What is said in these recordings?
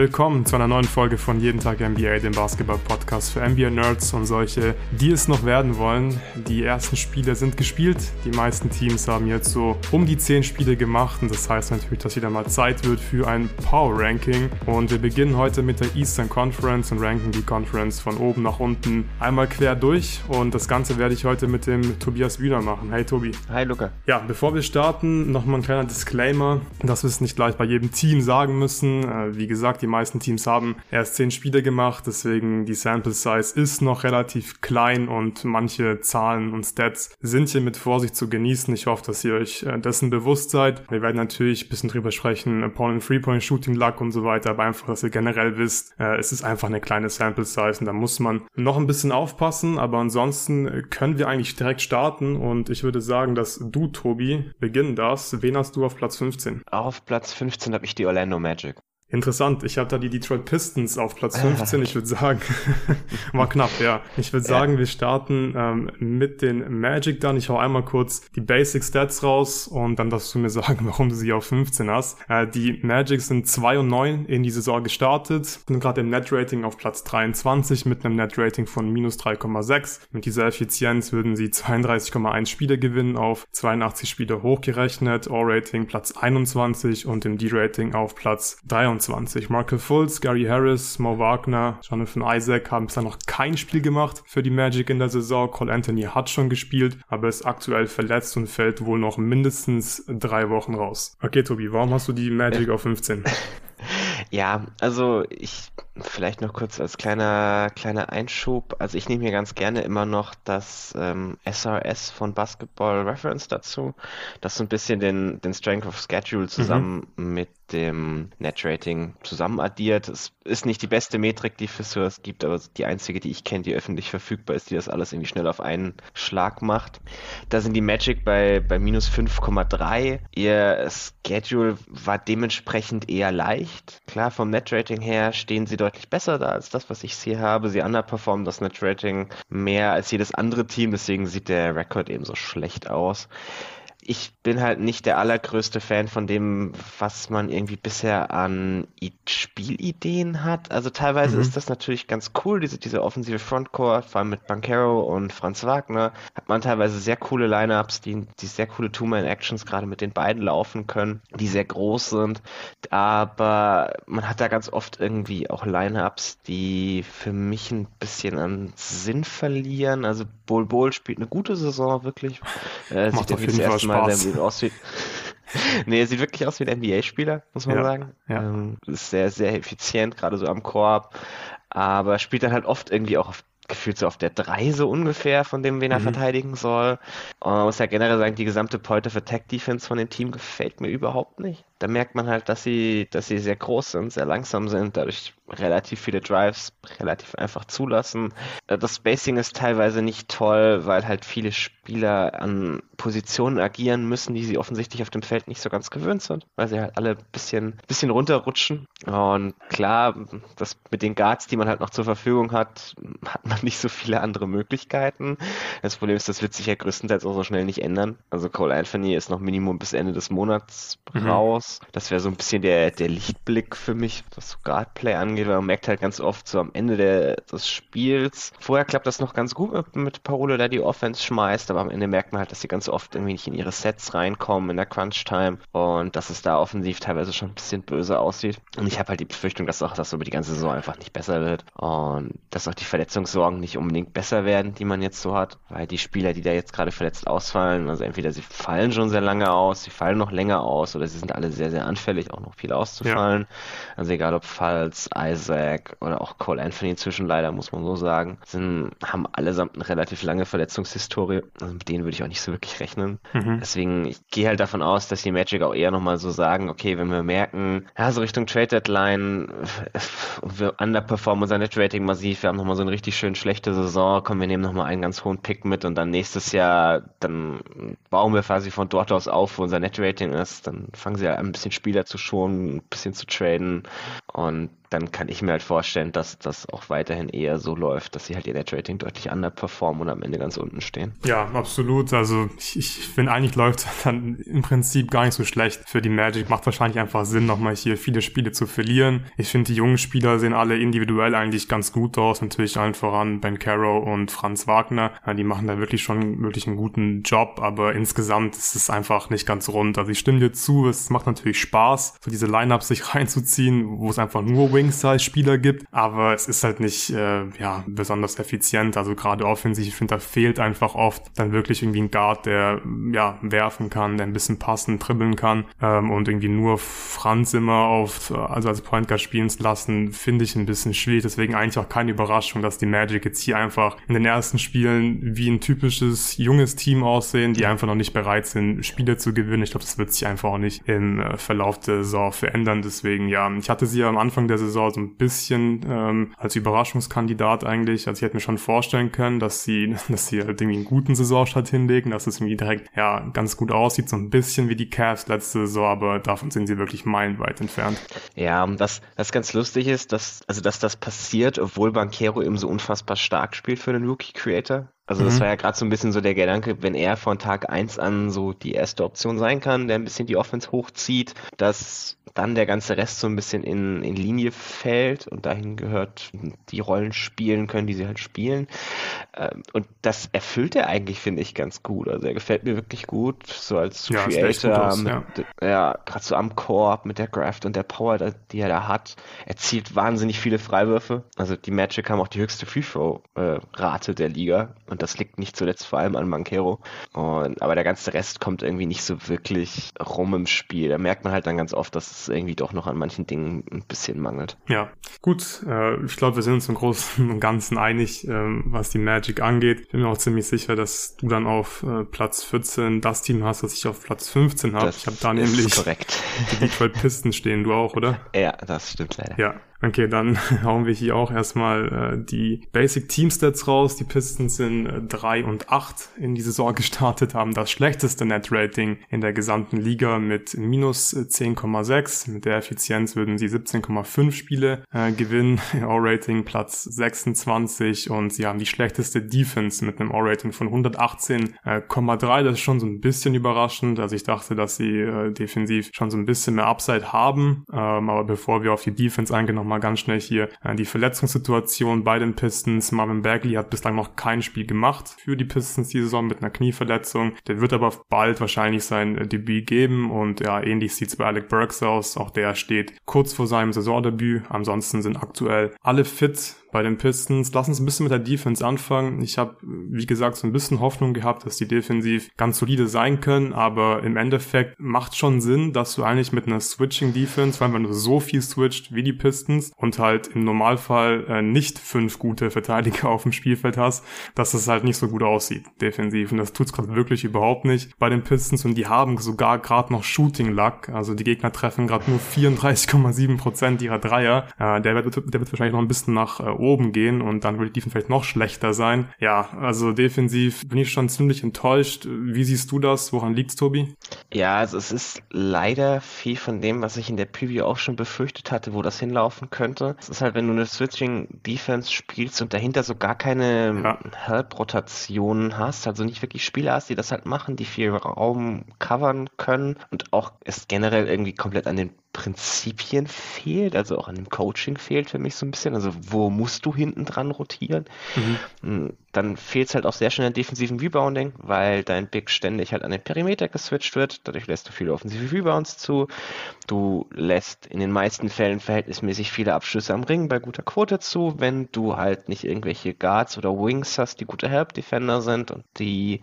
Willkommen zu einer neuen Folge von Jeden Tag NBA, dem Basketball-Podcast für NBA-Nerds und solche, die es noch werden wollen. Die ersten Spiele sind gespielt. Die meisten Teams haben jetzt so um die 10 Spiele gemacht und das heißt natürlich, dass wieder mal Zeit wird für ein Power-Ranking. Und wir beginnen heute mit der Eastern Conference und ranken die Conference von oben nach unten einmal quer durch. Und das Ganze werde ich heute mit dem Tobias Wiener machen. Hey Tobi. Hi Luca. Ja, bevor wir starten, nochmal ein kleiner Disclaimer, dass wir es nicht gleich bei jedem Team sagen müssen. Äh, wie gesagt, die meisten Teams haben erst zehn Spiele gemacht, deswegen die Sample Size ist noch relativ klein und manche Zahlen und Stats sind hier mit Vorsicht zu genießen. Ich hoffe, dass ihr euch äh, dessen bewusst seid. Wir werden natürlich ein bisschen drüber sprechen, Opponent Three-Point Shooting Luck und so weiter, aber einfach, dass ihr generell wisst, äh, es ist einfach eine kleine Sample Size und da muss man noch ein bisschen aufpassen, aber ansonsten können wir eigentlich direkt starten und ich würde sagen, dass du, Tobi, beginnen darfst. Wen hast du auf Platz 15? Auf Platz 15 habe ich die Orlando Magic. Interessant. Ich habe da die Detroit Pistons auf Platz 15. Ich würde sagen, war knapp, ja. Ich würde sagen, wir starten ähm, mit den Magic dann. Ich hau einmal kurz die Basic Stats raus und dann darfst du mir sagen, warum du sie auf 15 hast. Äh, die Magic sind 2 und 9 in die Saison gestartet, sind gerade im Net-Rating auf Platz 23 mit einem Net-Rating von minus 3,6. Mit dieser Effizienz würden sie 32,1 Spiele gewinnen auf 82 Spiele hochgerechnet. All-Rating Platz 21 und im D-Rating auf Platz 23. 22. Markel Fultz, Gary Harris, Mo Wagner, Jonathan Isaac haben bisher noch kein Spiel gemacht für die Magic in der Saison. Cole Anthony hat schon gespielt, aber ist aktuell verletzt und fällt wohl noch mindestens drei Wochen raus. Okay, Tobi, warum hast du die Magic auf 15? Ja, also ich vielleicht noch kurz als kleiner kleiner Einschub. Also ich nehme hier ganz gerne immer noch das ähm, SRS von Basketball Reference dazu, das so ein bisschen den den Strength of Schedule zusammen mhm. mit dem Net-Rating zusammen addiert. Es ist nicht die beste Metrik, die für sowas gibt, aber die einzige, die ich kenne, die öffentlich verfügbar ist, die das alles irgendwie schnell auf einen Schlag macht. Da sind die Magic bei, bei minus 5,3. Ihr Schedule war dementsprechend eher leicht. Klar, vom Net-Rating her stehen sie deutlich besser da als das, was ich hier habe. Sie underperformen das Net-Rating mehr als jedes andere Team, deswegen sieht der Rekord eben so schlecht aus ich bin halt nicht der allergrößte Fan von dem, was man irgendwie bisher an Spielideen hat. Also teilweise mhm. ist das natürlich ganz cool, diese, diese offensive Frontcourt, vor allem mit Bankero und Franz Wagner, hat man teilweise sehr coole Lineups, die, die sehr coole Two-Man-Actions gerade mit den beiden laufen können, die sehr groß sind. Aber man hat da ganz oft irgendwie auch Lineups, die für mich ein bisschen an Sinn verlieren. Also Bol Bol spielt eine gute Saison, wirklich. Äh, Macht auf jeden Fall Spaß. Der aus wie, nee, er sieht wirklich aus wie ein NBA-Spieler, muss man ja, sagen. Ja. Ähm, ist sehr, sehr effizient, gerade so am Korb. Aber spielt dann halt oft irgendwie auch auf gefühlt so auf der 3 so ungefähr, von dem, wen er mhm. verteidigen soll. Und man muss ja generell sagen, die gesamte Point of Attack Defense von dem Team gefällt mir überhaupt nicht. Da merkt man halt, dass sie, dass sie sehr groß sind, sehr langsam sind, dadurch relativ viele Drives relativ einfach zulassen. Äh, das Spacing ist teilweise nicht toll, weil halt viele Spieler an Positionen agieren müssen, die sie offensichtlich auf dem Feld nicht so ganz gewöhnt sind, weil sie halt alle ein bisschen, bisschen runterrutschen. Und klar, das mit den Guards, die man halt noch zur Verfügung hat, hat man nicht so viele andere Möglichkeiten. Das Problem ist, das wird sich ja größtenteils auch so schnell nicht ändern. Also Cole Anthony ist noch Minimum bis Ende des Monats mhm. raus. Das wäre so ein bisschen der, der Lichtblick für mich, was so Guard-Play angeht weil man merkt halt ganz oft so am Ende der, des Spiels, vorher klappt das noch ganz gut mit, mit Parolo, der die Offense schmeißt, aber am Ende merkt man halt, dass sie ganz oft irgendwie nicht in ihre Sets reinkommen in der Crunch-Time und dass es da offensiv teilweise schon ein bisschen böse aussieht. Und ich habe halt die Befürchtung, dass auch das über die ganze Saison einfach nicht besser wird und dass auch die Verletzungssorgen nicht unbedingt besser werden, die man jetzt so hat, weil die Spieler, die da jetzt gerade verletzt ausfallen, also entweder sie fallen schon sehr lange aus, sie fallen noch länger aus oder sie sind alle sehr, sehr anfällig, auch noch viel auszufallen. Ja. Also egal ob Falls, Isaac oder auch Cole Anthony inzwischen leider, muss man so sagen, sind, haben allesamt eine relativ lange Verletzungshistorie. Also mit denen würde ich auch nicht so wirklich rechnen. Mhm. Deswegen, ich gehe halt davon aus, dass die Magic auch eher nochmal so sagen, okay, wenn wir merken, ja, so Richtung Trade Deadline, wir underperformen unser Net Rating massiv, wir haben nochmal so eine richtig schön schlechte Saison, kommen wir nehmen nochmal einen ganz hohen Pick mit und dann nächstes Jahr, dann bauen wir quasi von dort aus auf, wo unser Net Rating ist, dann fangen sie ja an, ein bisschen Spieler zu schonen, ein bisschen zu traden. Und dann kann ich mir halt vorstellen, dass das auch weiterhin eher so läuft, dass sie halt ihr Net-Rating deutlich underperformen und am Ende ganz unten stehen. Ja, absolut. Also ich, ich finde, eigentlich läuft dann im Prinzip gar nicht so schlecht für die Magic. Macht wahrscheinlich einfach Sinn, nochmal hier viele Spiele zu verlieren. Ich finde, die jungen Spieler sehen alle individuell eigentlich ganz gut aus. Natürlich allen voran Ben Caro und Franz Wagner. Die machen da wirklich schon wirklich einen guten Job, aber insgesamt ist es einfach nicht ganz rund. Also ich stimme dir zu, es macht natürlich Spaß, so diese Lineups sich reinzuziehen, wo es einfach nur Wing-Size-Spieler gibt, aber es ist halt nicht äh, ja besonders effizient. Also gerade offensiv, ich finde, da fehlt einfach oft dann wirklich irgendwie ein Guard, der ja werfen kann, der ein bisschen passen, dribbeln kann ähm, und irgendwie nur Franz immer auf also als Point Guard spielen zu lassen, finde ich ein bisschen schwierig. Deswegen eigentlich auch keine Überraschung, dass die Magic jetzt hier einfach in den ersten Spielen wie ein typisches junges Team aussehen, die einfach noch nicht bereit sind, Spiele zu gewinnen. Ich glaube, das wird sich einfach auch nicht im äh, Verlauf der Saison verändern. Deswegen, ja, ich hatte sie ja am Anfang der Saison so ein bisschen ähm, als Überraschungskandidat eigentlich. Also ich hätte mir schon vorstellen können, dass sie, dass sie halt irgendwie einen guten Saisonstart hinlegen, dass es irgendwie direkt, ja, ganz gut aussieht, so ein bisschen wie die Cavs letzte Saison, aber davon sind sie wirklich meilenweit entfernt. Ja, das, das ganz lustig ist, dass, also dass das passiert, obwohl Banquero eben so unfassbar stark spielt für einen Rookie-Creator. Also das mhm. war ja gerade so ein bisschen so der Gedanke, wenn er von Tag eins an so die erste Option sein kann, der ein bisschen die Offense hochzieht, dass dann der ganze Rest so ein bisschen in, in Linie fällt und dahin gehört, die Rollen spielen können, die sie halt spielen. Ähm, und das erfüllt er eigentlich, finde ich, ganz gut. Also er gefällt mir wirklich gut, so als ja, Creator, aus, mit, ja, ja gerade so am Korb mit der Graft und der Power, die er da hat. Er zielt wahnsinnig viele Freiwürfe. Also die Magic haben auch die höchste Free-Throw-Rate der Liga und das liegt nicht zuletzt vor allem an Mankero. Und, aber der ganze Rest kommt irgendwie nicht so wirklich rum im Spiel. Da merkt man halt dann ganz oft, dass es irgendwie doch noch an manchen Dingen ein bisschen mangelt. Ja, gut. Äh, ich glaube, wir sind uns im Großen und Ganzen einig, äh, was die Magic angeht. Ich bin mir auch ziemlich sicher, dass du dann auf äh, Platz 14 das Team hast, was ich auf Platz 15 habe. Ich habe da nämlich korrekt. die Detroit Pistons stehen. Du auch, oder? Ja, das stimmt leider. Ja, Okay, dann hauen wir hier auch erstmal äh, die Basic Team Stats raus. Die Pistons sind äh, 3 und 8 in die Saison gestartet, haben das schlechteste Net Rating in der gesamten Liga mit minus 10,6. Äh, mit der Effizienz würden sie 17,5 Spiele äh, gewinnen. O-Rating Platz 26 und sie haben die schlechteste Defense mit einem O-Rating von 118,3. Das ist schon so ein bisschen überraschend. Also ich dachte, dass sie äh, defensiv schon so ein bisschen mehr Upside haben. Ähm, aber bevor wir auf die Defense eingehen, nochmal ganz schnell hier äh, die Verletzungssituation bei den Pistons. Marvin Bagley hat bislang noch kein Spiel gemacht für die Pistons diese Saison mit einer Knieverletzung. Der wird aber bald wahrscheinlich sein äh, Debüt geben und ja, ähnlich sieht's bei Alec Burks aus. Auch der steht kurz vor seinem Saisondebüt. Ansonsten sind aktuell alle fit bei den Pistons. Lass uns ein bisschen mit der Defense anfangen. Ich habe, wie gesagt, so ein bisschen Hoffnung gehabt, dass die defensiv ganz solide sein können, aber im Endeffekt macht schon Sinn, dass du eigentlich mit einer Switching-Defense, vor allem wenn du so viel switcht wie die Pistons und halt im Normalfall äh, nicht fünf gute Verteidiger auf dem Spielfeld hast, dass das halt nicht so gut aussieht, defensiv. Und das tut's gerade wirklich überhaupt nicht bei den Pistons und die haben sogar gerade noch Shooting-Luck. Also die Gegner treffen gerade nur 34,7% ihrer Dreier. Äh, der, wird, der wird wahrscheinlich noch ein bisschen nach äh, oben gehen und dann würde die Defense vielleicht noch schlechter sein. Ja, also defensiv bin ich schon ziemlich enttäuscht. Wie siehst du das? Woran liegt's, Tobi? Ja, also es ist leider viel von dem, was ich in der Preview auch schon befürchtet hatte, wo das hinlaufen könnte. Es ist halt, wenn du eine Switching-Defense spielst und dahinter so gar keine ja. Help-Rotationen hast, also nicht wirklich Spieler hast, die das halt machen, die viel Raum covern können und auch es generell irgendwie komplett an den Prinzipien fehlt, also auch an dem Coaching fehlt für mich so ein bisschen. Also wo musst du hinten dran rotieren? Mhm. Dann fehlt es halt auch sehr schnell an defensiven Rebounding, weil dein Big ständig halt an den Perimeter geswitcht wird. Dadurch lässt du viele offensive Rebounds zu. Du lässt in den meisten Fällen verhältnismäßig viele Abschlüsse am Ring bei guter Quote zu, wenn du halt nicht irgendwelche Guards oder Wings hast, die gute Help-Defender sind und die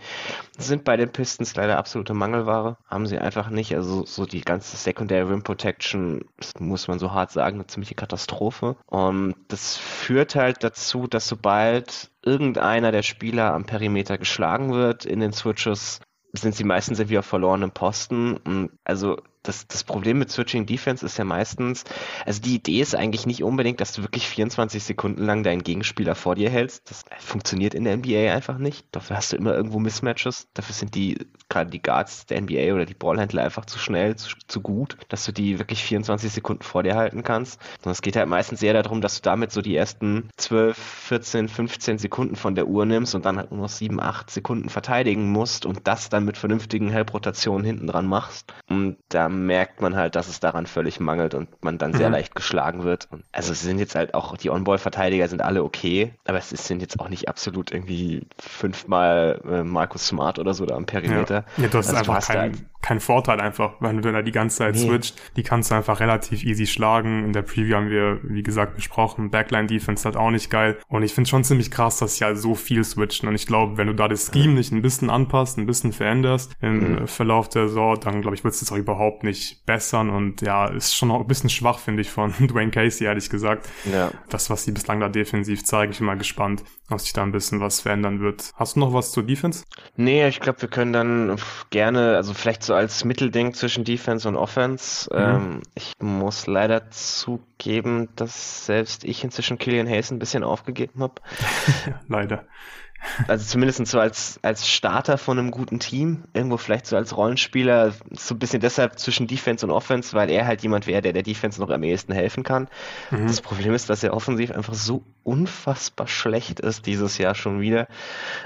sind bei den Pistons leider absolute Mangelware. Haben sie einfach nicht. Also so die ganze Secondary Rim Protection, muss man so hart sagen, eine ziemliche Katastrophe. Und das führt halt dazu, dass sobald irgendeiner der Spieler am Perimeter geschlagen wird in den Switches, sind sie meistens irgendwie auf verlorenem Posten. Also das, das Problem mit Switching Defense ist ja meistens, also die Idee ist eigentlich nicht unbedingt, dass du wirklich 24 Sekunden lang deinen Gegenspieler vor dir hältst. Das funktioniert in der NBA einfach nicht. Dafür hast du immer irgendwo Mismatches. Dafür sind die, gerade die Guards der NBA oder die Ballhändler einfach zu schnell, zu, zu gut, dass du die wirklich 24 Sekunden vor dir halten kannst. Und es geht halt meistens eher darum, dass du damit so die ersten 12, 14, 15 Sekunden von der Uhr nimmst und dann halt nur noch 7, 8 Sekunden verteidigen musst und das dann mit vernünftigen Help-Rotationen hinten dran machst. Und da merkt man halt, dass es daran völlig mangelt und man dann sehr mhm. leicht geschlagen wird. Und also sie sind jetzt halt auch, die On-Ball-Verteidiger sind alle okay, aber es sind jetzt auch nicht absolut irgendwie fünfmal äh, Markus Smart oder so da am Perimeter. Ja, ja du hast also einfach kein, halt kein Vorteil einfach, wenn du da die ganze Zeit nee. switcht. Die kannst du einfach relativ easy schlagen. In der Preview haben wir, wie gesagt, besprochen. Backline-Defense halt auch nicht geil. Und ich finde schon ziemlich krass, dass sie halt so viel switchen. Und ich glaube, wenn du da das Scheme nicht ein bisschen anpasst, ein bisschen veränderst im mhm. Verlauf der Saison, dann glaube ich, wird es das auch überhaupt nicht bessern. Und ja, ist schon auch ein bisschen schwach, finde ich, von Dwayne Casey, ehrlich gesagt. Ja. Das, was sie bislang da defensiv zeigen, ich bin mal gespannt, ob sich da ein bisschen was verändern wird. Hast du noch was zur Defense? Nee, ich glaube, wir können dann gerne, also vielleicht so als Mittelding zwischen Defense und Offense. Mhm. Ähm, ich muss leider zugeben, dass selbst ich inzwischen Killian Hayes ein bisschen aufgegeben habe. leider. Also zumindest so als, als Starter von einem guten Team, irgendwo vielleicht so als Rollenspieler, so ein bisschen deshalb zwischen Defense und Offense, weil er halt jemand wäre, der der Defense noch am ehesten helfen kann. Mhm. Das Problem ist, dass er offensiv einfach so unfassbar schlecht ist dieses Jahr schon wieder.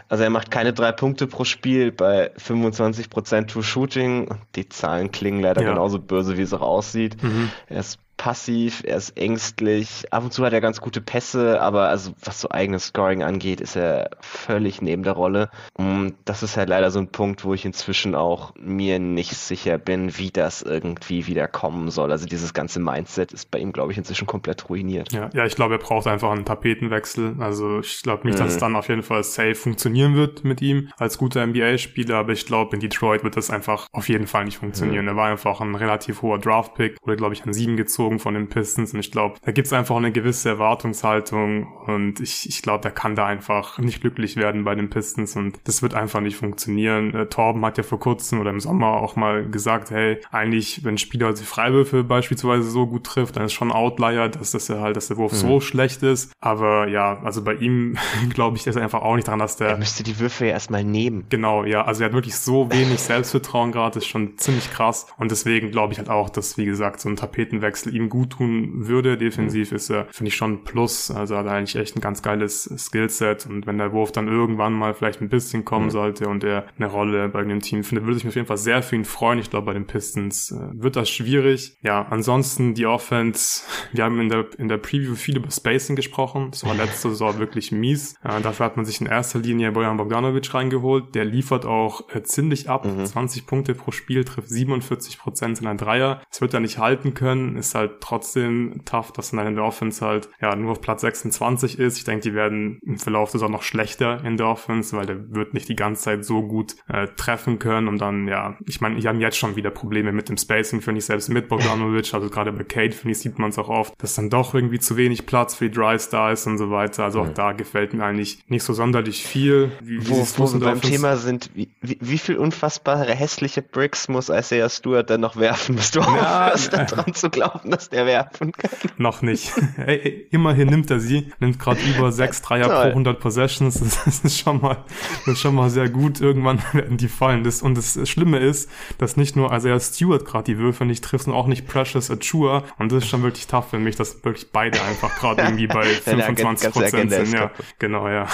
Also er macht keine drei Punkte pro Spiel bei 25% True Shooting. Die Zahlen klingen leider ja. genauso böse, wie es auch aussieht. Mhm. Er ist passiv, er ist ängstlich. Ab und zu hat er ganz gute Pässe, aber also was so eigenes Scoring angeht, ist er völlig neben der Rolle. Und das ist halt leider so ein Punkt, wo ich inzwischen auch mir nicht sicher bin, wie das irgendwie wieder kommen soll. Also dieses ganze Mindset ist bei ihm, glaube ich, inzwischen komplett ruiniert. Ja, ja ich glaube, er braucht einfach einen Tapetenwechsel. Also ich glaube nicht, mhm. dass es dann auf jeden Fall safe funktionieren wird mit ihm als guter NBA-Spieler, aber ich glaube, in Detroit wird das einfach auf jeden Fall nicht funktionieren. Mhm. Er war einfach ein relativ hoher Draft-Pick, wurde, glaube ich, an sieben gezogen gezogen von den Pistons und ich glaube, da gibt's einfach eine gewisse Erwartungshaltung und ich, ich glaube, er kann da einfach nicht glücklich werden bei den Pistons und das wird einfach nicht funktionieren. Äh, Torben hat ja vor kurzem oder im Sommer auch mal gesagt, hey, eigentlich, wenn ein Spieler die Freiwürfe beispielsweise so gut trifft, dann ist schon ein Outlier, dass das ja halt, dass der Wurf mhm. so schlecht ist. Aber ja, also bei ihm glaube ich, ist einfach auch nicht dran, dass der. Er müsste die Würfe ja erstmal nehmen. Genau, ja. Also er hat wirklich so wenig Selbstvertrauen gerade, ist schon ziemlich krass. Und deswegen glaube ich halt auch, dass, wie gesagt, so ein Tapetenwechsel ihm gut tun würde. Defensiv ist er, finde ich, schon ein Plus. Also hat er eigentlich echt ein ganz geiles Skillset. Und wenn der Wurf dann irgendwann mal vielleicht ein bisschen kommen mhm. sollte und er eine Rolle bei dem Team findet, würde ich mich auf jeden Fall sehr für ihn freuen. Ich glaube, bei den Pistons äh, wird das schwierig. Ja, ansonsten die Offense. Wir haben in der, in der Preview viel über Spacing gesprochen. Das war letzte Saison wirklich mies. Äh, dafür hat man sich in erster Linie Bojan Bogdanovic reingeholt. Der liefert auch äh, ziemlich ab. Mhm. 20 Punkte pro Spiel, trifft 47 Prozent seiner Dreier. Das wird er nicht halten können. Ist halt trotzdem tough, dass dann in der Offense halt ja nur auf Platz 26 ist. Ich denke, die werden im Verlauf des auch noch schlechter in der Offense, weil der wird nicht die ganze Zeit so gut äh, treffen können und dann, ja, ich meine, die haben jetzt schon wieder Probleme mit dem Spacing, finde ich, selbst mit Bogdanovic, also gerade bei Kate, finde ich, sieht man es auch oft, dass dann doch irgendwie zu wenig Platz für die Drives da ist und so weiter. Also auch ja. da gefällt mir eigentlich nicht so sonderlich viel. Wie, wo, wo wir beim Offense? Thema sind, wie, wie, wie viel unfassbare hässliche Bricks muss Isaiah Stewart dann noch werfen, bis du ja, aufhörst, daran zu glauben, dass der werfen kann. Noch nicht. Ey, immerhin nimmt er sie, nimmt gerade über sechs Dreier Toll. pro 100 Possessions. Das, ist schon mal, das ist schon mal sehr gut. Irgendwann werden die fallen. Das, und das Schlimme ist, dass nicht nur Isaiah Stewart gerade die Würfe nicht trifft, sondern auch nicht Precious Achua. Und das ist schon wirklich tough für mich, dass wirklich beide einfach gerade irgendwie bei 25 Prozent sind. Ja, genau, ja.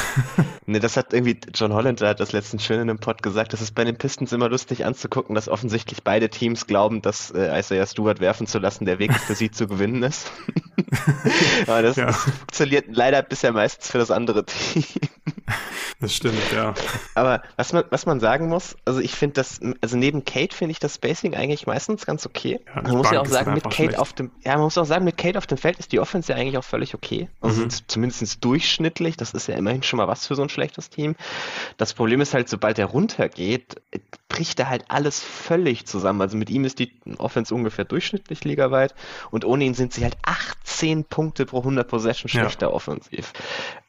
Ne, das hat irgendwie John Holland hat das letztens schön in einem Pod gesagt. Das ist bei den Pistons immer lustig anzugucken, dass offensichtlich beide Teams glauben, dass äh, Isaiah Stewart werfen zu lassen der Weg für sie zu gewinnen ist. Aber das, ja. funktioniert leider bisher meistens für das andere Team. Das stimmt, ja. Aber was man, was man sagen muss, also ich finde das, also neben Kate finde ich das Spacing eigentlich meistens ganz okay. Ja, man muss ja auch sagen, mit Kate schlecht. auf dem, ja, man muss auch sagen, mit Kate auf dem Feld ist die Offense ja eigentlich auch völlig okay. Also mhm. zumindest durchschnittlich, das ist ja immerhin schon mal was für so ein schlechtes Team. Das Problem ist halt, sobald er runtergeht, bricht er halt alles völlig zusammen. Also mit ihm ist die Offense ungefähr durchschnittlich ligaweit und ohne ihn sind sie halt 18 Punkte pro 100 Possession schlechter ja. offensiv.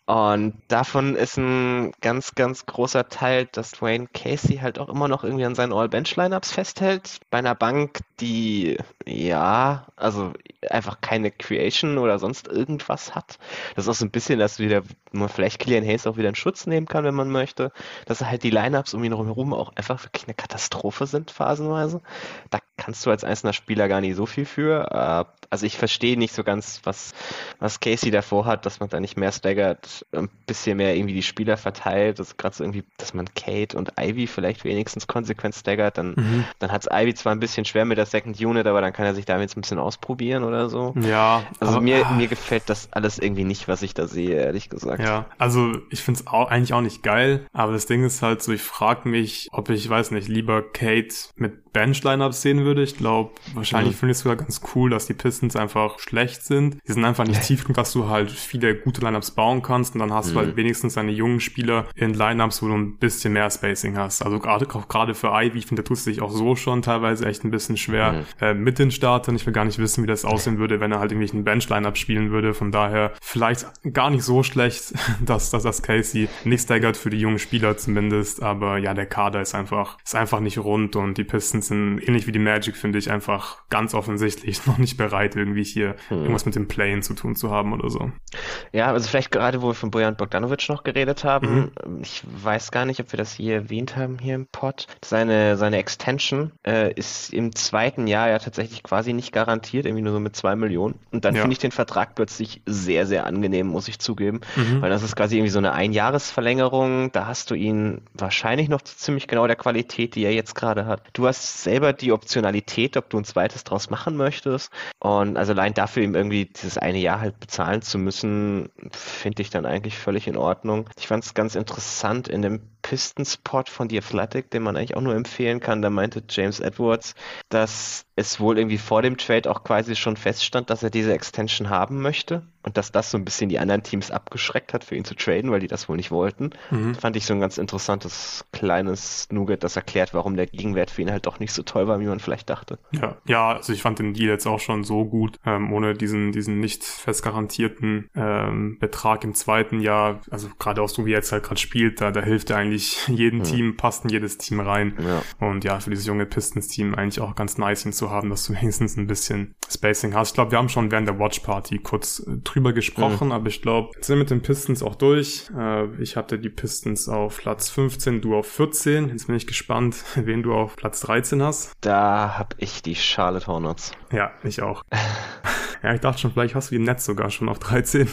Und davon ist ein ganz, ganz großer Teil, dass Dwayne Casey halt auch immer noch irgendwie an seinen All-Bench-Lineups festhält. Bei einer Bank, die, ja, also einfach keine Creation oder sonst irgendwas hat. Das ist auch so ein bisschen, dass wieder, man vielleicht Killian Hayes auch wieder in Schutz nehmen kann, wenn man möchte. Dass halt die Lineups um ihn herum auch einfach wirklich eine Katastrophe sind, phasenweise. Da kannst du als einzelner Spieler gar nicht so viel für. Also ich verstehe nicht so ganz, was, was Casey davor hat, dass man da nicht mehr staggert, ein bisschen mehr irgendwie die Spieler verteilt, dass gerade so irgendwie, dass man Kate und Ivy vielleicht wenigstens konsequent staggert, dann, mhm. dann hat es Ivy zwar ein bisschen schwer mit der Second Unit, aber dann kann er sich damit jetzt ein bisschen ausprobieren oder so. Ja. Also aber, mir, mir gefällt das alles irgendwie nicht, was ich da sehe, ehrlich gesagt. Ja, also ich finde es auch, eigentlich auch nicht geil, aber das Ding ist halt so, ich frage mich, ob ich, weiß nicht, lieber Kate mit Bench-Lineups sehen würde. Ich glaube, wahrscheinlich mhm. finde ich es sogar ganz cool, dass die Pistons einfach schlecht sind. Die sind einfach nicht tief genug, dass du halt viele gute Lineups bauen kannst und dann hast mhm. du halt mhm. wenigstens deine jungen Spieler in Lineups, wo du ein bisschen mehr Spacing hast. Also gerade gerade für Ivy, ich finde, der tut es sich auch so schon teilweise echt ein bisschen schwer mhm. äh, mit den Startern. Ich will gar nicht wissen, wie das aussehen würde, wenn er halt irgendwie einen Bench-Lineup spielen würde. Von daher vielleicht gar nicht so schlecht, dass, dass das Casey nicht staggert für die jungen Spieler zumindest. Aber ja, der Kader ist einfach, ist einfach nicht rund und die Pistons sind ähnlich wie die Magic, finde ich, einfach ganz offensichtlich noch nicht bereit, irgendwie hier hm. irgendwas mit dem Playen zu tun zu haben oder so. Ja, also vielleicht gerade, wo wir von Bojan Bogdanovic noch geredet haben, mhm. ich weiß gar nicht, ob wir das hier erwähnt haben hier im Pod. Seine, seine Extension äh, ist im zweiten Jahr ja tatsächlich quasi nicht garantiert, irgendwie nur so mit zwei Millionen. Und dann ja. finde ich den Vertrag plötzlich sehr, sehr angenehm, muss ich zugeben. Mhm. Weil das ist quasi irgendwie so eine Einjahresverlängerung. Da hast du ihn wahrscheinlich noch ziemlich genau der Qualität, die er jetzt gerade hat. Du hast selber die Optionalität, ob du ein zweites draus machen möchtest. Und also allein dafür ihm irgendwie dieses eine Jahr halt bezahlen zu müssen, finde ich dann eigentlich völlig in Ordnung. Ich fand es ganz interessant in dem Pistenspot von The Athletic, den man eigentlich auch nur empfehlen kann. Da meinte James Edwards, dass es wohl irgendwie vor dem Trade auch quasi schon feststand, dass er diese Extension haben möchte und dass das so ein bisschen die anderen Teams abgeschreckt hat, für ihn zu traden, weil die das wohl nicht wollten. Mhm. Fand ich so ein ganz interessantes kleines Nugget, das erklärt, warum der Gegenwert für ihn halt doch nicht so toll war, wie man vielleicht dachte. Ja, ja also ich fand den Deal jetzt auch schon so gut, ähm, ohne diesen, diesen nicht fest garantierten ähm, Betrag im zweiten Jahr, also gerade auch so wie er jetzt halt gerade spielt, da, da hilft er eigentlich jedem mhm. Team, passt in jedes Team rein. Ja. Und ja, für dieses junge Pistons-Team eigentlich auch ganz nice ihn zu haben, dass du wenigstens ein bisschen Spacing hast. Ich glaube, wir haben schon während der Watch Party kurz äh, drüber gesprochen, mhm. aber ich glaube, jetzt sind wir mit den Pistons auch durch. Äh, ich hatte die Pistons auf Platz 15, du auf 14. Jetzt bin ich gespannt, wen du auf Platz 13 hast. Da habe ich die Charlotte Hornets. Ja, ich auch. ja, ich dachte schon, vielleicht hast du die Netz sogar schon auf 13.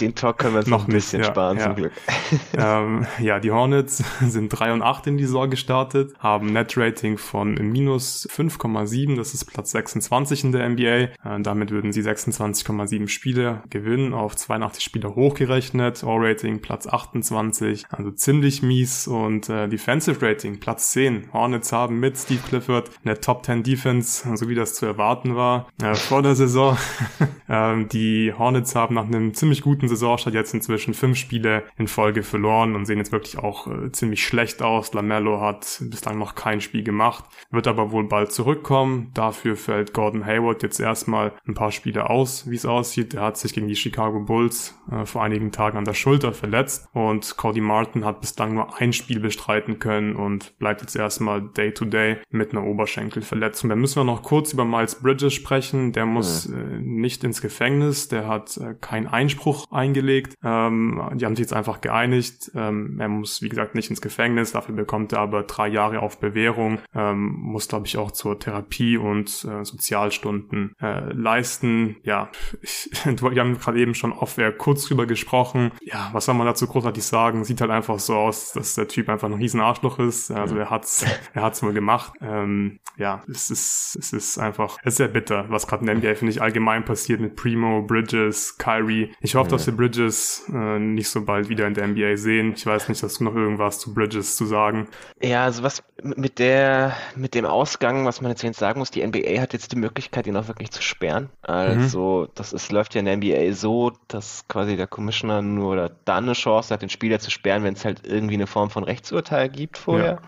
Den Talk können wir uns noch ein bisschen ja, sparen, ja. zum Glück. ähm, ja, die Hornets sind 3 und 8 in die Saison gestartet, haben Net-Rating von minus 5,7, das ist Platz 26 in der NBA. Äh, damit würden sie 26,7 Spiele gewinnen, auf 82 Spiele hochgerechnet. All-Rating Platz 28, also ziemlich mies. Und äh, Defensive Rating Platz 10. Hornets haben mit Steve Clifford eine Top 10 Defense, so wie das zu erwarten war, äh, vor der Saison. ähm, die Hornets haben nach einem ziemlich guten Saisonstart jetzt inzwischen fünf Spiele in Folge verloren und sehen jetzt wirklich auch äh, ziemlich schlecht aus. Lamello hat bislang noch kein Spiel gemacht, wird aber wohl bald zurückkommen. Dafür fällt Gordon Hayward jetzt erstmal ein paar Spiele aus, wie es aussieht. Er hat sich gegen die Chicago Bulls äh, vor einigen Tagen an der Schulter verletzt und Cody Martin hat bislang nur ein Spiel bestreiten können und bleibt jetzt erstmal Day to Day mit einer Oberschenkelverletzung. Dann müssen wir noch kurz über Miles Bridges sprechen. Der muss ja. äh, nicht ins Gefängnis, der hat äh, keinen Einspruch eingelegt. Ähm, die haben sich jetzt einfach geeinigt. Ähm, er muss, wie gesagt, nicht ins Gefängnis, dafür bekommt er aber drei Jahre auf Bewährung, ähm, muss, glaube ich, auch zur Therapie und äh, Sozialstunden äh, leisten. Ja, ich, wir haben gerade eben schon off-air kurz drüber gesprochen. Ja, was soll man dazu großartig sagen? Sieht halt einfach so aus, dass der Typ einfach ein riesen Arschloch ist. Also er hat's, er hat's wohl gemacht. Ähm, ja, es ist, es ist einfach, es ist sehr bitter, was gerade in der NBA, finde ich, allgemein passiert mit Primo, Bridges, Kyrie. Ich hoffe, dass wir Bridges äh, nicht so bald wieder in der NBA sehen. Ich weiß nicht, hast du noch irgendwas zu Bridges zu sagen? Ja, also was mit der, mit dem Ausgang, was man jetzt sagen muss, die NBA hat jetzt die Möglichkeit, ihn auch wirklich zu sperren. Also, mhm. das ist, läuft ja in der NBA so, dass quasi der Commissioner nur oder dann eine Chance hat, den Spieler zu sperren, wenn es halt irgendwie eine Form von Rechtsurteil gibt vorher. Ja.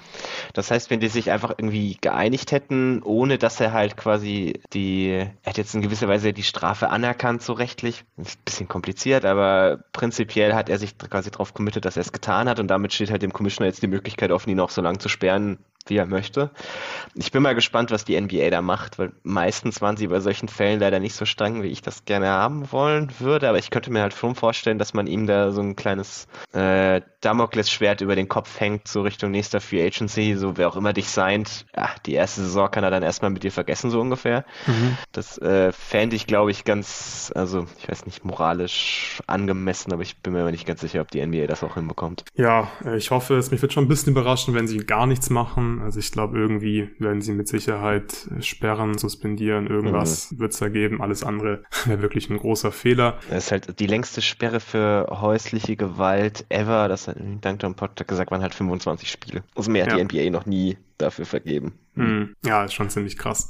Das heißt, wenn die sich einfach irgendwie geeinigt hätten, ohne dass er halt quasi quasi die, er hat jetzt in gewisser Weise die Strafe anerkannt, so rechtlich. Ist ein bisschen kompliziert, aber prinzipiell hat er sich quasi darauf committet, dass er es getan hat. Und damit steht halt dem Commissioner jetzt die Möglichkeit offen, ihn auch so lange zu sperren, wie er möchte. Ich bin mal gespannt, was die NBA da macht, weil meistens waren sie bei solchen Fällen leider nicht so streng, wie ich das gerne haben wollen würde, aber ich könnte mir halt schon vorstellen, dass man ihm da so ein kleines äh, Damoklesschwert über den Kopf hängt, so Richtung nächster Free Agency, so wer auch immer dich seint, ja, die erste Saison kann er dann erstmal mit dir vergessen, so ungefähr. Mhm. Das äh, fände ich, glaube ich, ganz, also ich weiß nicht, moralisch angemessen, aber ich bin mir aber nicht ganz sicher, ob die NBA das auch hinbekommt. Ja, ich hoffe es. Mich wird schon ein bisschen überraschen, wenn sie gar nichts machen. Also ich glaube, irgendwie werden sie mit Sicherheit sperren, suspendieren, irgendwas mhm. wird es da geben. Alles andere wäre wirklich ein großer Fehler. Das ist halt die längste Sperre für häusliche Gewalt ever. Das hat Duncan Potter gesagt, waren halt 25 Spiele. Also mehr hat ja. die NBA noch nie dafür vergeben. Hm. Ja, ist schon ziemlich krass.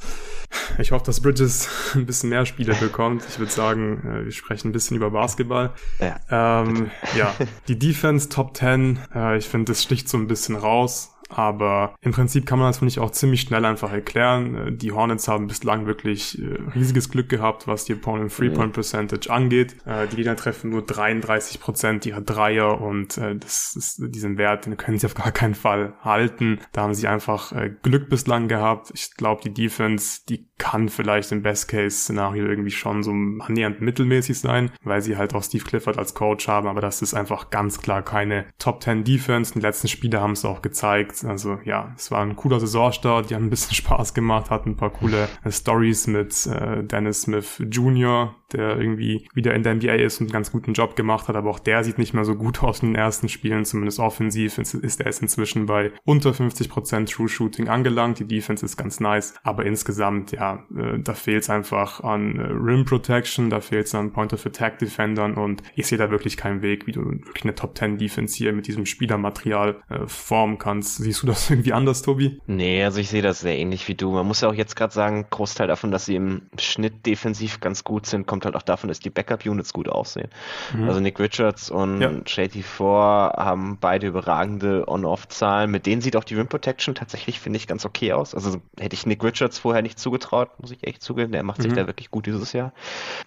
Ich hoffe, dass Bridges ein bisschen mehr Spiele bekommt. Ich würde sagen, äh, wir sprechen ein bisschen über Basketball. Ja, ähm, ja. die Defense Top 10, äh, ich finde, das sticht so ein bisschen raus. Aber im Prinzip kann man das, finde ich, auch ziemlich schnell einfach erklären. Äh, die Hornets haben bislang wirklich äh, riesiges Glück gehabt, was die Opponent Three-Point Percentage angeht. Äh, die Gegner treffen nur 33 Prozent ihrer Dreier und das ist diesen Wert, den können sie auf gar keinen Fall halten. Da haben sie einfach Glück bislang gehabt. Ich glaube, die Defense, die kann vielleicht im Best-Case-Szenario irgendwie schon so annähernd mittelmäßig sein, weil sie halt auch Steve Clifford als Coach haben, aber das ist einfach ganz klar keine Top 10 Defense. Die letzten Spiele haben es auch gezeigt also ja, es war ein cooler Saisonstart, die haben ein bisschen Spaß gemacht, hatten ein paar coole äh, Stories mit äh, Dennis Smith Jr., der irgendwie wieder in der NBA ist und einen ganz guten Job gemacht hat, aber auch der sieht nicht mehr so gut aus in den ersten Spielen, zumindest offensiv ist er ist inzwischen bei unter 50% True Shooting angelangt, die Defense ist ganz nice, aber insgesamt, ja, äh, da fehlt es einfach an äh, Rim Protection, da fehlt es an Point of Attack Defendern und ich sehe da wirklich keinen Weg, wie du wirklich eine Top 10 Defense hier mit diesem Spielermaterial äh, formen kannst. Siehst du das irgendwie anders, Tobi? Nee, also ich sehe das sehr ähnlich wie du. Man muss ja auch jetzt gerade sagen, Großteil davon, dass sie im Schnitt defensiv ganz gut sind, kommt halt auch davon, dass die Backup-Units gut aussehen. Mhm. Also Nick Richards und ja. JT4 haben beide überragende On-Off-Zahlen. Mit denen sieht auch die Rim Protection tatsächlich, finde ich, ganz okay aus. Also hätte ich Nick Richards vorher nicht zugetraut, muss ich echt zugeben. Der macht mhm. sich da wirklich gut dieses Jahr.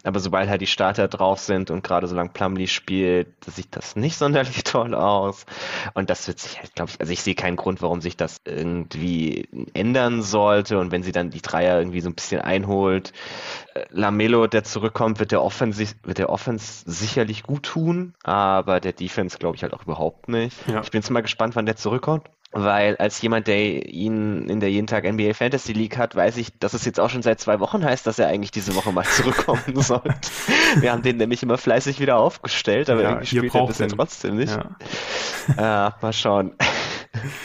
Aber sobald halt die Starter drauf sind und gerade solange Plumlee spielt, sieht das nicht sonderlich toll aus. Und das wird sich halt, glaube ich, also ich sehe keinen Grund, warum sich das irgendwie ändern sollte. Und wenn sie dann die Dreier irgendwie so ein bisschen einholt, äh, Lamelo, der zurückkommt, wird der Offense, wird der Offense sicherlich gut tun, aber der Defense glaube ich halt auch überhaupt nicht. Ja. Ich bin jetzt mal gespannt, wann der zurückkommt weil als jemand, der ihn in der jeden Tag NBA Fantasy League hat, weiß ich, dass es jetzt auch schon seit zwei Wochen heißt, dass er eigentlich diese Woche mal zurückkommen sollte. Wir haben den nämlich immer fleißig wieder aufgestellt, aber ja, irgendwie spielt er bisher trotzdem nicht. Ja. Äh, mal schauen.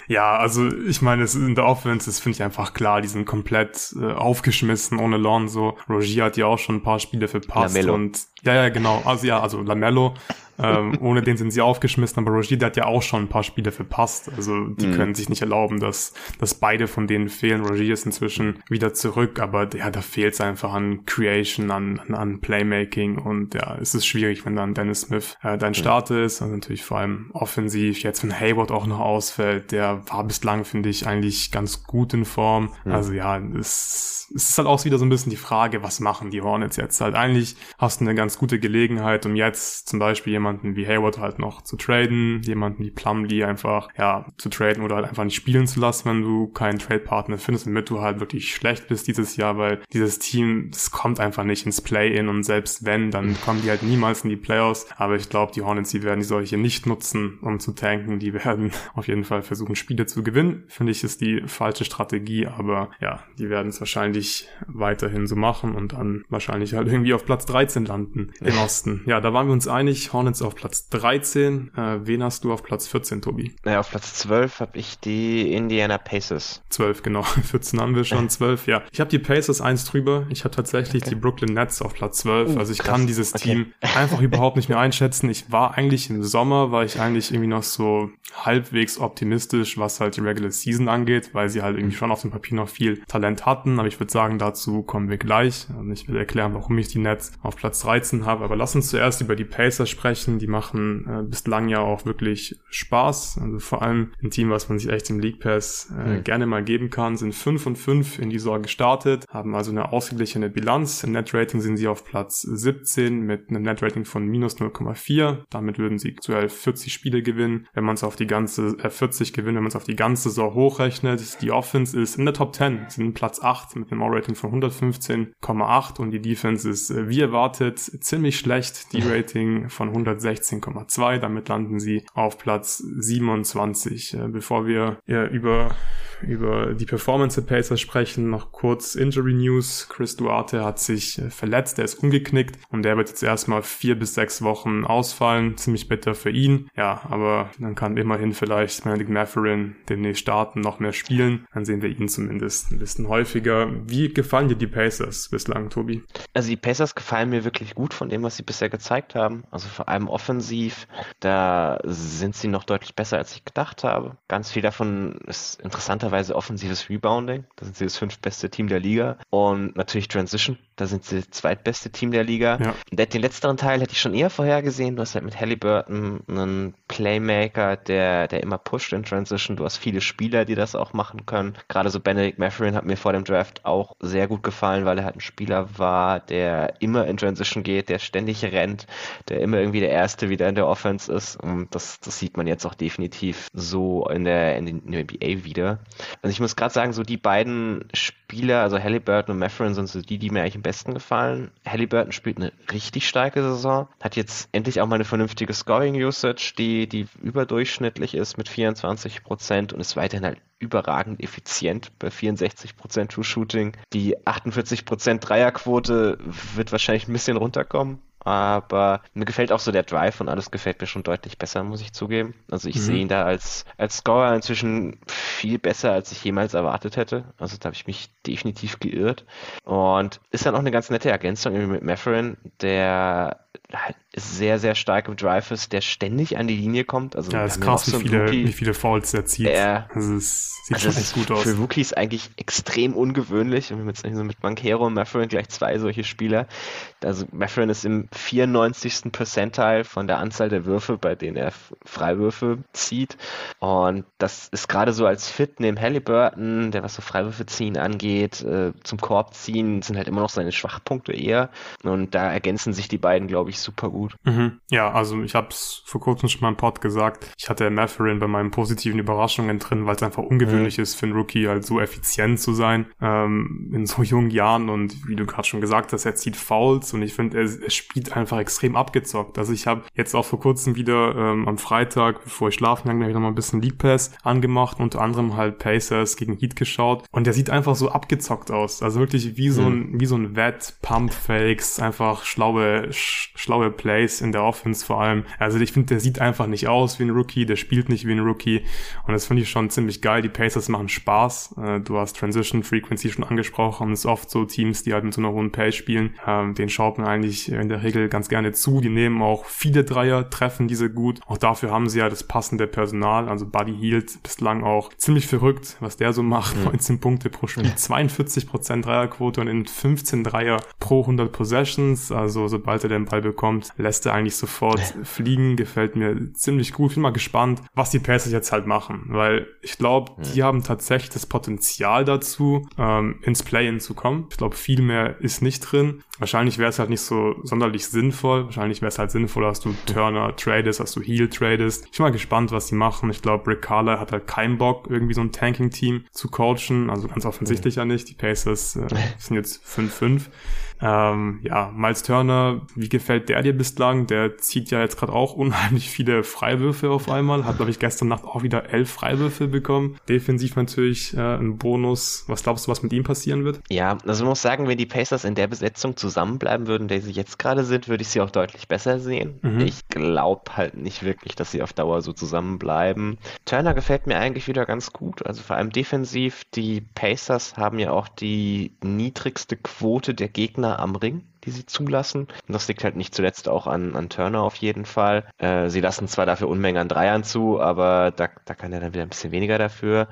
Ja, also ich meine, es ist in der Offense, das finde ich einfach klar, die sind komplett äh, aufgeschmissen ohne Lonzo. Rogier hat ja auch schon ein paar Spiele verpasst Lamello. und ja, ja, genau. Also ja, also Lamello ähm, ohne den sind sie aufgeschmissen, aber Rogier, der hat ja auch schon ein paar Spiele verpasst. Also die mhm. können sich nicht erlauben, dass, dass beide von denen fehlen. Rogier ist inzwischen wieder zurück, aber ja, da fehlt es einfach an Creation, an, an, Playmaking und ja, es ist schwierig, wenn dann Dennis Smith äh, dein mhm. Starter ist. Also natürlich vor allem offensiv. Jetzt, wenn Hayward auch noch ausfällt, der war bislang, finde ich, eigentlich ganz gut in Form. Mhm. Also ja, es, es ist halt auch wieder so ein bisschen die Frage, was machen die Hornets jetzt halt? Eigentlich hast du eine ganz gute Gelegenheit, um jetzt zum Beispiel jemand jemanden wie Hayward halt noch zu traden, jemanden wie Plumlee einfach, ja, zu traden oder halt einfach nicht spielen zu lassen, wenn du keinen Trade-Partner findest, damit du halt wirklich schlecht bist dieses Jahr, weil dieses Team, das kommt einfach nicht ins Play-In und selbst wenn, dann kommen die halt niemals in die Playoffs, aber ich glaube, die Hornets, die werden die solche nicht nutzen, um zu tanken, die werden auf jeden Fall versuchen, Spiele zu gewinnen, finde ich, ist die falsche Strategie, aber ja, die werden es wahrscheinlich weiterhin so machen und dann wahrscheinlich halt irgendwie auf Platz 13 landen im Osten. Ja, da waren wir uns einig, Hornets Hornets auf Platz 13. Äh, wen hast du auf Platz 14, Tobi? Naja, auf Platz 12 habe ich die Indiana Pacers. 12, genau. 14 haben wir schon, 12, ja. Ich habe die Pacers eins drüber. Ich habe tatsächlich okay. die Brooklyn Nets auf Platz 12. Uh, also ich krass. kann dieses okay. Team einfach überhaupt nicht mehr einschätzen. Ich war eigentlich im Sommer, war ich eigentlich irgendwie noch so halbwegs optimistisch, was halt die Regular Season angeht, weil sie halt irgendwie schon auf dem Papier noch viel Talent hatten. Aber ich würde sagen, dazu kommen wir gleich. Also ich will erklären, warum ich die Nets auf Platz 13 habe. Aber lass uns zuerst über die Pacers sprechen sprechen. Die machen äh, bislang ja auch wirklich Spaß. Also vor allem ein Team, was man sich echt im League Pass äh, mhm. gerne mal geben kann, sind 5 und 5 in die Saison gestartet, haben also eine ausgeglichene Bilanz. Im Net-Rating sind sie auf Platz 17 mit einem Net-Rating von minus 0,4. Damit würden sie aktuell 40 Spiele gewinnen. Wenn man es auf die ganze, äh, 40 gewinnen, wenn man es auf die ganze Saison hochrechnet. Die Offense ist in der Top 10, sind Platz 8 mit einem O-Rating von 115,8 und die Defense ist äh, wie erwartet ziemlich schlecht. Die Rating von 116,2. Damit landen sie auf Platz 27. Äh, bevor wir über über die Performance der Pacers sprechen, noch kurz Injury News. Chris Duarte hat sich äh, verletzt, er ist umgeknickt und der wird jetzt erstmal vier bis sechs Wochen ausfallen. Ziemlich bitter für ihn. Ja, aber dann kann immerhin vielleicht Benedict Matherin demnächst starten, noch mehr spielen. Dann sehen wir ihn zumindest ein bisschen häufiger. Wie gefallen dir die Pacers bislang, Tobi? Also die Pacers gefallen mir wirklich gut von dem, was sie bisher gezeigt haben. Also vor allem offensiv, da sind sie noch deutlich besser, als ich gedacht habe. Ganz viel davon ist interessanterweise offensives Rebounding. Da sind sie das fünftbeste Team der Liga. Und natürlich Transition. Da sind sie das zweitbeste Team der Liga. Ja. Den letzteren Teil hätte ich schon eher vorhergesehen. Du hast halt mit Halliburton einen Playmaker, der, der immer pusht in Transition. Du hast viele Spieler, die das auch machen können. Gerade so Benedict Matherin hat mir vor dem Draft auch sehr gut gefallen, weil er halt ein Spieler war, der immer in Transition geht, der ständig rennt, der immer irgendwie der Erste wieder in der Offense ist. Und das, das sieht man jetzt auch definitiv so in der, in der NBA wieder. Also ich muss gerade sagen, so die beiden Spieler, also Halliburton und Matherin sind so die, die mir eigentlich am besten gefallen. Halliburton spielt eine richtig starke Saison, hat jetzt endlich auch mal eine vernünftige Scoring-Usage, die, die überdurchschnittlich ist mit 24 Prozent und ist weiterhin halt überragend effizient bei 64 Prozent True Shooting. Die 48 Prozent Dreierquote wird wahrscheinlich ein bisschen runterkommen aber mir gefällt auch so der Drive und alles gefällt mir schon deutlich besser, muss ich zugeben. Also ich mhm. sehe ihn da als, als Scorer inzwischen viel besser, als ich jemals erwartet hätte. Also da habe ich mich definitiv geirrt. Und ist dann auch eine ganz nette Ergänzung mit Matherin, der halt sehr, sehr stark im Drive ist, der ständig an die Linie kommt. Also ja, ist krass, wie, so viele, Rookie, wie viele Fouls er zieht. Er, also es sieht also schon echt gut aus. Für Rookies eigentlich extrem ungewöhnlich. Und mit, mit Bankero und Matherin gleich zwei solche Spieler. Also Matherin ist im 94. Percentile von der Anzahl der Würfe, bei denen er Freiwürfe zieht. Und das ist gerade so als Fit neben Halliburton, der was so Freiwürfe ziehen angeht, äh, zum Korb ziehen, sind halt immer noch seine Schwachpunkte eher. Und da ergänzen sich die beiden, glaube ich, super gut. Mhm. Ja, also ich habe es vor kurzem schon mal im Pod gesagt. Ich hatte Matherin bei meinen positiven Überraschungen drin, weil es einfach ungewöhnlich mhm. ist für einen Rookie halt so effizient zu sein ähm, in so jungen Jahren und wie du gerade schon gesagt hast, er zieht Fouls und ich finde, er, er, spielt einfach extrem abgezockt. Also ich habe jetzt auch vor kurzem wieder ähm, am Freitag, bevor ich schlafen gegangen bin, wieder mal ein bisschen League Pass angemacht, unter anderem halt Pacers gegen Heat geschaut und der sieht einfach so abgezockt aus. Also wirklich wie so ein, mhm. wie so ein Wett, Pump Fakes, einfach schlaue, sch schlaue Play Plays in der Offense vor allem. Also ich finde, der sieht einfach nicht aus wie ein Rookie, der spielt nicht wie ein Rookie und das finde ich schon ziemlich geil. Die Pacers machen Spaß. Äh, du hast Transition Frequency schon angesprochen. Es ist oft so Teams, die halt mit so einer hohen Pace spielen. Ähm, den schaut man eigentlich in der Regel ganz gerne zu. Die nehmen auch viele Dreier, treffen diese gut. Auch dafür haben sie ja das passende Personal. Also Buddy Hield bislang auch ziemlich verrückt, was der so macht. Mhm. 19 Punkte pro Spiel, 42% Dreierquote und in 15 Dreier pro 100 Possessions. Also sobald er den Ball bekommt, lässt er eigentlich sofort fliegen, gefällt mir ziemlich gut. Bin mal gespannt, was die Pacers jetzt halt machen, weil ich glaube, die haben tatsächlich das Potenzial dazu, ähm, ins Play-In zu kommen. Ich glaube, viel mehr ist nicht drin. Wahrscheinlich wäre es halt nicht so sonderlich sinnvoll. Wahrscheinlich wäre es halt sinnvoll, dass du Turner tradest, dass du Heal tradest. Ich bin mal gespannt, was die machen. Ich glaube, Rick Carler hat halt keinen Bock, irgendwie so ein Tanking-Team zu coachen. Also ganz offensichtlich ja nicht. Die Pacers äh, sind jetzt 5-5. Ähm, ja, Miles Turner, wie gefällt der dir bislang? Der zieht ja jetzt gerade auch unheimlich viele Freiwürfe auf einmal. Hat, glaube ich, gestern Nacht auch wieder elf Freiwürfe bekommen. Defensiv natürlich äh, ein Bonus. Was glaubst du, was mit ihm passieren wird? Ja, also man muss sagen, wenn die Pacers in der Besetzung zusammenbleiben würden, der sie jetzt gerade sind, würde ich sie auch deutlich besser sehen. Mhm. Ich glaube halt nicht wirklich, dass sie auf Dauer so zusammenbleiben. Turner gefällt mir eigentlich wieder ganz gut. Also vor allem defensiv. Die Pacers haben ja auch die niedrigste Quote der Gegner Gegner am Ring. Die sie zulassen. Und das liegt halt nicht zuletzt auch an, an Turner auf jeden Fall. Äh, sie lassen zwar dafür Unmengen an Dreiern zu, aber da, da kann er dann wieder ein bisschen weniger dafür.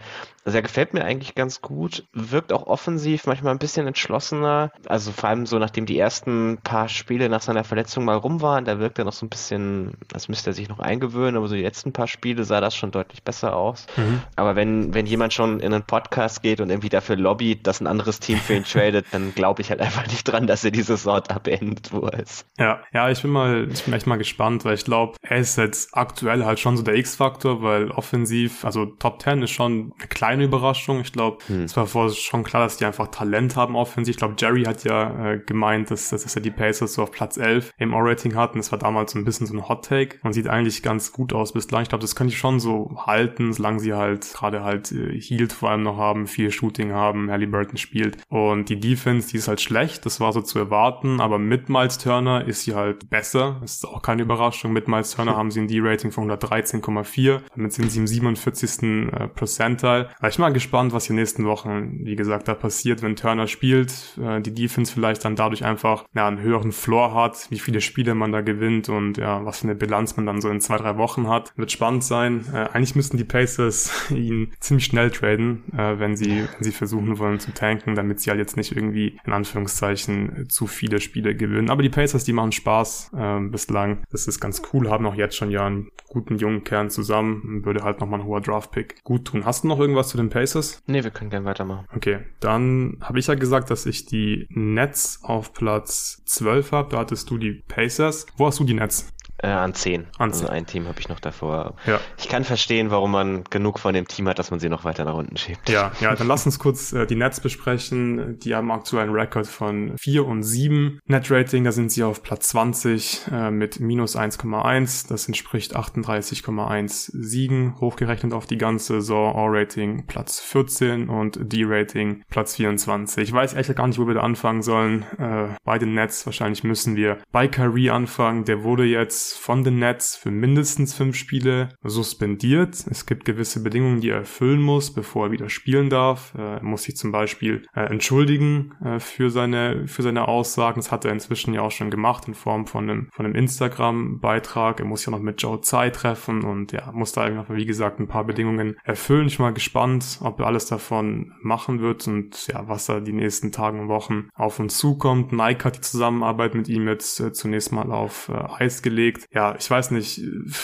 Also er gefällt mir eigentlich ganz gut, wirkt auch offensiv, manchmal ein bisschen entschlossener. Also vor allem so, nachdem die ersten paar Spiele nach seiner Verletzung mal rum waren, da wirkt er noch so ein bisschen, als müsste er sich noch eingewöhnen, aber so die letzten paar Spiele sah das schon deutlich besser aus. Mhm. Aber wenn, wenn jemand schon in einen Podcast geht und irgendwie dafür lobbyt, dass ein anderes Team für ihn tradet, dann glaube ich halt einfach nicht dran, dass er diese Sort abbeendet, wo er ist. Ja, ja, ich bin mal, ich bin echt mal gespannt, weil ich glaube, er ist jetzt aktuell halt schon so der X-Faktor, weil offensiv, also Top 10 ist schon eine kleine Überraschung. Ich glaube, hm. es war vorher schon klar, dass die einfach Talent haben offensiv. Ich glaube, Jerry hat ja äh, gemeint, dass, dass er die Pacers so auf Platz 11 im O-Rating hatten. Das war damals so ein bisschen so ein Hot-Take und sieht eigentlich ganz gut aus bislang. Ich glaube, das könnte ich schon so halten, solange sie halt gerade halt äh, Healed vor allem noch haben, viel Shooting haben, Halliburton spielt. Und die Defense, die ist halt schlecht, das war so zu erwarten, aber mit Miles Turner ist sie halt besser. Das ist auch keine Überraschung. Mit Miles Turner haben sie ein D-Rating von 113,4. Damit sind sie im 47. Äh, Percentile. Aber ich bin mal gespannt, was die nächsten Wochen, wie gesagt, da passiert, wenn Turner spielt. Äh, die Defense vielleicht dann dadurch einfach ja, einen höheren Floor hat, wie viele Spiele man da gewinnt und ja, was für eine Bilanz man dann so in zwei, drei Wochen hat. Wird spannend sein. Äh, eigentlich müssten die Pacers ihn ziemlich schnell traden, wenn sie, wenn sie versuchen wollen zu tanken, damit sie halt jetzt nicht irgendwie in Anführungszeichen zu viele Spiele gewinnen. Aber die Pacers, die machen Spaß äh, bislang. Das ist ganz cool, haben auch jetzt schon ja einen guten jungen Kern zusammen. Würde halt nochmal ein hoher Draft-Pick gut tun. Hast du noch irgendwas zu den Pacers? Nee, wir können gerne weitermachen. Okay, dann habe ich ja gesagt, dass ich die Nets auf Platz 12 habe. Da hattest du die Pacers. Wo hast du die Nets? Äh, an 10. An 10. Also ein Team habe ich noch davor. Ja. Ich kann verstehen, warum man genug von dem Team hat, dass man sie noch weiter nach unten schiebt. Ja, ja, dann lass uns kurz äh, die Nets besprechen. Die haben aktuell einen Rekord von 4 und 7. Net-Rating, da sind sie auf Platz 20 äh, mit minus 1,1. Das entspricht 38,1 Siegen, hochgerechnet auf die ganze Saison. All-Rating Platz 14 und D-Rating Platz 24. Ich weiß echt gar nicht, wo wir da anfangen sollen. Äh, bei den Nets wahrscheinlich müssen wir bei Kyrie anfangen. Der wurde jetzt von den Nets für mindestens fünf Spiele suspendiert. Es gibt gewisse Bedingungen, die er erfüllen muss, bevor er wieder spielen darf. Er muss sich zum Beispiel äh, entschuldigen äh, für seine, für seine Aussagen. Das hat er inzwischen ja auch schon gemacht in Form von einem, von einem Instagram-Beitrag. Er muss ja noch mit Joe Tsai treffen und ja, muss da einfach, wie gesagt, ein paar Bedingungen erfüllen. Ich bin mal gespannt, ob er alles davon machen wird und ja, was da die nächsten Tage und Wochen auf uns zukommt. Nike hat die Zusammenarbeit mit ihm jetzt äh, zunächst mal auf äh, Eis gelegt gelegt. Ja, ich weiß nicht,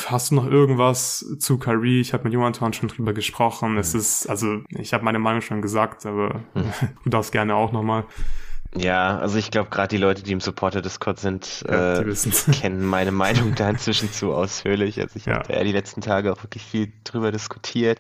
hast du noch irgendwas zu Kyrie? Ich habe mit Jonathan schon drüber gesprochen. Mhm. Es ist, also ich habe meine Meinung schon gesagt, aber mhm. du darfst gerne auch nochmal. Ja, also ich glaube, gerade die Leute, die im Supporter-Discord sind, ja, äh, kennen meine Meinung da inzwischen zu ausführlich. Also ich ja. habe ja die letzten Tage auch wirklich viel drüber diskutiert.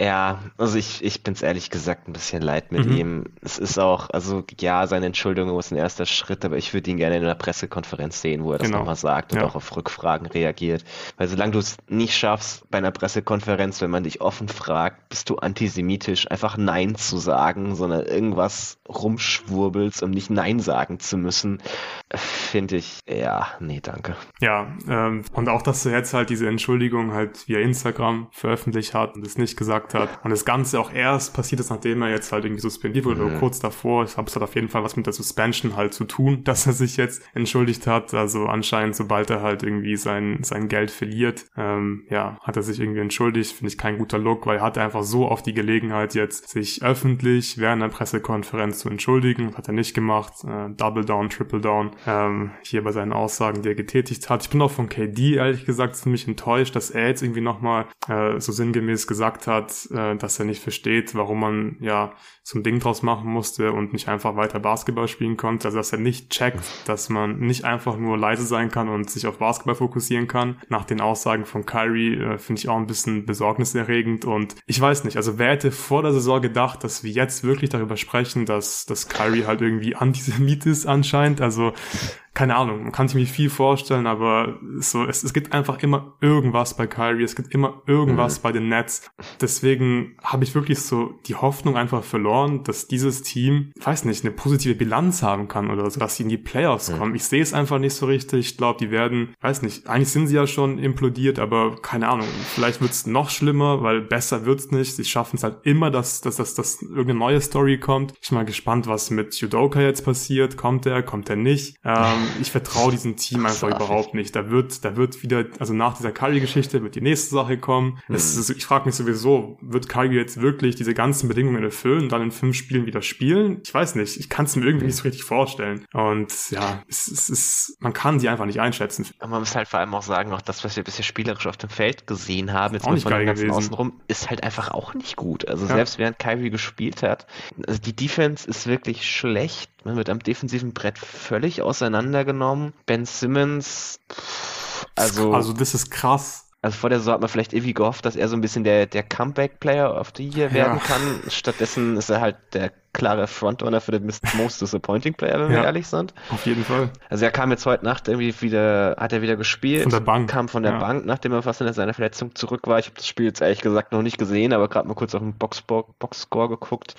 Ja, also ich, ich bin's ehrlich gesagt ein bisschen leid mit mhm. ihm. Es ist auch, also ja, seine Entschuldigung ist ein erster Schritt, aber ich würde ihn gerne in einer Pressekonferenz sehen, wo er das genau. nochmal sagt und ja. auch auf Rückfragen reagiert. Weil solange du es nicht schaffst, bei einer Pressekonferenz, wenn man dich offen fragt, bist du antisemitisch, einfach Nein zu sagen, sondern irgendwas rumschwurbelst um nicht Nein sagen zu müssen, finde ich, ja, nee, danke. Ja, ähm, und auch, dass er jetzt halt diese Entschuldigung halt via Instagram veröffentlicht hat und es nicht gesagt hat. Und das Ganze auch erst passiert ist, nachdem er jetzt halt irgendwie suspendiert wurde mhm. oder kurz davor. Ich glaube, es hat auf jeden Fall was mit der Suspension halt zu tun, dass er sich jetzt entschuldigt hat. Also anscheinend, sobald er halt irgendwie sein, sein Geld verliert, ähm, ja, hat er sich irgendwie entschuldigt. Finde ich kein guter Look, weil er hatte einfach so auf die Gelegenheit jetzt, sich öffentlich während einer Pressekonferenz zu entschuldigen. Hat er nicht gemacht. Äh, Double Down, Triple Down. Ähm, hier bei seinen Aussagen, die er getätigt hat. Ich bin auch von KD ehrlich gesagt ziemlich enttäuscht, dass er jetzt irgendwie nochmal äh, so sinngemäß gesagt hat, äh, dass er nicht versteht, warum man ja zum Ding draus machen musste und nicht einfach weiter Basketball spielen konnte. Also dass er nicht checkt, dass man nicht einfach nur leise sein kann und sich auf Basketball fokussieren kann. Nach den Aussagen von Kyrie äh, finde ich auch ein bisschen besorgniserregend und ich weiß nicht, also wer hätte vor der Saison gedacht, dass wir jetzt wirklich darüber sprechen, dass, dass Kyrie halt irgendwie Antisemit ist anscheinend. Also keine Ahnung, man kann sich mir viel vorstellen, aber so, es, es gibt einfach immer irgendwas bei Kyrie, es gibt immer irgendwas mhm. bei den Nets. Deswegen habe ich wirklich so die Hoffnung einfach verloren, dass dieses Team, weiß nicht, eine positive Bilanz haben kann oder so, dass sie in die Playoffs mhm. kommen. Ich sehe es einfach nicht so richtig. Ich glaube, die werden, weiß nicht, eigentlich sind sie ja schon implodiert, aber keine Ahnung, vielleicht wird es noch schlimmer, weil besser wird's nicht. Sie schaffen es halt immer, dass, dass, dass, dass irgendeine neue Story kommt. Ich bin mal gespannt, was mit Judoka jetzt passiert. Kommt er, kommt er nicht? Ähm, ich vertraue diesem Team einfach überhaupt nicht. Da wird, da wird wieder, also nach dieser Curry-Geschichte wird die nächste Sache kommen. Mhm. Ist, ich frage mich sowieso, wird Curry jetzt wirklich diese ganzen Bedingungen erfüllen und dann in fünf Spielen wieder spielen? Ich weiß nicht. Ich kann es mir irgendwie nicht so richtig vorstellen. Und ja, es, es ist, man kann sie einfach nicht einschätzen. Aber man muss halt vor allem auch sagen, auch das, was wir bisher spielerisch auf dem Feld gesehen haben, jetzt auch nicht von geil ganzen Außenrum, ist halt einfach auch nicht gut. Also ja. selbst während Kyrie gespielt hat, also die Defense ist wirklich schlecht. Man wird am defensiven Brett völlig auseinandergenommen. Ben Simmons, also. Also das ist krass. Also vor der Saison hat man vielleicht irgendwie gehofft, dass er so ein bisschen der, der Comeback-Player of the Year werden ja. kann. Stattdessen ist er halt der klare Frontrunner für den Most Disappointing Player, wenn ja, wir ehrlich sind. Auf jeden Fall. Also er kam jetzt heute Nacht irgendwie wieder, hat er wieder gespielt. Von der Bank. Kam von der ja. Bank, nachdem er fast in seiner Verletzung zurück war. Ich habe das Spiel jetzt ehrlich gesagt noch nicht gesehen, aber gerade mal kurz auf den Boxscore geguckt.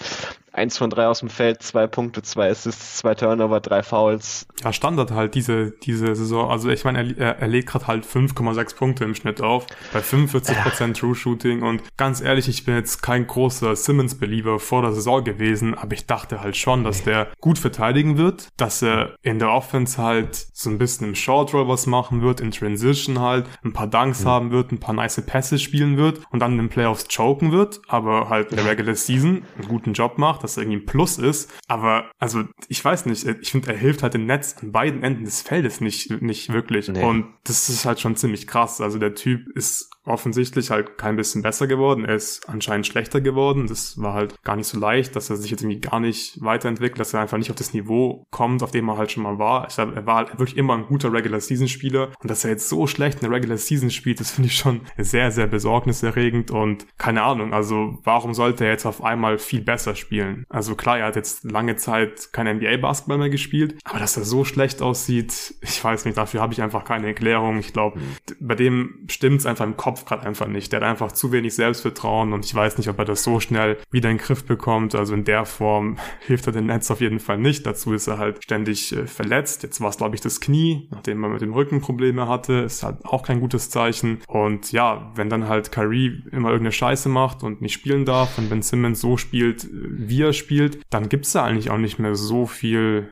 Eins von drei aus dem Feld, zwei Punkte, zwei Assists, zwei Turnover, drei Fouls. Ja, Standard halt diese, diese Saison. Also ich meine, er, er legt gerade halt 5,6 Punkte im Schnitt auf, bei 45% ja. True Shooting und ganz ehrlich, ich bin jetzt kein großer Simmons-Believer vor der Saison gewesen, aber ich dachte halt schon, dass der gut verteidigen wird, dass er in der Offense halt so ein bisschen im Short Roll was machen wird, in Transition halt, ein paar Dunks mhm. haben wird, ein paar nice Pässe spielen wird und dann in den Playoffs choken wird, aber halt in der Regular Season einen guten Job macht, dass er irgendwie ein Plus ist. Aber also ich weiß nicht, ich finde, er hilft halt dem Netz an beiden Enden des Feldes nicht, nicht wirklich. Nee. Und das ist halt schon ziemlich krass. Also der Typ ist offensichtlich halt kein bisschen besser geworden. Er ist anscheinend schlechter geworden. Das war halt gar nicht so leicht, dass er sich jetzt irgendwie gar nicht weiterentwickelt, dass er einfach nicht auf das Niveau kommt, auf dem er halt schon mal war. Ich glaube, er war halt wirklich immer ein guter Regular Season Spieler und dass er jetzt so schlecht eine Regular Season spielt, das finde ich schon sehr, sehr besorgniserregend und keine Ahnung. Also warum sollte er jetzt auf einmal viel besser spielen? Also klar, er hat jetzt lange Zeit kein NBA Basketball mehr gespielt, aber dass er so schlecht aussieht, ich weiß nicht, dafür habe ich einfach keine Erklärung. Ich glaube, bei dem stimmt es einfach im Kopf gerade einfach nicht. Der hat einfach zu wenig Selbstvertrauen und ich weiß nicht, ob er das so schnell wieder in den Griff bekommt. Also in der Form hilft er den Netz auf jeden Fall nicht. Dazu ist er halt ständig äh, verletzt. Jetzt war es, glaube ich, das Knie, nachdem er mit dem Rücken Probleme hatte. Ist halt auch kein gutes Zeichen. Und ja, wenn dann halt Kyrie immer irgendeine Scheiße macht und nicht spielen darf und Ben Simmons so spielt, äh, wie er spielt, dann gibt's da eigentlich auch nicht mehr so viel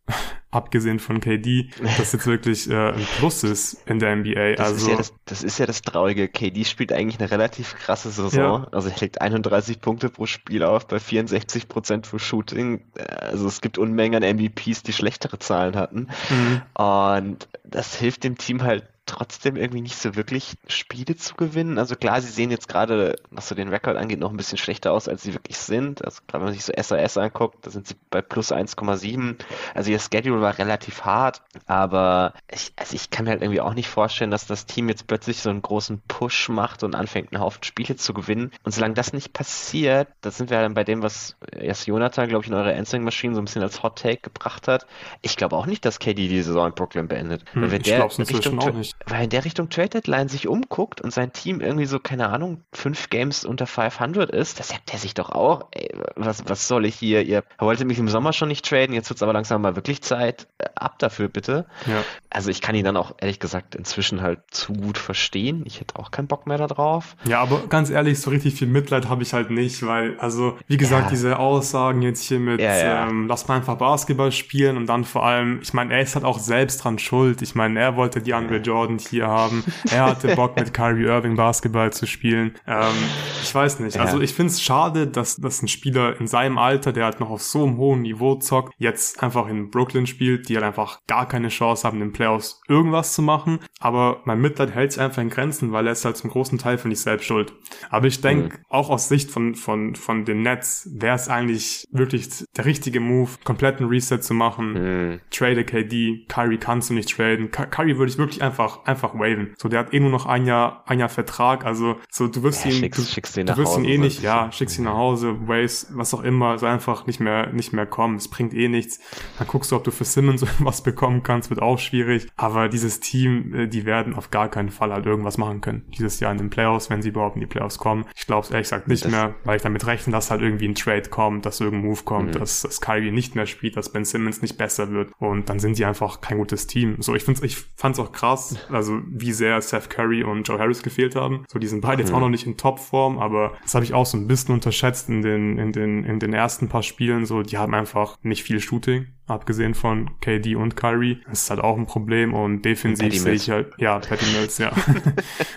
abgesehen von KD, das jetzt wirklich äh, ein Plus ist in der NBA. Das, also, ist ja das, das ist ja das Traurige. KD spielt eigentlich eine relativ krasse Saison. Ja. Also er legt 31 Punkte pro Spiel auf bei 64 Prozent für Shooting. Also es gibt Unmengen an MVPs, die schlechtere Zahlen hatten. Mhm. Und das hilft dem Team halt trotzdem irgendwie nicht so wirklich Spiele zu gewinnen. Also klar, sie sehen jetzt gerade, was so den Rekord angeht, noch ein bisschen schlechter aus, als sie wirklich sind. Also klar, wenn man sich so SAS anguckt, da sind sie bei plus 1,7. Also ihr Schedule war relativ hart, aber ich, also ich kann mir halt irgendwie auch nicht vorstellen, dass das Team jetzt plötzlich so einen großen Push macht und anfängt, einen Haufen Spiele zu gewinnen. Und solange das nicht passiert, da sind wir dann bei dem, was erst Jonathan, glaube ich, in eurer Answering Machine so ein bisschen als Hot Take gebracht hat. Ich glaube auch nicht, dass KD die Saison in Brooklyn beendet. Hm, ich glaube es inzwischen auch nicht weil in der Richtung Trade Deadline sich umguckt und sein Team irgendwie so, keine Ahnung, fünf Games unter 500 ist, da sagt er sich doch auch, ey, was, was soll ich hier? Ihr wollte mich im Sommer schon nicht traden, jetzt wird es aber langsam mal wirklich Zeit. Ab dafür bitte. Ja. Also ich kann ihn dann auch ehrlich gesagt inzwischen halt zu gut verstehen. Ich hätte auch keinen Bock mehr darauf. Ja, aber ganz ehrlich, so richtig viel Mitleid habe ich halt nicht, weil, also, wie gesagt, ja. diese Aussagen jetzt hier mit, ja, ähm, lass mal einfach Basketball spielen und dann vor allem, ich meine, er ist halt auch selbst dran schuld. Ich meine, er wollte die Andre Jordan Abend hier haben. Er hatte Bock mit Kyrie Irving Basketball zu spielen. Ähm, ich weiß nicht. Also ich finde es schade, dass, dass ein Spieler in seinem Alter, der halt noch auf so einem hohen Niveau zockt, jetzt einfach in Brooklyn spielt, die halt einfach gar keine Chance haben, in den Playoffs irgendwas zu machen. Aber mein Mitleid hält sich einfach in Grenzen, weil er ist halt zum großen Teil, finde ich, selbst schuld. Aber ich denke, mhm. auch aus Sicht von, von, von den Nets wäre es eigentlich wirklich der richtige Move, kompletten Reset zu machen. Mhm. Trade KD, Kyrie kannst du nicht traden. Kyrie würde ich wirklich einfach einfach, waven. So, der hat eh nur noch ein Jahr, ein Jahr Vertrag, also so, du wirst ja, ihn, schickst, du, schickst ihn du wirst Hause, ihn eh nicht, ja, schickst ihn nach Hause, Waves, was auch immer, so einfach nicht mehr, nicht mehr kommen. Es bringt eh nichts. Dann guckst du, ob du für Simmons was bekommen kannst, wird auch schwierig. Aber dieses Team, äh, die werden auf gar keinen Fall halt irgendwas machen können. Dieses Jahr in den Playoffs, wenn sie überhaupt in die Playoffs kommen. Ich glaube es ehrlich gesagt nicht das mehr, weil ich damit rechne, dass halt irgendwie ein Trade kommt, dass irgendein Move kommt, mhm. dass, dass Kyrie nicht mehr spielt, dass Ben Simmons nicht besser wird. Und dann sind die einfach kein gutes Team. So, ich find's, ich fand's auch krass, also wie sehr Seth Curry und Joe Harris gefehlt haben. So, die sind beide mhm. jetzt auch noch nicht in Topform, aber das habe ich auch so ein bisschen unterschätzt in den, in den, in den ersten paar Spielen. So, die haben einfach nicht viel Shooting abgesehen von KD und Kyrie. Das ist halt auch ein Problem und defensiv sehe ich halt, ja, Patty Mills, ja.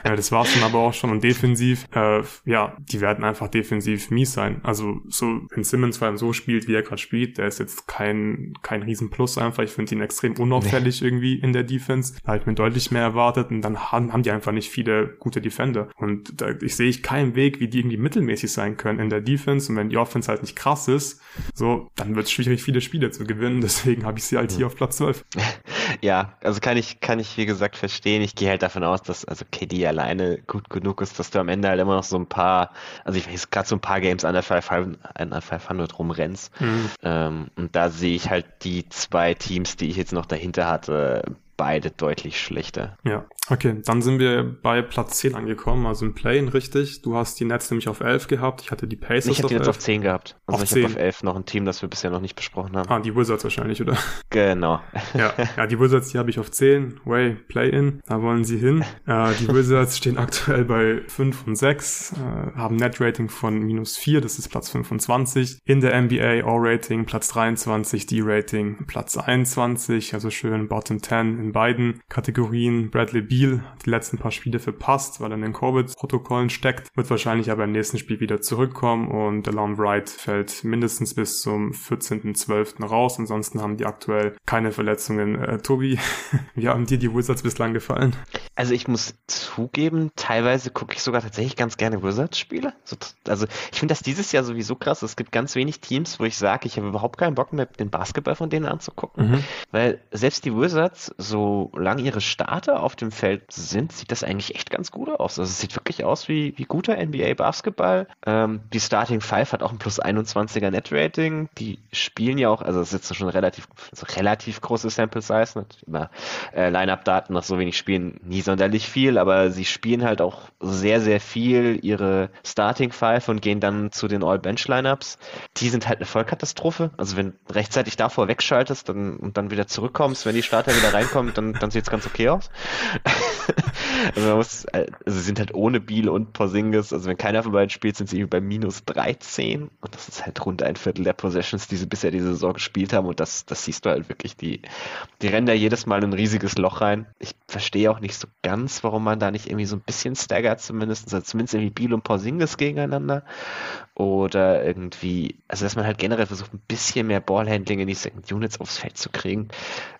Das war's dann aber auch schon und defensiv, äh, ja, die werden einfach defensiv mies sein. Also so, wenn Simmons vor allem so spielt, wie er gerade spielt, der ist jetzt kein, kein Riesenplus einfach. Ich finde ihn extrem unauffällig nee. irgendwie in der Defense. Da habe ich mir deutlich mehr erwartet und dann haben, haben die einfach nicht viele gute Defender. Und da ich sehe ich keinen Weg, wie die irgendwie mittelmäßig sein können in der Defense und wenn die Offense halt nicht krass ist, so, dann wird es schwierig, viele Spiele zu gewinnen deswegen habe ich sie halt hier auf Platz 12. Ja, also kann ich, kann ich wie gesagt verstehen. Ich gehe halt davon aus, dass also KD alleine gut genug ist, dass du am Ende halt immer noch so ein paar, also ich weiß gerade so ein paar Games an der 500 rumrennst. Mhm. Ähm, und da sehe ich halt die zwei Teams, die ich jetzt noch dahinter hatte, beide deutlich schlechter. Ja, okay, dann sind wir bei Platz 10 angekommen, also im Play-In richtig. Du hast die Nets nämlich auf 11 gehabt, ich hatte die Pacers ich auf die Nets auf 10 gehabt. Also auf ich habe auf 11 noch ein Team, das wir bisher noch nicht besprochen haben. Ah, die Wizards wahrscheinlich, oder? Genau. Ja, ja die Wizards, die habe ich auf 10. Way, Play-In, da wollen sie hin. Äh, die Wizards stehen aktuell bei 5 und 6, äh, haben Net-Rating von minus 4, das ist Platz 25. In der NBA All-Rating Platz 23, D-Rating Platz 21, also schön Bottom 10 in beiden Kategorien. Bradley Beal hat die letzten paar Spiele verpasst, weil er in den Covid-Protokollen steckt, wird wahrscheinlich aber im nächsten Spiel wieder zurückkommen und Alon Wright fällt mindestens bis zum 14.12. raus. Ansonsten haben die aktuell keine Verletzungen. Äh, Tobi, wie haben dir die Wizards bislang gefallen? Also ich muss zugeben, teilweise gucke ich sogar tatsächlich ganz gerne Wizards-Spiele. Also ich finde das dieses Jahr sowieso krass. Es gibt ganz wenig Teams, wo ich sage, ich habe überhaupt keinen Bock mehr, den Basketball von denen anzugucken. Mhm. Weil selbst die Wizards, solange ihre Starter auf dem Feld sind, sieht das eigentlich echt ganz gut aus. Also es sieht wirklich aus wie, wie guter NBA-Basketball. Ähm, die Starting Five hat auch ein plus 21er Net-Rating. Die spielen ja auch, also es ist schon relativ, also relativ große Sample Size. Nicht immer äh, Line-Up-Daten nach so wenig Spielen nie sonderlich viel, aber sie spielen halt auch sehr, sehr viel ihre Starting Five und gehen dann zu den All-Bench-Lineups. Die sind halt eine Vollkatastrophe. Also wenn rechtzeitig davor wegschaltest dann, und dann wieder zurückkommst, wenn die Starter wieder reinkommen, dann, dann sieht es ganz okay aus. Also, man muss, also sie sind halt ohne Biel und Porzingis, also wenn keiner von beiden spielt, sind sie bei minus 13 und das ist halt rund ein Viertel der Possessions, die sie bisher diese Saison gespielt haben. Und das, das siehst du halt wirklich, die, die rennen da jedes Mal ein riesiges Loch rein. Ich verstehe auch nicht so ganz, warum man da nicht irgendwie so ein bisschen staggert zumindest, also zumindest irgendwie Biel und Porzingis gegeneinander oder irgendwie, also dass man halt generell versucht, ein bisschen mehr Ballhandling in die Second Units aufs Feld zu kriegen.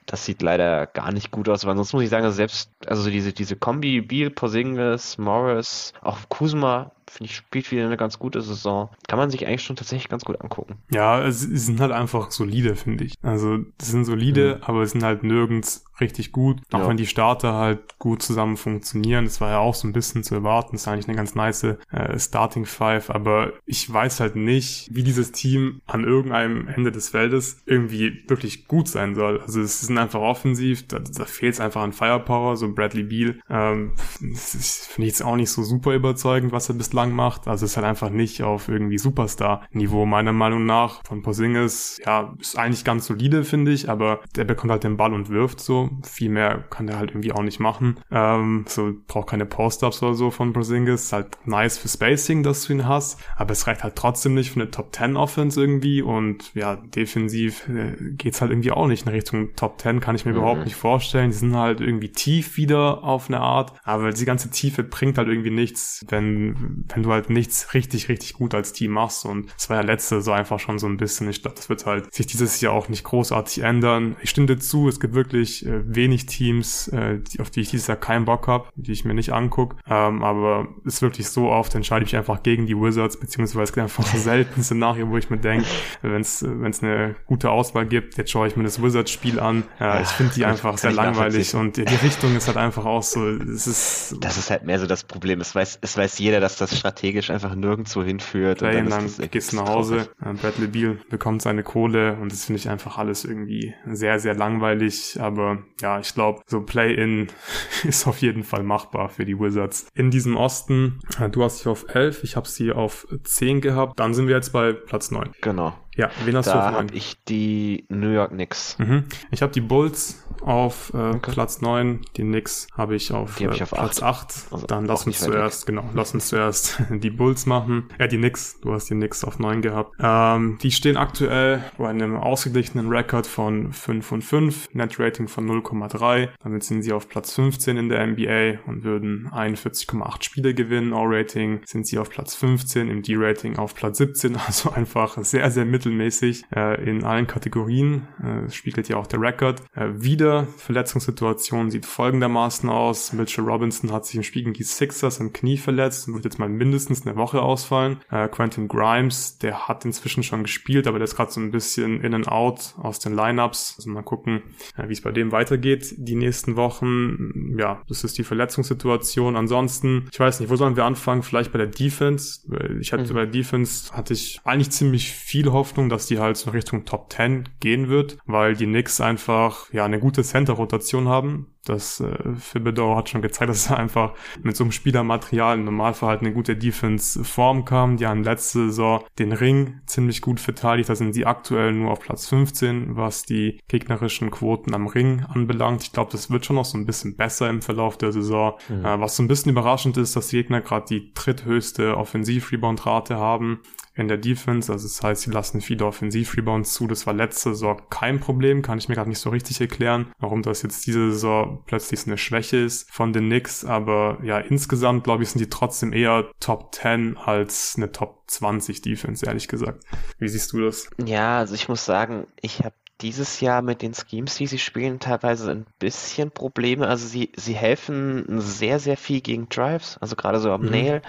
Das sieht leider gar nicht gut aus, aber sonst muss ich sagen, also selbst, also diese, diese Kombi, Beal, Porzingis, Morris, auch Kuzma, finde ich, spielt wieder eine ganz gute Saison. Kann man sich eigentlich schon tatsächlich ganz gut angucken. Ja, sie sind halt einfach solide, finde ich. Also, sie sind solide, mhm. aber es sind halt nirgends richtig gut. Auch ja. wenn die Starter halt gut zusammen funktionieren. Das war ja auch so ein bisschen zu erwarten. Das ist eigentlich eine ganz nice äh, Starting Five, aber ich weiß halt nicht, wie dieses Team an irgendeinem Ende des Feldes irgendwie wirklich gut sein soll. Also es sind einfach offensiv, da, da fehlt es einfach an Firepower, so Bradley Beal. Ähm, finde ich jetzt auch nicht so super überzeugend, was er bislang macht. Also es ist halt einfach nicht auf irgendwie Superstar-Niveau, meiner Meinung nach. Von Porzingis, ja, ist eigentlich ganz solide, finde ich, aber der bekommt halt den Ball und wirft so. Viel mehr kann der halt irgendwie auch nicht machen. Ähm, so braucht keine Post-Ups oder so von Porzingis. Ist halt nice für Spacing, dass du ihn hast, aber es reicht halt trotzdem nicht für eine Top 10 Offense irgendwie und ja, defensiv äh, geht's halt irgendwie auch nicht in Richtung Top 10, kann ich mir mhm. überhaupt nicht vorstellen. Die sind halt irgendwie tief wieder auf eine Art, aber die ganze Tiefe bringt halt irgendwie nichts, wenn, wenn du halt nichts richtig, richtig gut als Team machst und es war ja letzte so einfach schon so ein bisschen, ich glaube, das wird halt sich dieses Jahr auch nicht großartig ändern. Ich stimme dir zu, es gibt wirklich äh, wenig Teams, äh, auf die ich dieses Jahr keinen Bock habe, die ich mir nicht angucke. Ähm, aber ist wirklich so oft, entscheide ich mich einfach gegen die Wizards, beziehungsweise es gibt einfach selten Szenario, wo ich mir denke, wenn es eine gute Auswahl gibt, jetzt schaue ich mir das Wizards-Spiel an. Äh, ich finde die einfach sehr langweilig und die, die, Richtung ist halt einfach auch so, es ist... Das ist halt mehr so das Problem. Es weiß, es weiß jeder, dass das strategisch einfach nirgendwo hinführt. Play und dann, dann gehst du nach Hause, äh, Bradley Beal bekommt seine Kohle und das finde ich einfach alles irgendwie sehr, sehr langweilig. Aber ja, ich glaube, so Play-In ist auf jeden Fall machbar für die Wizards. In diesem Osten, äh, du hast sie auf 11, ich habe sie auf 10 gehabt. Dann sind wir jetzt bei Platz 9. Genau. Ja, wen hast da du auf 9? Da habe ich die New York Knicks. Mhm. Ich habe die Bulls auf äh, okay. Platz 9, die Knicks habe ich auf, äh, ich auf Platz 8. Also Dann lass uns zuerst, weg. genau, lass uns zuerst die Bulls machen. Ja, die Knicks, du hast die Knicks auf 9 gehabt. Ähm, die stehen aktuell bei einem ausgeglichenen Rekord von 5 und 5, Net Rating von 0,3. Damit sind sie auf Platz 15 in der NBA und würden 41,8 Spiele gewinnen. All-Rating sind sie auf Platz 15, im D-Rating auf Platz 17, also einfach sehr, sehr mittelmäßig äh, in allen Kategorien. Äh, spiegelt ja auch der Rekord. Äh, wieder Verletzungssituation sieht folgendermaßen aus. Mitchell Robinson hat sich im Spiel gegen die Sixers im Knie verletzt und wird jetzt mal mindestens eine Woche ausfallen. Äh, Quentin Grimes, der hat inzwischen schon gespielt, aber der ist gerade so ein bisschen in and out aus den Lineups. Also mal gucken, äh, wie es bei dem weitergeht die nächsten Wochen. Ja, das ist die Verletzungssituation. Ansonsten, ich weiß nicht, wo sollen wir anfangen? Vielleicht bei der Defense. Ich hatte mhm. bei der Defense hatte ich eigentlich ziemlich viel Hoffnung, dass die halt so Richtung Top 10 gehen wird, weil die Knicks einfach ja eine gute Center-Rotation haben. Das äh, Thibodeau hat schon gezeigt, dass er einfach mit so einem Spielermaterial im Normalfall halt eine gute Defense form kam. Die haben letzte Saison den Ring ziemlich gut verteidigt. Da sind sie aktuell nur auf Platz 15, was die gegnerischen Quoten am Ring anbelangt. Ich glaube, das wird schon noch so ein bisschen besser im Verlauf der Saison. Mhm. Äh, was so ein bisschen überraschend ist, dass die Gegner gerade die dritthöchste Offensiv-Rebound-Rate haben in der Defense. Also das heißt, sie lassen viele Offensiv-Rebounds zu. Das war letzte Saison kein Problem. Kann ich mir gerade nicht so richtig erklären, warum das jetzt diese Saison plötzlich eine Schwäche ist von den Knicks. Aber ja, insgesamt glaube ich, sind die trotzdem eher Top 10 als eine Top 20 Defense, ehrlich gesagt. Wie siehst du das? Ja, also ich muss sagen, ich habe dieses Jahr mit den Schemes, die sie spielen, teilweise ein bisschen Probleme. Also sie, sie helfen sehr, sehr viel gegen Drives, also gerade so am mhm. Nail,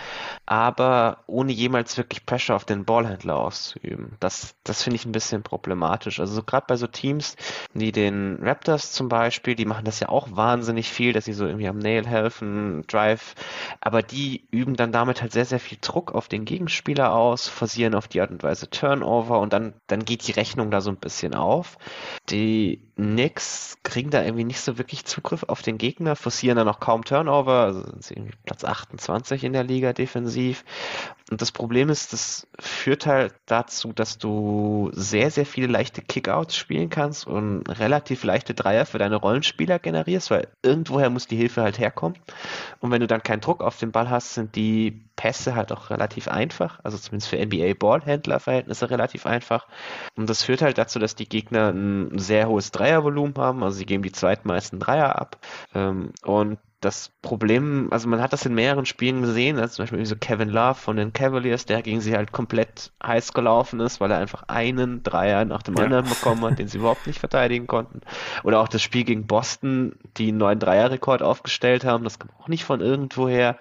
aber ohne jemals wirklich Pressure auf den Ballhändler auszuüben. Das, das finde ich ein bisschen problematisch. Also so gerade bei so Teams wie den Raptors zum Beispiel, die machen das ja auch wahnsinnig viel, dass sie so irgendwie am Nail helfen, Drive, aber die üben dann damit halt sehr, sehr viel Druck auf den Gegenspieler aus, forcieren auf die Art und Weise Turnover und dann, dann geht die Rechnung da so ein bisschen auf. Die Knicks kriegen da irgendwie nicht so wirklich Zugriff auf den Gegner, forcieren da noch kaum Turnover, also sind sie irgendwie Platz 28 in der Liga defensiv. Und das Problem ist, das führt halt dazu, dass du sehr, sehr viele leichte Kickouts spielen kannst und relativ leichte Dreier für deine Rollenspieler generierst, weil irgendwoher muss die Hilfe halt herkommen. Und wenn du dann keinen Druck auf den Ball hast, sind die Pässe halt auch relativ einfach, also zumindest für NBA-Ballhändler-Verhältnisse relativ einfach. Und das führt halt dazu, dass die Gegner ein sehr hohes Dreiervolumen haben, also sie geben die zweitmeisten Dreier ab. Ähm, und das Problem, also man hat das in mehreren Spielen gesehen, als zum Beispiel so Kevin Love von den Cavaliers, der gegen sie halt komplett heiß gelaufen ist, weil er einfach einen Dreier nach dem ja. anderen bekommen hat, den sie überhaupt nicht verteidigen konnten. Oder auch das Spiel gegen Boston, die einen neuen Dreierrekord aufgestellt haben, das kam auch nicht von irgendwoher.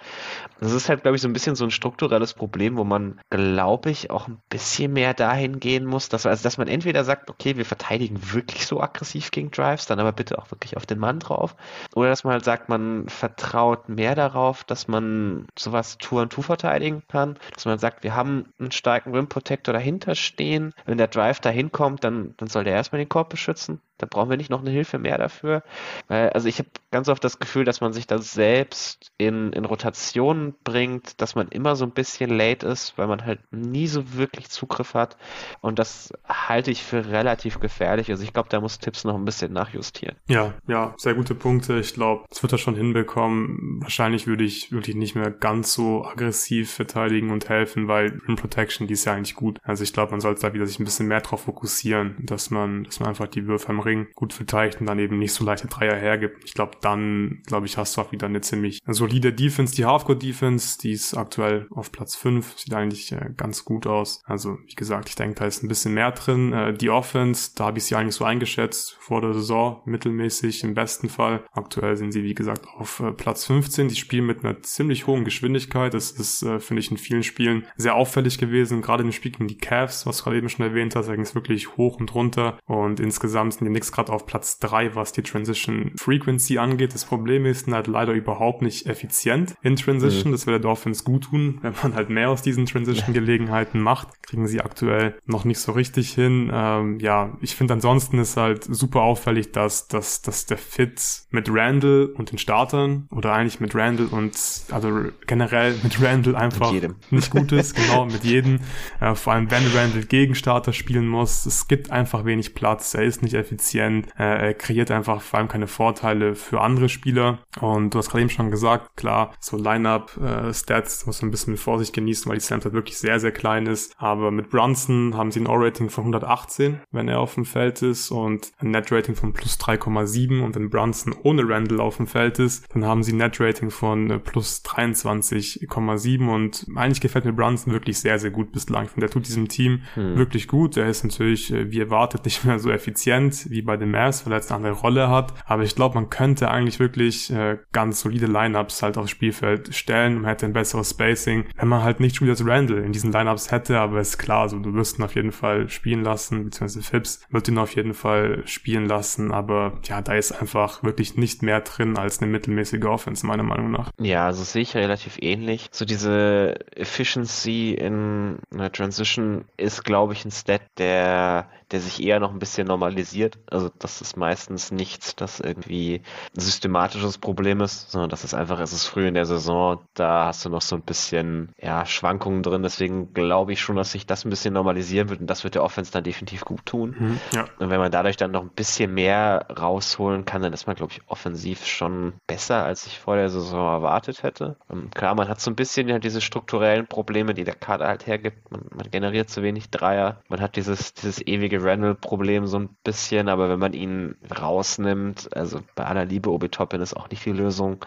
Das ist halt, glaube ich, so ein bisschen so ein strukturelles Problem, wo man, glaube ich, auch ein bisschen mehr dahin gehen muss, dass, also, dass man entweder sagt, okay, wir verteidigen wirklich so aggressiv gegen Drives, dann aber bitte auch wirklich auf den Mann drauf. Oder dass man halt sagt, man vertraut mehr darauf, dass man sowas Tour und Tour verteidigen kann, dass man sagt, wir haben einen starken Rim Protector dahinter stehen. Wenn der Drive dahin kommt, dann, dann soll der erstmal den Korb beschützen. Da brauchen wir nicht noch eine Hilfe mehr dafür. Also ich habe ganz oft das Gefühl, dass man sich da selbst in, in Rotationen bringt, dass man immer so ein bisschen late ist, weil man halt nie so wirklich Zugriff hat. Und das halte ich für relativ gefährlich. Also ich glaube, da muss Tipps noch ein bisschen nachjustieren. Ja, ja, sehr gute Punkte. Ich glaube, das wird er schon hinbekommen. Wahrscheinlich würde ich wirklich nicht mehr ganz so aggressiv verteidigen und helfen, weil Rim Protection, die ist ja eigentlich gut. Also ich glaube, man sollte da wieder sich ein bisschen mehr drauf fokussieren, dass man, dass man einfach die Würfe am Ring gut verteidigt und dann eben nicht so leichte Dreier hergibt. Ich glaube, dann, glaube ich, hast du auch wieder eine ziemlich solide Defense. Die Halfcourt-Defense, die ist aktuell auf Platz 5, sieht eigentlich äh, ganz gut aus. Also, wie gesagt, ich denke, da ist ein bisschen mehr drin. Äh, die Offense, da habe ich sie eigentlich so eingeschätzt vor der Saison, mittelmäßig im besten Fall. Aktuell sind sie, wie gesagt, auf äh, Platz 15. Die spielen mit einer ziemlich hohen Geschwindigkeit. Das ist, äh, finde ich, in vielen Spielen sehr auffällig gewesen. Gerade im Spiel gegen die Cavs, was du gerade eben schon erwähnt hast, da ging es wirklich hoch und runter. Und insgesamt sind die Knicks gerade auf Platz 3, was die Transition Frequency angeht. Das Problem ist, sind halt leider überhaupt nicht effizient in Transition. Mhm. Das würde der Dolphins gut tun, wenn man halt mehr aus diesen Transition-Gelegenheiten macht. Kriegen sie aktuell noch nicht so richtig hin. Ähm, ja, ich finde ansonsten ist halt super auffällig, dass, dass, dass der Fit mit Randall und den Startern oder eigentlich mit Randall und also generell mit Randall einfach nicht gut ist, genau, mit jedem. Äh, vor allem wenn Randall gegen Starter spielen muss. Es gibt einfach wenig Platz, er ist nicht effizient, äh, er kreiert einfach vor allem keine Vorteile für andere Spieler. Und du hast gerade eben schon gesagt, klar, so Line-Up-Stats äh, muss man ein bisschen mit Vorsicht genießen, weil die Sample wirklich sehr, sehr klein ist. Aber mit Brunson haben sie ein O-Rating von 118, wenn er auf dem Feld ist und ein Net-Rating von plus 3,7 und wenn Brunson ohne Randall auf dem Feld ist, dann haben sie ein Net-Rating von äh, plus 23,7 und eigentlich gefällt mir Brunson wirklich sehr, sehr gut bislang. Ich finde, der tut diesem Team hm. wirklich gut. Er ist natürlich, äh, wie erwartet, nicht mehr so effizient wie bei den Mavs, weil er jetzt eine andere Rolle hat. Aber ich glaube, man könnte eigentlich wirklich äh, ganz solide Lineups halt aufs Spielfeld stellen. Man hätte ein besseres Spacing, wenn man halt nicht Spieler als Randall in diesen Lineups hätte. Aber ist klar, also du wirst ihn auf jeden Fall spielen lassen, beziehungsweise Phipps wird ihn auf jeden Fall spielen lassen. Aber ja, da ist einfach wirklich nicht mehr drin als eine mittelmäßige Offense, meiner Meinung nach. Ja, also sehe ich relativ ähnlich. So diese Efficiency in einer Transition ist, glaube ich, ein Stat, der der sich eher noch ein bisschen normalisiert. Also das ist meistens nichts, das irgendwie ein systematisches Problem ist, sondern das ist einfach, es ist früh in der Saison, da hast du noch so ein bisschen ja, Schwankungen drin. Deswegen glaube ich schon, dass sich das ein bisschen normalisieren wird und das wird der Offense dann definitiv gut tun. Mhm, ja. Und wenn man dadurch dann noch ein bisschen mehr rausholen kann, dann ist man, glaube ich, offensiv schon besser, als ich vor der Saison erwartet hätte. Und ähm, klar, man hat so ein bisschen ja diese strukturellen Probleme, die der Kader halt hergibt. Man, man generiert zu wenig Dreier. Man hat dieses, dieses ewige Randall-Problem so ein bisschen, aber wenn man ihn rausnimmt, also bei aller Liebe, Obi Toppin ist auch nicht die Lösung.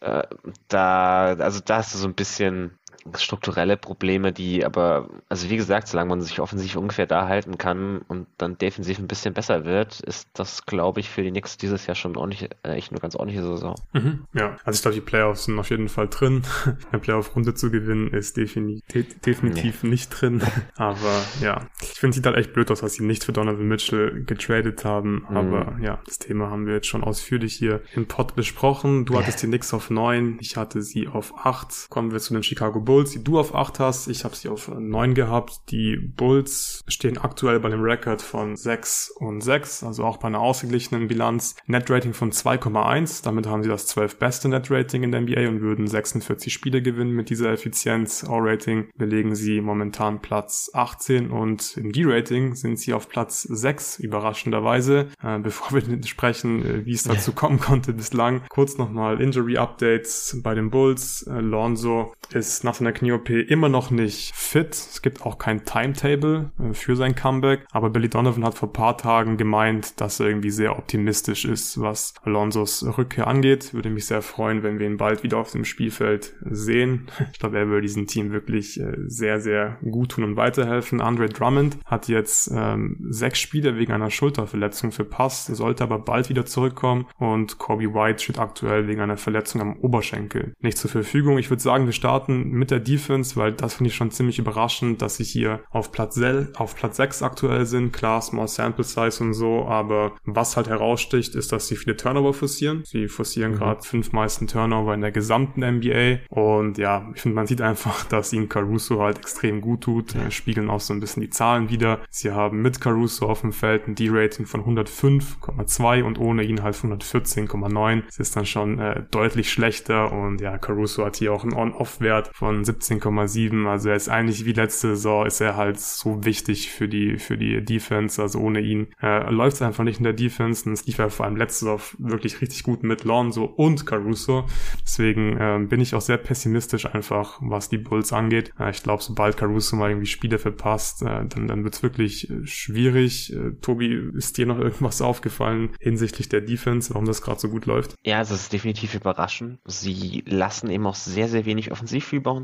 Äh, da, also da ist so ein bisschen strukturelle Probleme, die aber, also wie gesagt, solange man sich offensiv ungefähr da halten kann und dann defensiv ein bisschen besser wird, ist das, glaube ich, für die Knicks dieses Jahr schon ordentlich, äh, echt eine ganz ordentliche Saison. Mhm, ja, also ich glaube, die Playoffs sind auf jeden Fall drin. Eine Playoff-Runde zu gewinnen ist defini de definitiv nee. nicht drin. Aber ja, ich finde, es sieht halt echt blöd aus, dass sie nicht für Donovan Mitchell getradet haben. Mhm. Aber ja, das Thema haben wir jetzt schon ausführlich hier im Pod besprochen. Du hattest die Knicks auf neun, ich hatte sie auf acht. Kommen wir zu den Chicago Bulls. Bulls, die du auf 8 hast. Ich habe sie auf 9 gehabt. Die Bulls stehen aktuell bei einem Rekord von 6 und 6, also auch bei einer ausgeglichenen Bilanz. Net-Rating von 2,1. Damit haben sie das 12 beste Net-Rating in der NBA und würden 46 Spiele gewinnen mit dieser Effizienz. All-Rating belegen sie momentan Platz 18 und im D-Rating sind sie auf Platz 6, überraschenderweise. Äh, bevor wir sprechen, äh, wie es dazu kommen konnte bislang, kurz nochmal Injury-Updates bei den Bulls. Äh, Lonzo ist nach seiner der Knie-OP immer noch nicht fit. Es gibt auch kein Timetable äh, für sein Comeback. Aber Billy Donovan hat vor paar Tagen gemeint, dass er irgendwie sehr optimistisch ist, was Alonsos Rückkehr angeht. Würde mich sehr freuen, wenn wir ihn bald wieder auf dem Spielfeld sehen. Ich glaube, er würde diesem Team wirklich äh, sehr, sehr gut tun und weiterhelfen. Andre Drummond hat jetzt ähm, sechs Spiele wegen einer Schulterverletzung verpasst, sollte aber bald wieder zurückkommen. Und Kobe White steht aktuell wegen einer Verletzung am Oberschenkel nicht zur Verfügung. Ich würde sagen, wir starten mit der der Defense, weil das finde ich schon ziemlich überraschend, dass sie hier auf Platz, auf Platz 6 aktuell sind. Klar, Small Sample Size und so, aber was halt heraussticht, ist, dass sie viele Turnover forcieren. Sie forcieren mhm. gerade fünf meisten Turnover in der gesamten NBA und ja, ich finde, man sieht einfach, dass ihnen Caruso halt extrem gut tut, ja. spiegeln auch so ein bisschen die Zahlen wieder. Sie haben mit Caruso auf dem Feld ein D-Rating von 105,2 und ohne ihn halt 114,9. Das ist dann schon äh, deutlich schlechter und ja, Caruso hat hier auch einen On-Off-Wert von von 17,7. Also er ist eigentlich wie letzte Saison, ist er halt so wichtig für die, für die Defense. Also ohne ihn äh, läuft es einfach nicht in der Defense. Und es lief ja vor allem letzte Saison wirklich richtig gut mit Lonzo und Caruso. Deswegen äh, bin ich auch sehr pessimistisch einfach, was die Bulls angeht. Äh, ich glaube, sobald Caruso mal irgendwie Spiele verpasst, äh, dann, dann wird es wirklich äh, schwierig. Äh, Tobi, ist dir noch irgendwas aufgefallen hinsichtlich der Defense, warum das gerade so gut läuft? Ja, es ist definitiv überraschend. Sie lassen eben auch sehr, sehr wenig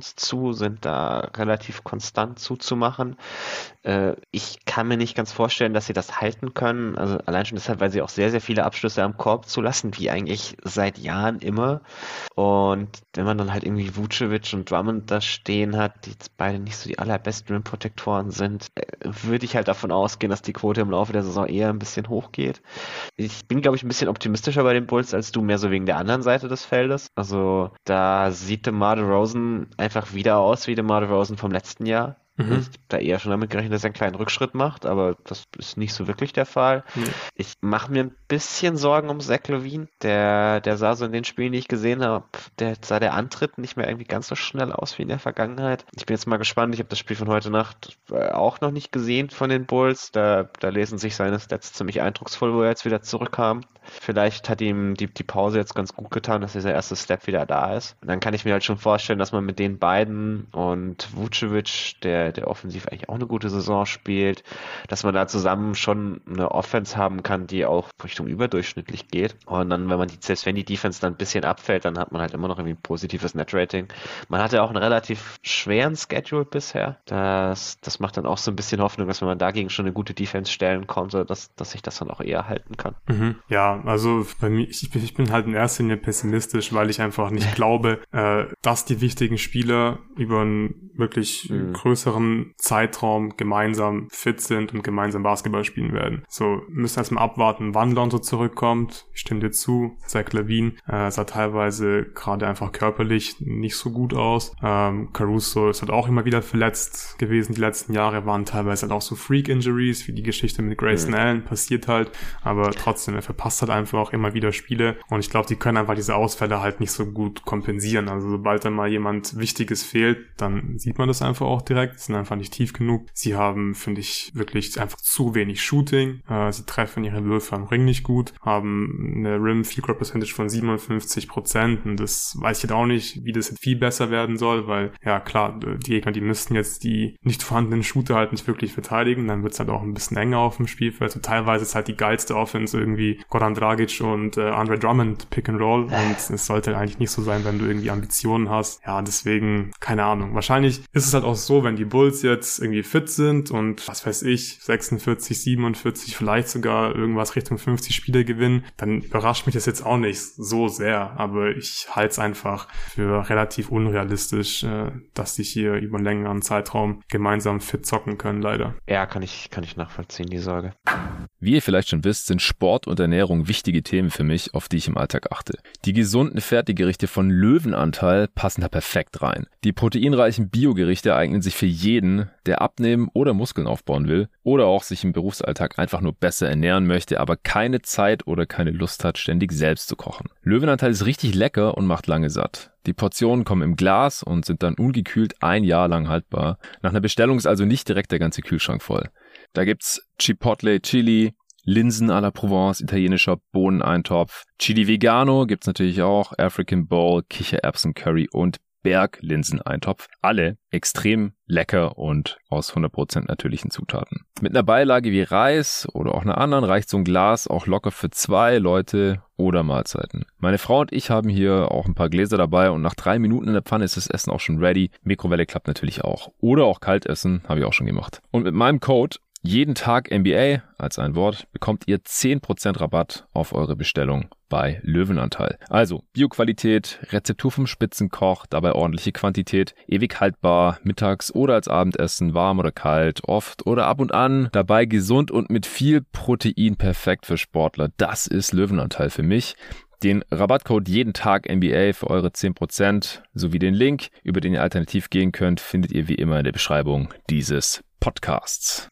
Offensiv-Rebounds zu, sind da relativ konstant zuzumachen. Äh, ich kann mir nicht ganz vorstellen, dass sie das halten können. Also allein schon deshalb, weil sie auch sehr, sehr viele Abschlüsse am Korb zulassen, wie eigentlich seit Jahren immer. Und wenn man dann halt irgendwie Vucevic und Drummond da stehen hat, die jetzt beide nicht so die allerbesten Rim-Protektoren sind, äh, würde ich halt davon ausgehen, dass die Quote im Laufe der Saison eher ein bisschen hochgeht. Ich bin, glaube ich, ein bisschen optimistischer bei den Bulls als du, mehr so wegen der anderen Seite des Feldes. Also da sieht DeMar DeRozan einfach wieder aus wie DeMar DeRozan vom letzten Jahr. Mhm. Ich habe da eher schon damit gerechnet, dass er einen kleinen Rückschritt macht, aber das ist nicht so wirklich der Fall. Mhm. Ich mache mir ein bisschen Sorgen um Zach Levine. Der, der sah so in den Spielen, die ich gesehen habe, der sah der Antritt nicht mehr irgendwie ganz so schnell aus wie in der Vergangenheit. Ich bin jetzt mal gespannt. Ich habe das Spiel von heute Nacht äh, auch noch nicht gesehen von den Bulls. Da, da lesen sich seine Stats ziemlich eindrucksvoll, wo er jetzt wieder zurückkam. Vielleicht hat ihm die, die Pause jetzt ganz gut getan, dass dieser erste Step wieder da ist. Und dann kann ich mir halt schon vorstellen, dass man mit den beiden und Vucevic, der, der offensiv eigentlich auch eine gute Saison spielt, dass man da zusammen schon eine Offense haben kann, die auch Richtung überdurchschnittlich geht. Und dann, wenn man die, selbst wenn die Defense dann ein bisschen abfällt, dann hat man halt immer noch irgendwie ein positives Net-Rating. Man hatte auch einen relativ schweren Schedule bisher. Das, das macht dann auch so ein bisschen Hoffnung, dass wenn man dagegen schon eine gute Defense stellen konnte, dass, dass sich das dann auch eher halten kann. Mhm. Ja, also bei mir, ich, ich bin halt in erster Linie pessimistisch, weil ich einfach nicht glaube, äh, dass die wichtigen Spieler über einen wirklich mhm. größeren Zeitraum gemeinsam fit sind und gemeinsam Basketball spielen werden. So, müssen erstmal abwarten, wann Lonzo zurückkommt. Ich stimme dir zu. Zach Levine äh, sah teilweise gerade einfach körperlich nicht so gut aus. Ähm, Caruso ist halt auch immer wieder verletzt gewesen. Die letzten Jahre waren teilweise halt auch so Freak-Injuries, wie die Geschichte mit Grayson mhm. Allen passiert halt. Aber trotzdem, er verpasst halt einfach auch immer wieder Spiele. Und ich glaube, die können einfach diese Ausfälle halt nicht so gut kompensieren. Also sobald dann mal jemand Wichtiges fehlt, dann sieht man das einfach auch direkt. Sind einfach nicht tief genug. Sie haben, finde ich, wirklich einfach zu wenig Shooting. Äh, sie treffen ihre Würfe am Ring nicht gut, haben eine Rim Field Goal Percentage von 57 Prozent. Und das weiß ich jetzt auch nicht, wie das jetzt viel besser werden soll, weil, ja klar, die Gegner, die müssten jetzt die nicht vorhandenen Shooter halt nicht wirklich verteidigen. Dann wird es halt auch ein bisschen enger auf dem Spielfeld. Also teilweise ist halt die geilste Offense irgendwie Goran Dragic und äh, Andre Drummond Pick and Roll. Und es sollte eigentlich nicht so sein, wenn du irgendwie Ambitionen hast. Ja, deswegen, keine Ahnung. Wahrscheinlich ist es halt auch so, wenn die Bulls jetzt irgendwie fit sind und was weiß ich, 46, 47, vielleicht sogar irgendwas Richtung 50 Spiele gewinnen, dann überrascht mich das jetzt auch nicht so sehr. Aber ich halte es einfach für relativ unrealistisch, äh, dass die hier über einen längeren Zeitraum gemeinsam fit zocken können, leider. Ja, kann ich, kann ich nachvollziehen, die Sorge. Wie ihr vielleicht schon wisst, sind Sport und Ernährung wichtige Themen für mich, auf die ich im Alltag achte. Die gesunden Fertiggerichte von Löwenanteil passen da perfekt rein. Die proteinreichen Biogerichte eignen sich für jeden, der abnehmen oder Muskeln aufbauen will oder auch sich im Berufsalltag einfach nur besser ernähren möchte, aber keine Zeit oder keine Lust hat, ständig selbst zu kochen. Löwenanteil ist richtig lecker und macht lange satt. Die Portionen kommen im Glas und sind dann ungekühlt ein Jahr lang haltbar. Nach einer Bestellung ist also nicht direkt der ganze Kühlschrank voll. Da gibt's Chipotle Chili, Linsen à la Provence, italienischer Bohneneintopf. Chili Vegano gibt's natürlich auch, African Bowl, Kichererbsen Curry und Berglinseneintopf. Alle extrem lecker und aus 100% natürlichen Zutaten. Mit einer Beilage wie Reis oder auch einer anderen reicht so ein Glas auch locker für zwei Leute oder Mahlzeiten. Meine Frau und ich haben hier auch ein paar Gläser dabei und nach drei Minuten in der Pfanne ist das Essen auch schon ready. Mikrowelle klappt natürlich auch. Oder auch Kaltessen, habe ich auch schon gemacht. Und mit meinem Code jeden Tag NBA als ein Wort bekommt ihr 10% Rabatt auf eure Bestellung bei Löwenanteil. Also Bioqualität, Rezeptur vom Spitzenkoch, dabei ordentliche Quantität, ewig haltbar, mittags oder als Abendessen, warm oder kalt, oft oder ab und an, dabei gesund und mit viel Protein perfekt für Sportler. Das ist Löwenanteil für mich. Den Rabattcode jeden Tag NBA für eure 10% sowie den Link, über den ihr alternativ gehen könnt, findet ihr wie immer in der Beschreibung dieses Podcasts.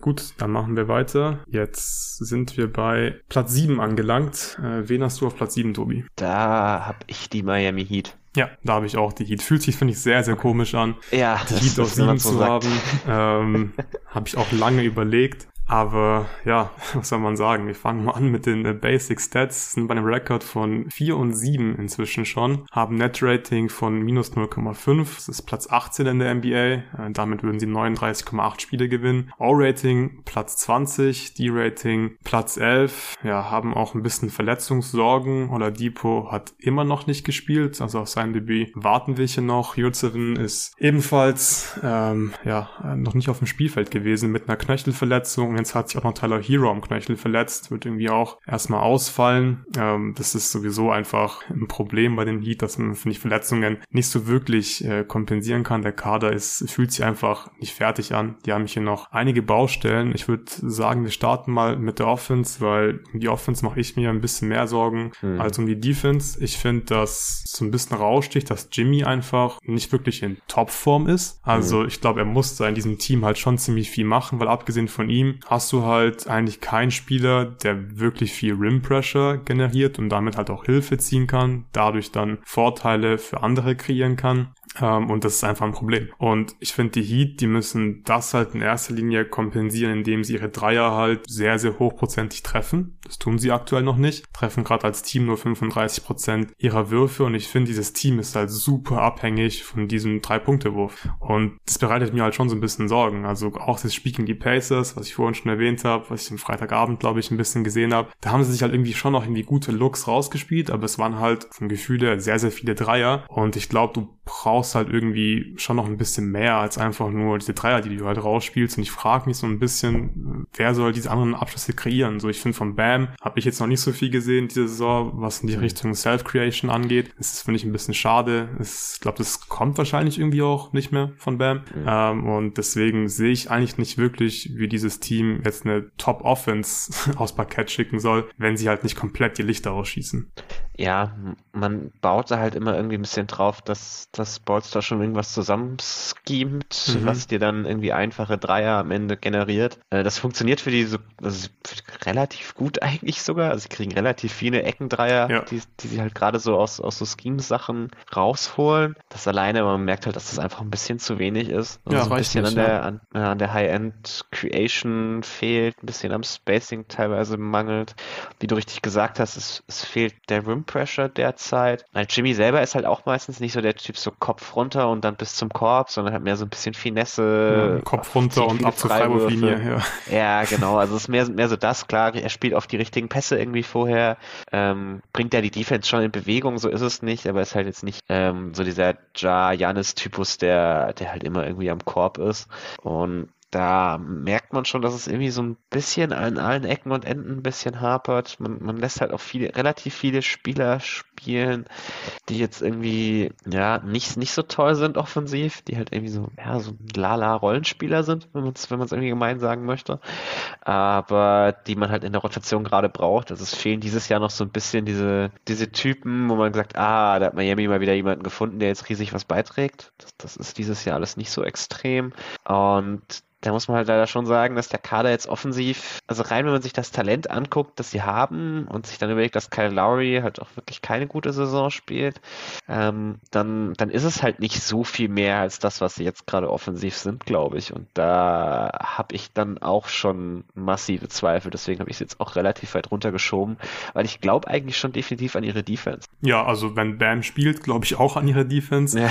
Gut, dann machen wir weiter. Jetzt sind wir bei Platz 7 angelangt. Äh, wen hast du auf Platz 7, Tobi? Da habe ich die Miami Heat. Ja, da habe ich auch die Heat. Fühlt sich, finde ich, sehr, sehr komisch an, ja, die Heat auf sieben so zu sagt. haben. Ähm, habe ich auch lange überlegt. Aber ja, was soll man sagen? Wir fangen mal an mit den äh, Basic Stats. Sind bei einem Rekord von 4 und 7 inzwischen schon. Haben Net Rating von minus 0,5. Das ist Platz 18 in der NBA. Äh, damit würden sie 39,8 Spiele gewinnen. O-Rating Platz 20. D-Rating Platz 11. Ja, haben auch ein bisschen Verletzungssorgen. Oder Depot hat immer noch nicht gespielt. Also auf sein Debüt warten wir hier noch. Jurzeven ist ebenfalls ähm, ja noch nicht auf dem Spielfeld gewesen mit einer Knöchelverletzung Jetzt hat sich auch noch Tyler Hero am Knöchel verletzt, wird irgendwie auch erstmal ausfallen. Ähm, das ist sowieso einfach ein Problem bei den Heat, dass man, finde ich, Verletzungen nicht so wirklich äh, kompensieren kann. Der Kader ist, fühlt sich einfach nicht fertig an. Die haben hier noch einige Baustellen. Ich würde sagen, wir starten mal mit der Offense, weil um die Offense mache ich mir ein bisschen mehr Sorgen hm. als um die Defense. Ich finde, dass so ein bisschen raussticht, dass Jimmy einfach nicht wirklich in Topform ist. Also hm. ich glaube, er muss da in diesem Team halt schon ziemlich viel machen, weil abgesehen von ihm hast du halt eigentlich keinen Spieler, der wirklich viel Rim Pressure generiert und damit halt auch Hilfe ziehen kann, dadurch dann Vorteile für andere kreieren kann. Ähm, und das ist einfach ein Problem. Und ich finde, die Heat, die müssen das halt in erster Linie kompensieren, indem sie ihre Dreier halt sehr, sehr hochprozentig treffen. Das tun sie aktuell noch nicht. Treffen gerade als Team nur 35 Prozent ihrer Würfe. Und ich finde, dieses Team ist halt super abhängig von diesem Drei-Punkte-Wurf. Und das bereitet mir halt schon so ein bisschen Sorgen. Also auch das Spiel gegen die Pacers, was ich vorhin schon erwähnt habe, was ich am Freitagabend, glaube ich, ein bisschen gesehen habe. Da haben sie sich halt irgendwie schon noch irgendwie gute Looks rausgespielt, aber es waren halt vom Gefühl her sehr, sehr viele Dreier. Und ich glaube, du brauchst halt irgendwie schon noch ein bisschen mehr als einfach nur diese Dreier, die du halt rausspielst. Und ich frage mich so ein bisschen, wer soll diese anderen Abschlüsse kreieren? So, ich finde von Bam habe ich jetzt noch nicht so viel gesehen diese Saison, was in die mhm. Richtung Self-Creation angeht. Das finde ich, ein bisschen schade. Ich glaube, das kommt wahrscheinlich irgendwie auch nicht mehr von Bam. Mhm. Ähm, und deswegen sehe ich eigentlich nicht wirklich, wie dieses Team jetzt eine Top-Offense aus Parkett schicken soll, wenn sie halt nicht komplett die Lichter ausschießen. Ja, man baut da halt immer irgendwie ein bisschen drauf, dass das Bolster schon irgendwas zusammenschemt, mhm. was dir dann irgendwie einfache Dreier am Ende generiert. Äh, das funktioniert für die so also relativ gut eigentlich sogar. Also sie kriegen relativ viele Eckendreier, ja. die, die sie halt gerade so aus, aus so Schemes-Sachen rausholen. Das alleine, man merkt halt, dass das einfach ein bisschen zu wenig ist. Also ja, so ein bisschen nicht, an, der, an, äh, an der High-End-Creation fehlt, ein bisschen am Spacing teilweise mangelt. Wie du richtig gesagt hast, es, es fehlt der Rim Pressure derzeit. Weil Jimmy selber ist halt auch meistens nicht so der Typ so Kopf runter und dann bis zum Korb, sondern hat mehr so ein bisschen Finesse. Ja, Kopf runter und ab zur Freiwurflinie, ja. Ja, genau. Also es ist mehr, mehr so das. Klar, er spielt auf die richtigen Pässe irgendwie vorher. Ähm, bringt ja die Defense schon in Bewegung, so ist es nicht, aber ist halt jetzt nicht ähm, so dieser Ja-Janis-Typus, der, der halt immer irgendwie am Korb ist. Und da merkt man schon, dass es irgendwie so ein bisschen an allen Ecken und Enden ein bisschen hapert. Man, man lässt halt auch viele, relativ viele Spieler spielen, die jetzt irgendwie, ja, nicht, nicht so toll sind offensiv, die halt irgendwie so, ja, so lala Rollenspieler sind, wenn man es wenn irgendwie gemein sagen möchte. Aber die man halt in der Rotation gerade braucht. Also es fehlen dieses Jahr noch so ein bisschen diese, diese Typen, wo man sagt, ah, da hat Miami mal wieder jemanden gefunden, der jetzt riesig was beiträgt. Das, das ist dieses Jahr alles nicht so extrem. Und da muss man halt leider schon sagen, dass der Kader jetzt offensiv, also rein, wenn man sich das Talent anguckt, das sie haben und sich dann überlegt, dass Kyle Lowry halt auch wirklich keine gute Saison spielt, ähm, dann, dann ist es halt nicht so viel mehr als das, was sie jetzt gerade offensiv sind, glaube ich. Und da habe ich dann auch schon massive Zweifel. Deswegen habe ich es jetzt auch relativ weit runtergeschoben, weil ich glaube eigentlich schon definitiv an ihre Defense. Ja, also wenn Bam spielt, glaube ich auch an ihre Defense. Ja.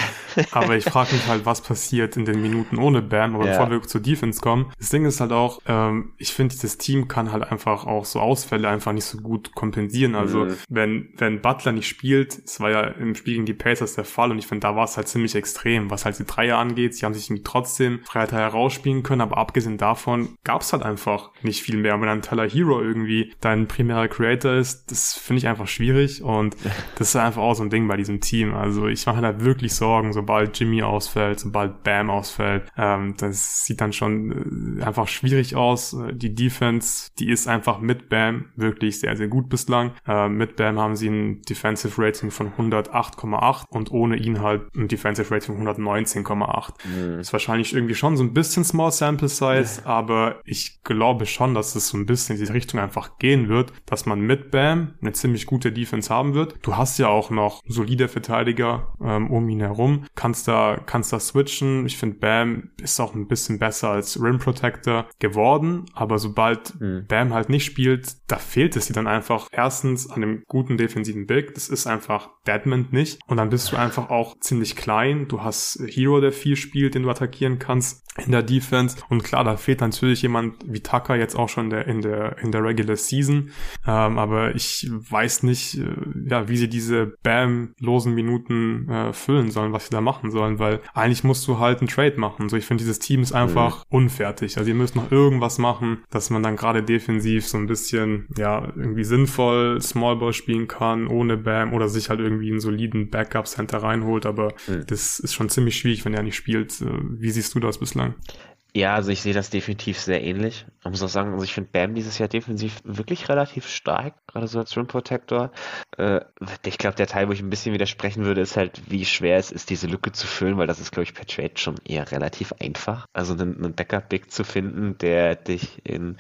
Aber ich frage mich halt, was passiert in den Minuten ohne Bam. Aber ja. bevor wir zur Defense Defense kommen. Das Ding ist halt auch, ähm, ich finde, dieses Team kann halt einfach auch so Ausfälle einfach nicht so gut kompensieren. Also mhm. wenn, wenn Butler nicht spielt, es war ja im Spiel gegen die Pacers der Fall und ich finde, da war es halt ziemlich extrem, was halt die Dreier angeht. Sie haben sich trotzdem Freiheit herausspielen können, aber abgesehen davon gab es halt einfach nicht viel mehr. Und wenn ein Tyler Hero irgendwie dein primärer Creator ist, das finde ich einfach schwierig und das ist einfach auch so ein Ding bei diesem Team. Also ich mache da wirklich Sorgen, sobald Jimmy ausfällt, sobald Bam ausfällt. Ähm, das sieht dann schon schon äh, einfach schwierig aus. Äh, die Defense, die ist einfach mit Bam wirklich sehr, sehr gut bislang. Äh, mit Bam haben sie ein Defensive Rating von 108,8 und ohne ihn halt ein Defensive Rating von 119,8. Mhm. Ist wahrscheinlich irgendwie schon so ein bisschen Small Sample Size, mhm. aber ich glaube schon, dass es so ein bisschen in diese Richtung einfach gehen wird, dass man mit Bam eine ziemlich gute Defense haben wird. Du hast ja auch noch solide Verteidiger ähm, um ihn herum, kannst da, kannst da switchen. Ich finde Bam ist auch ein bisschen besser als Rim Protector geworden, aber sobald mhm. Bam halt nicht spielt, da fehlt es dir dann einfach erstens an dem guten defensiven Big. Das ist einfach Deadman nicht. Und dann bist du einfach auch ziemlich klein. Du hast Hero, der viel spielt, den du attackieren kannst in der Defense. Und klar, da fehlt natürlich jemand wie Tucker jetzt auch schon der, in der, in der Regular Season. Ähm, aber ich weiß nicht, äh, ja, wie sie diese Bam-losen Minuten äh, füllen sollen, was sie da machen sollen, weil eigentlich musst du halt einen Trade machen. So, ich finde, dieses Team ist einfach mhm. Unfertig. Also ihr müsst noch irgendwas machen, dass man dann gerade defensiv so ein bisschen, ja, irgendwie sinnvoll Smallball spielen kann, ohne Bam oder sich halt irgendwie einen soliden Backup-Center reinholt. Aber mhm. das ist schon ziemlich schwierig, wenn er nicht spielt. Wie siehst du das bislang? Ja, also ich sehe das definitiv sehr ähnlich. Ich muss auch sagen, also ich finde Bam dieses Jahr defensiv wirklich relativ stark, gerade so als Rim Protector. Äh, ich glaube, der Teil, wo ich ein bisschen widersprechen würde, ist halt, wie schwer es ist, diese Lücke zu füllen, weil das ist, glaube ich, per Trade schon eher relativ einfach. Also einen, einen Backup-Big zu finden, der dich in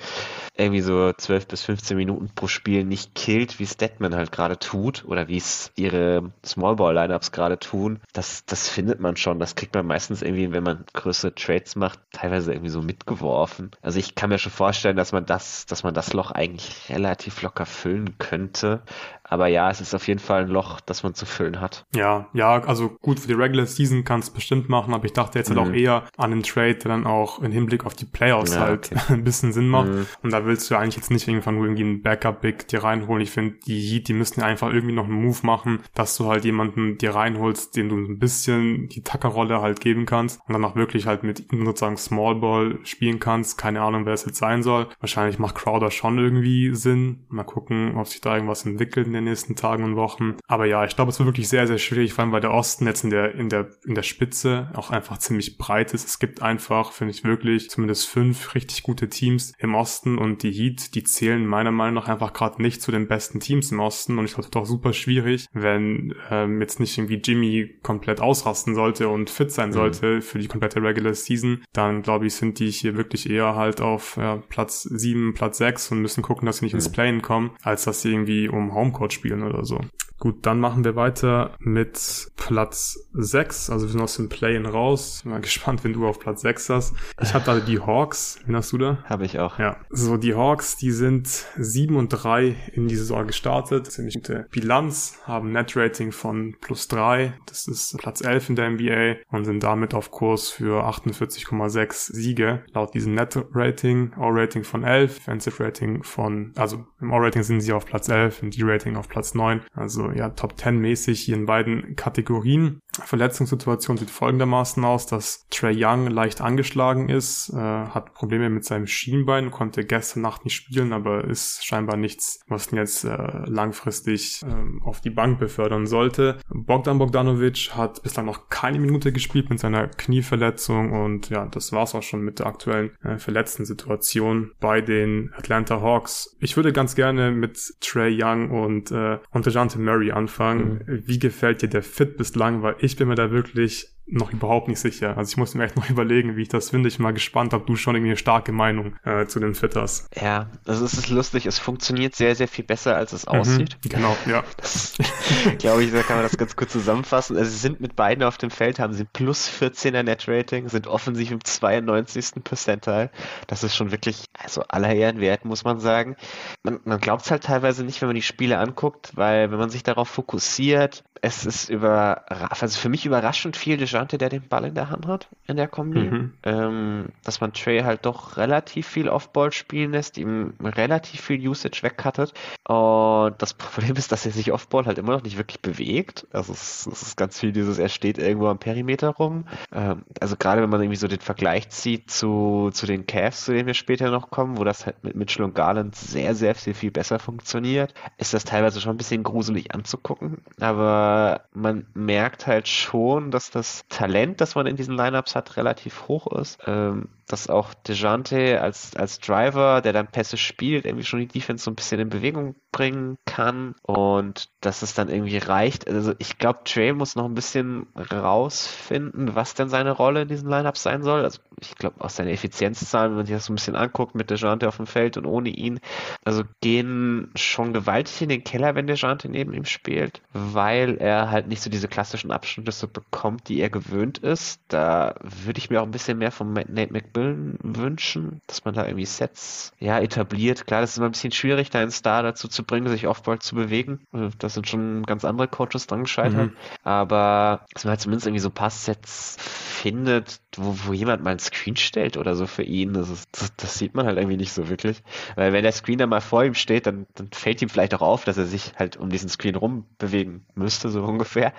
irgendwie so 12 bis 15 Minuten pro Spiel nicht killt, wie Statman halt gerade tut oder wie es ihre Smallball-Lineups gerade tun, das, das findet man schon. Das kriegt man meistens irgendwie, wenn man größere Trades macht, teilweise teilweise irgendwie so mitgeworfen. Also ich kann mir schon vorstellen, dass man das, dass man das Loch eigentlich relativ locker füllen könnte. Aber ja, es ist auf jeden Fall ein Loch, das man zu füllen hat. Ja, ja, also gut für die Regular Season kann es bestimmt machen, aber ich dachte jetzt mhm. halt auch mhm. eher an den Trade, der dann auch im Hinblick auf die Playoffs ja, halt okay. ein bisschen Sinn macht. Mhm. Und da willst du eigentlich jetzt nicht irgendwann nur irgendwie einen Backup-Big dir reinholen. Ich finde, die Heat, die müssen ja einfach irgendwie noch einen Move machen, dass du halt jemanden dir reinholst, dem du ein bisschen die Tackerrolle halt geben kannst und dann auch wirklich halt mit ihm sozusagen Small Ball spielen kannst. Keine Ahnung, wer es jetzt sein soll. Wahrscheinlich macht Crowder schon irgendwie Sinn. Mal gucken, ob sich da irgendwas entwickelt den nächsten Tagen und Wochen. Aber ja, ich glaube, es wird wirklich sehr, sehr schwierig, vor allem weil der Osten jetzt in der, in der, in der Spitze auch einfach ziemlich breit ist. Es gibt einfach, finde ich wirklich, zumindest fünf richtig gute Teams im Osten und die Heat, die zählen meiner Meinung nach einfach gerade nicht zu den besten Teams im Osten und ich glaube, es wird auch super schwierig, wenn ähm, jetzt nicht irgendwie Jimmy komplett ausrasten sollte und fit sein mhm. sollte mhm. für die komplette Regular Season, dann glaube ich, sind die hier wirklich eher halt auf ja, Platz sieben, Platz sechs und müssen gucken, dass sie nicht mhm. ins Playen kommen, als dass sie irgendwie um Homecourt spielen oder so. Gut, dann machen wir weiter mit Platz 6. Also wir sind aus dem Play-In raus. Bin mal gespannt, wenn du auf Platz 6 hast. Ich hatte da die Hawks. Wen hast du da? Habe ich auch. Ja. So, die Hawks, die sind 7 und 3 in die Saison gestartet. Ziemlich gute Bilanz, haben Net-Rating von plus 3. Das ist Platz 11 in der NBA und sind damit auf Kurs für 48,6 Siege. Laut diesem Net-Rating, O-Rating von 11, Defensive-Rating von, also im O-Rating sind sie auf Platz 11, im D-Rating auf Platz 9. Also ja Top 10 mäßig hier in beiden Kategorien. Verletzungssituation sieht folgendermaßen aus, dass Trey Young leicht angeschlagen ist, äh, hat Probleme mit seinem Schienbein, konnte gestern Nacht nicht spielen, aber ist scheinbar nichts, was ihn jetzt äh, langfristig äh, auf die Bank befördern sollte. Bogdan Bogdanovic hat bislang noch keine Minute gespielt mit seiner Knieverletzung und ja, das war's auch schon mit der aktuellen äh, verletzten Situation bei den Atlanta Hawks. Ich würde ganz gerne mit Trey Young und äh, und Dejante Murray anfangen. Mhm. Wie gefällt dir der Fit bislang? Weil ich bin mir da wirklich noch überhaupt nicht sicher. Also ich muss mir echt noch überlegen, wie ich das finde. Ich bin mal gespannt, ob du schon irgendwie eine starke Meinung äh, zu den Fit hast. Ja, also es ist lustig. Es funktioniert sehr, sehr viel besser, als es mhm, aussieht. Genau, ja. Glaube ich, da kann man das ganz kurz zusammenfassen. Also sie sind mit beiden auf dem Feld, haben sie plus 14er Net-Rating, sind offensiv im 92. Percentile. Das ist schon wirklich, also aller Ehren wert, muss man sagen. Man, man glaubt es halt teilweise nicht, wenn man die Spiele anguckt, weil wenn man sich darauf fokussiert, es ist über, also für mich überraschend viel Dejante, der den Ball in der Hand hat, in der Kombi. Mhm. Ähm, dass man Trey halt doch relativ viel Off-Ball spielen lässt, ihm relativ viel Usage wegcuttet. Und das Problem ist, dass er sich Off-Ball halt immer noch nicht wirklich bewegt. Also es, es, ist ganz viel dieses, er steht irgendwo am Perimeter rum. Ähm, also gerade wenn man irgendwie so den Vergleich zieht zu, zu den Cavs, zu denen wir später noch kommen, wo das halt mit Mitchell und Garland sehr, sehr viel, viel besser funktioniert, ist das teilweise schon ein bisschen gruselig anzugucken. Aber man merkt halt schon, dass das Talent, das man in diesen Lineups hat, relativ hoch ist. Ähm, dass auch DeJounte als, als Driver, der dann Pässe spielt, irgendwie schon die Defense so ein bisschen in Bewegung bringen kann und dass es dann irgendwie reicht. Also ich glaube, Trey muss noch ein bisschen rausfinden, was denn seine Rolle in diesen Lineups sein soll. Also ich glaube, aus seinen Effizienzzahlen, wenn man sich das so ein bisschen anguckt mit DeJounte auf dem Feld und ohne ihn, also gehen schon gewaltig in den Keller, wenn DeJounte neben ihm spielt, weil er halt nicht so diese klassischen Abschnitte bekommt, die er gewöhnt ist. Da würde ich mir auch ein bisschen mehr von Nate McMillan wünschen, dass man da irgendwie Sets ja etabliert. Klar, das ist immer ein bisschen schwierig, da einen Star dazu zu bringen, sich Offball zu bewegen. Also, das sind schon ganz andere Coaches dran gescheitert. Mhm. Aber dass man halt zumindest irgendwie so Passsets findet, wo, wo jemand mal einen Screen stellt oder so für ihn, das, ist, das, das, sieht man halt irgendwie nicht so wirklich. Weil wenn der Screen dann mal vor ihm steht, dann, dann fällt ihm vielleicht auch auf, dass er sich halt um diesen Screen rum bewegen müsste, so ungefähr.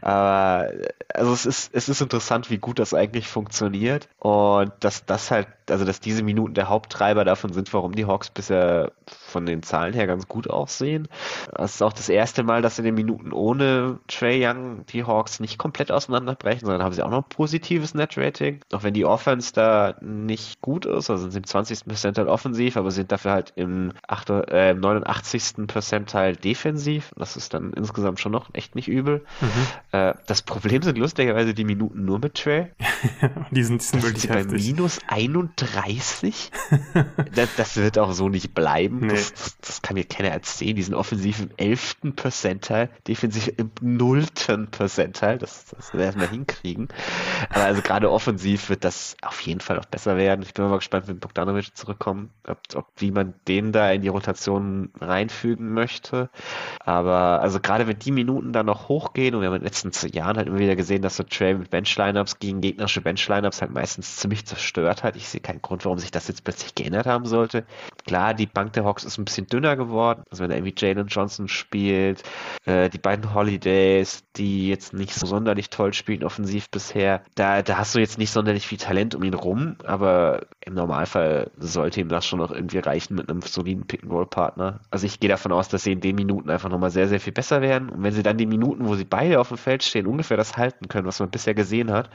Aber also es ist, es ist interessant, wie gut das eigentlich funktioniert und dass das halt, also dass diese Minuten der Haupttreiber davon sind, warum die Hawks bisher von den Zahlen her ganz gut aussehen. Das ist auch das erste Mal, dass in den Minuten ohne Trey Young die Hawks nicht komplett auseinanderbrechen, sondern haben sie auch noch ein positives Net-Rating. Auch wenn die Offense da nicht gut ist, also sind sie im 20. Percentile offensiv, aber sind dafür halt im, 8, äh, 89. Percentile defensiv. Das ist dann insgesamt schon noch echt nicht übel. Mhm. Äh, das Problem sind lustigerweise die Minuten nur mit Trey. die sind, die sind wirklich bei minus 31. das, das, wird auch so nicht bleiben. Nee. Das, das, das, kann mir keiner erzählen. Die sind offensiv im 11. Percentile, defensiv im 0. Percentile. Das, das werden wir hinkriegen. Aber also gerade offensiv wird das auf jeden Fall auch besser werden. Ich bin mal gespannt, wenn Bogdanovic zurückkommt, ob, ob wie man den da in die Rotation reinfügen möchte. Aber also gerade wenn die Minuten dann noch hochgehen und wir haben in den letzten Jahren halt immer wieder gesehen, dass so Trey mit Bench-Lineups gegen gegnerische Bench-Lineups halt meistens ziemlich zerstört hat. Ich sehe keinen Grund, warum sich das jetzt plötzlich geändert haben sollte. Klar, die Bank der Hawks ist ein bisschen dünner geworden. Also wenn irgendwie Jalen Johnson spielt, äh, die beiden Holidays, die jetzt nicht so sonderlich toll spielen offensiv bisher, da, da hast du jetzt nicht sonderlich viel Talent um ihn rum, aber im Normalfall sollte ihm das schon noch irgendwie reichen mit einem soliden Pick-and-Roll-Partner. Also ich gehe davon aus, dass sie in den Minuten einfach nochmal sehr, sehr viel besser werden. Und wenn sie dann die Minuten, wo sie beide auf dem Feld stehen, ungefähr das halten können, was man bisher gesehen hat,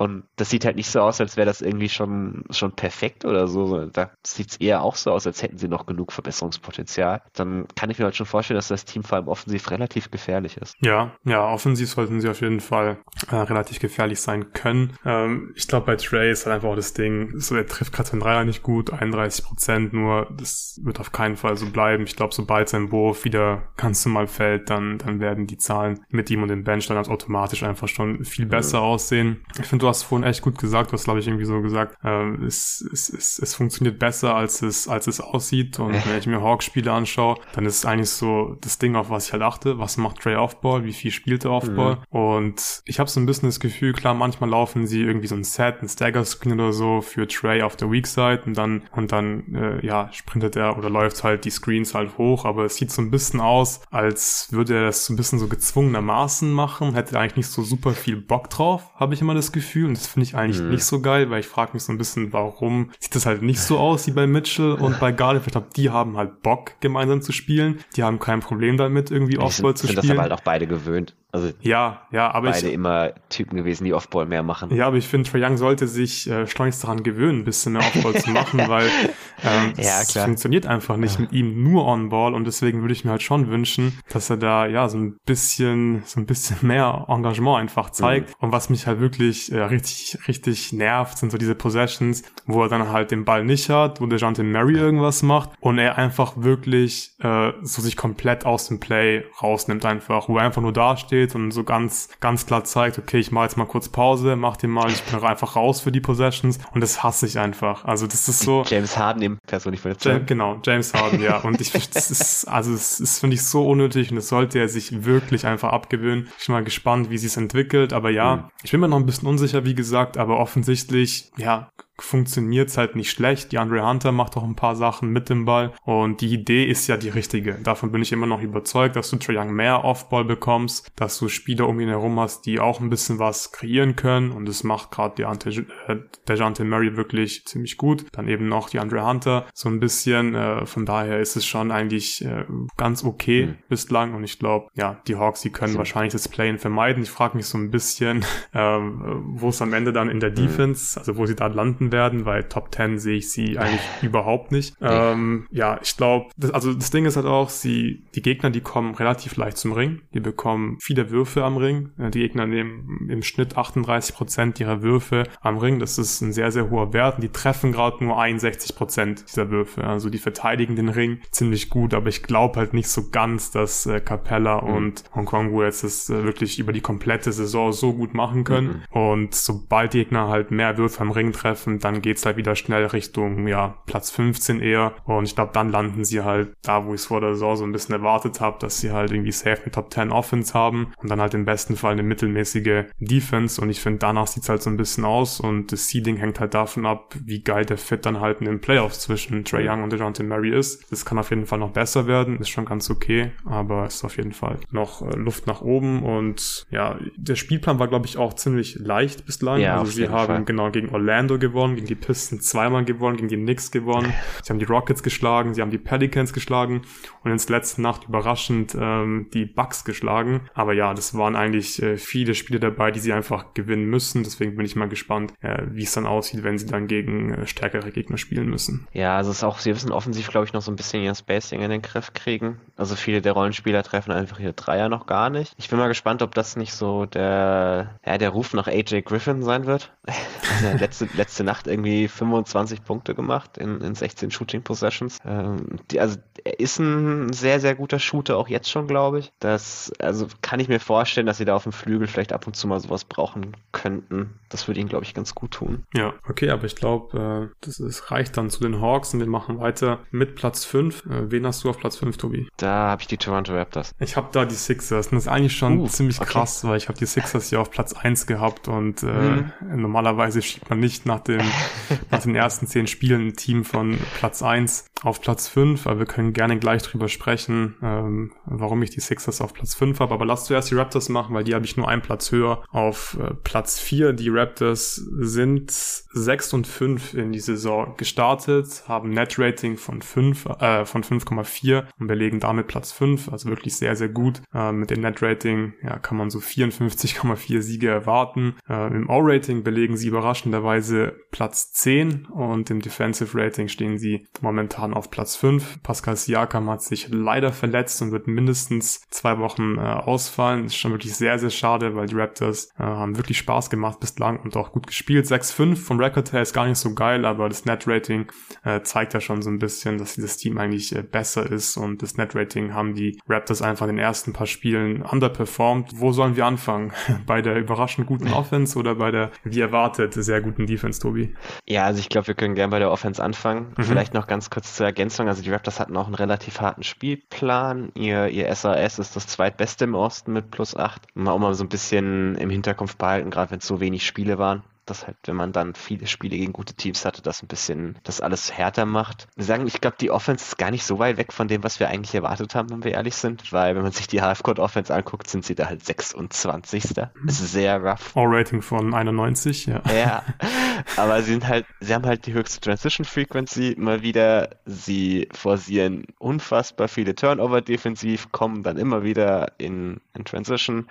und das sieht halt nicht so aus, als wäre das irgendwie schon, schon perfekt oder so. Da sieht es eher auch so aus, als hätten sie noch genug Verbesserungspotenzial. Dann kann ich mir halt schon vorstellen, dass das Team vor allem offensiv relativ gefährlich ist. Ja, ja, offensiv sollten sie auf jeden Fall äh, relativ gefährlich sein können. Ähm, ich glaube, bei Trey ist halt einfach auch das Ding, so er trifft gerade seinen Dreier nicht gut, 31 Prozent nur, das wird auf keinen Fall so bleiben. Ich glaube, sobald sein Wurf wieder ganz normal fällt, dann, dann werden die Zahlen mit ihm und dem Bench dann automatisch einfach schon viel besser ja. aussehen. Ich finde, du hast vorhin echt gut gesagt, du hast, glaube ich, irgendwie so gesagt, äh, es, es, es, es funktioniert besser, als es, als es aussieht. Und wenn ich mir Hawks-Spiele anschaue, dann ist es eigentlich so das Ding, auf was ich halt achte. Was macht Trey Offball? Wie viel spielt er Offball? Mhm. Und ich habe so ein bisschen das Gefühl, klar, manchmal laufen sie irgendwie so ein Set, ein Stagger-Screen oder so für Trey auf der Weak Side und dann, und dann, äh, ja, sprintet er oder läuft halt die Screens halt hoch. Aber es sieht so ein bisschen aus, als würde er das so ein bisschen so gezwungenermaßen machen. Hätte eigentlich nicht so super viel Bock drauf, habe ich immer das Gefühl. Gefühl und das finde ich eigentlich mhm. nicht so geil, weil ich frage mich so ein bisschen, warum sieht das halt nicht so aus wie bei Mitchell und bei Garland. Ich glaube, die haben halt Bock, gemeinsam zu spielen. Die haben kein Problem damit, irgendwie Offball zu spielen. sind das aber halt auch beide gewöhnt. Also ja, ja, aber beide ich, immer Typen gewesen, die Offball mehr machen. Ja, aber ich finde, Trae Young sollte sich äh, schleunigst daran gewöhnen, ein bisschen mehr Offball zu machen, weil ähm, ja, es funktioniert einfach nicht ja. mit ihm nur On-Ball und deswegen würde ich mir halt schon wünschen, dass er da ja so ein bisschen, so ein bisschen mehr Engagement einfach zeigt. Mhm. Und was mich halt wirklich äh, richtig, richtig nervt, sind so diese Possessions, wo er dann halt den Ball nicht hat, wo der Jante Mary irgendwas macht und er einfach wirklich äh, so sich komplett aus dem Play rausnimmt einfach, wo er einfach nur dasteht steht und so ganz, ganz klar zeigt, okay, ich mache jetzt mal kurz Pause, mach den mal, ich bin einfach raus für die Possessions und das hasse ich einfach. Also das ist so. James Harden im persönlich von James, Genau, James Harden, ja. Und ich, das ist, also es ist, finde ich, so unnötig und das sollte er sich wirklich einfach abgewöhnen. Ich bin mal gespannt, wie sie es entwickelt, aber ja, mhm. ich bin mir noch ein bisschen unsicher, wie gesagt, aber offensichtlich, ja, funktioniert's halt nicht schlecht. Die Andre Hunter macht auch ein paar Sachen mit dem Ball und die Idee ist ja die richtige. Davon bin ich immer noch überzeugt, dass du Trae Young mehr Offball bekommst, dass du Spieler um ihn herum hast, die auch ein bisschen was kreieren können und das macht gerade die Ante, äh, Dejante Murray wirklich ziemlich gut. Dann eben noch die Andre Hunter so ein bisschen. Äh, von daher ist es schon eigentlich äh, ganz okay mhm. bislang und ich glaube, ja, die Hawks, die können mhm. wahrscheinlich das Playen vermeiden. Ich frage mich so ein bisschen, äh, wo es am Ende dann in der mhm. Defense, also wo sie da landen landen werden, weil Top 10 sehe ich sie eigentlich überhaupt nicht. Ähm, ja, ich glaube, also das Ding ist halt auch, sie, die Gegner, die kommen relativ leicht zum Ring. Die bekommen viele Würfe am Ring. Äh, die Gegner nehmen im Schnitt 38 Prozent ihrer Würfe am Ring. Das ist ein sehr, sehr hoher Wert. Und die treffen gerade nur 61 Prozent dieser Würfe. Also die verteidigen den Ring ziemlich gut, aber ich glaube halt nicht so ganz, dass äh, Capella mhm. und Hongkong jetzt das äh, wirklich über die komplette Saison so gut machen können. Mhm. Und sobald die Gegner halt mehr Würfe am Ring treffen, dann geht's halt wieder schnell Richtung, ja, Platz 15 eher. Und ich glaube, dann landen sie halt da, wo ich es vor der Saison so ein bisschen erwartet habe, dass sie halt irgendwie safe eine Top 10 Offense haben und dann halt im besten Fall eine mittelmäßige Defense. Und ich finde, danach sieht's halt so ein bisschen aus und das Seeding hängt halt davon ab, wie geil der Fit dann halt in den Playoffs zwischen Trey Young und DeJounte Murray ist. Das kann auf jeden Fall noch besser werden, ist schon ganz okay, aber ist auf jeden Fall noch äh, Luft nach oben und ja, der Spielplan war glaube ich auch ziemlich leicht bislang. Ja, also sie haben Fall. genau gegen Orlando gewonnen, gegen die Pistons zweimal gewonnen, gegen die Knicks gewonnen, sie haben die Rockets geschlagen, sie haben die Pelicans geschlagen und ins letzte Nacht überraschend ähm, die Bucks geschlagen. Aber ja, das waren eigentlich äh, viele Spiele dabei, die sie einfach gewinnen müssen. Deswegen bin ich mal gespannt, äh, wie es dann aussieht, wenn sie dann gegen äh, stärkere Gegner spielen müssen. Ja, also es ist auch, sie müssen offensiv, glaube ich, noch so ein bisschen ihr Spacing in den Griff kriegen. Also viele der Rollenspieler treffen einfach ihre Dreier noch gar nicht. Ich bin mal gespannt, ob das nicht so der, ja, der Ruf nach AJ Griffin sein wird. letzte, letzte Nacht irgendwie 25 Punkte gemacht in, in 16 Shooting Possessions. Ähm, die, also er ist ein sehr, sehr guter Shooter, auch jetzt schon, glaube ich. Das, also kann ich mir vorstellen, dass sie da auf dem Flügel vielleicht ab und zu mal sowas brauchen könnten. Das würde ihnen, glaube ich, ganz gut tun. Ja, okay, aber ich glaube, äh, das ist, reicht dann zu den Hawks und wir machen weiter mit Platz 5. Äh, wen hast du auf Platz 5, Tobi? Da habe ich die Toronto Raptors. Ich habe da die Sixers. Und das ist eigentlich schon uh, ziemlich okay. krass, weil ich habe die Sixers hier auf Platz 1 gehabt und äh, mhm. normalerweise schiebt man nicht nach, dem, nach den ersten zehn Spielen ein Team von Platz 1 auf Platz 5, aber wir können gerne gleich drüber sprechen, ähm, warum ich die Sixers auf Platz 5 habe. Aber lass zuerst die Raptors machen, weil die habe ich nur einen Platz höher. Auf äh, Platz 4, die Raptors sind 6 und 5 in die Saison gestartet, haben Net-Rating von 5, äh, von 5,4 und belegen damit Platz 5, also wirklich sehr, sehr gut. Äh, mit dem Net-Rating ja, kann man so 54,4 Siege erwarten. Äh, Im O-Rating belegen sie überraschenderweise Platz 10 und im Defensive Rating stehen sie momentan auf Platz 5. Pascal Siakam hat sich leider verletzt und wird mindestens zwei Wochen äh, ausfallen. Ist schon wirklich sehr, sehr schade, weil die Raptors äh, haben wirklich Spaß gemacht bislang und auch gut gespielt. 6-5 vom Record her ist gar nicht so geil, aber das Net-Rating äh, zeigt ja schon so ein bisschen, dass dieses Team eigentlich äh, besser ist und das Net-Rating haben die Raptors einfach in den ersten paar Spielen underperformed. Wo sollen wir anfangen? bei der überraschend guten Offense oder bei der, wie erwartet, sehr guten Defense, Tobi? Ja, also ich glaube, wir können gerne bei der Offense anfangen. Mhm. Vielleicht noch ganz kurz zur Ergänzung. Also die Raptors hatten auch einen relativ harten Spielplan. Ihr, ihr SAS ist das zweitbeste im Osten mit plus 8. Mal auch mal so ein bisschen im Hinterkopf behalten, gerade wenn es so wenig Spiele waren dass halt, wenn man dann viele Spiele gegen gute Teams hatte, das ein bisschen das alles härter macht. Wir sagen, ich glaube, die Offense ist gar nicht so weit weg von dem, was wir eigentlich erwartet haben, wenn wir ehrlich sind, weil wenn man sich die Half-Court-Offense anguckt, sind sie da halt 26. Mhm. ist sehr rough. All-Rating von 91, ja. Ja, aber sie sind halt, sie haben halt die höchste Transition-Frequency mal wieder. Sie forcieren unfassbar viele Turnover defensiv, kommen dann immer wieder in, in Transition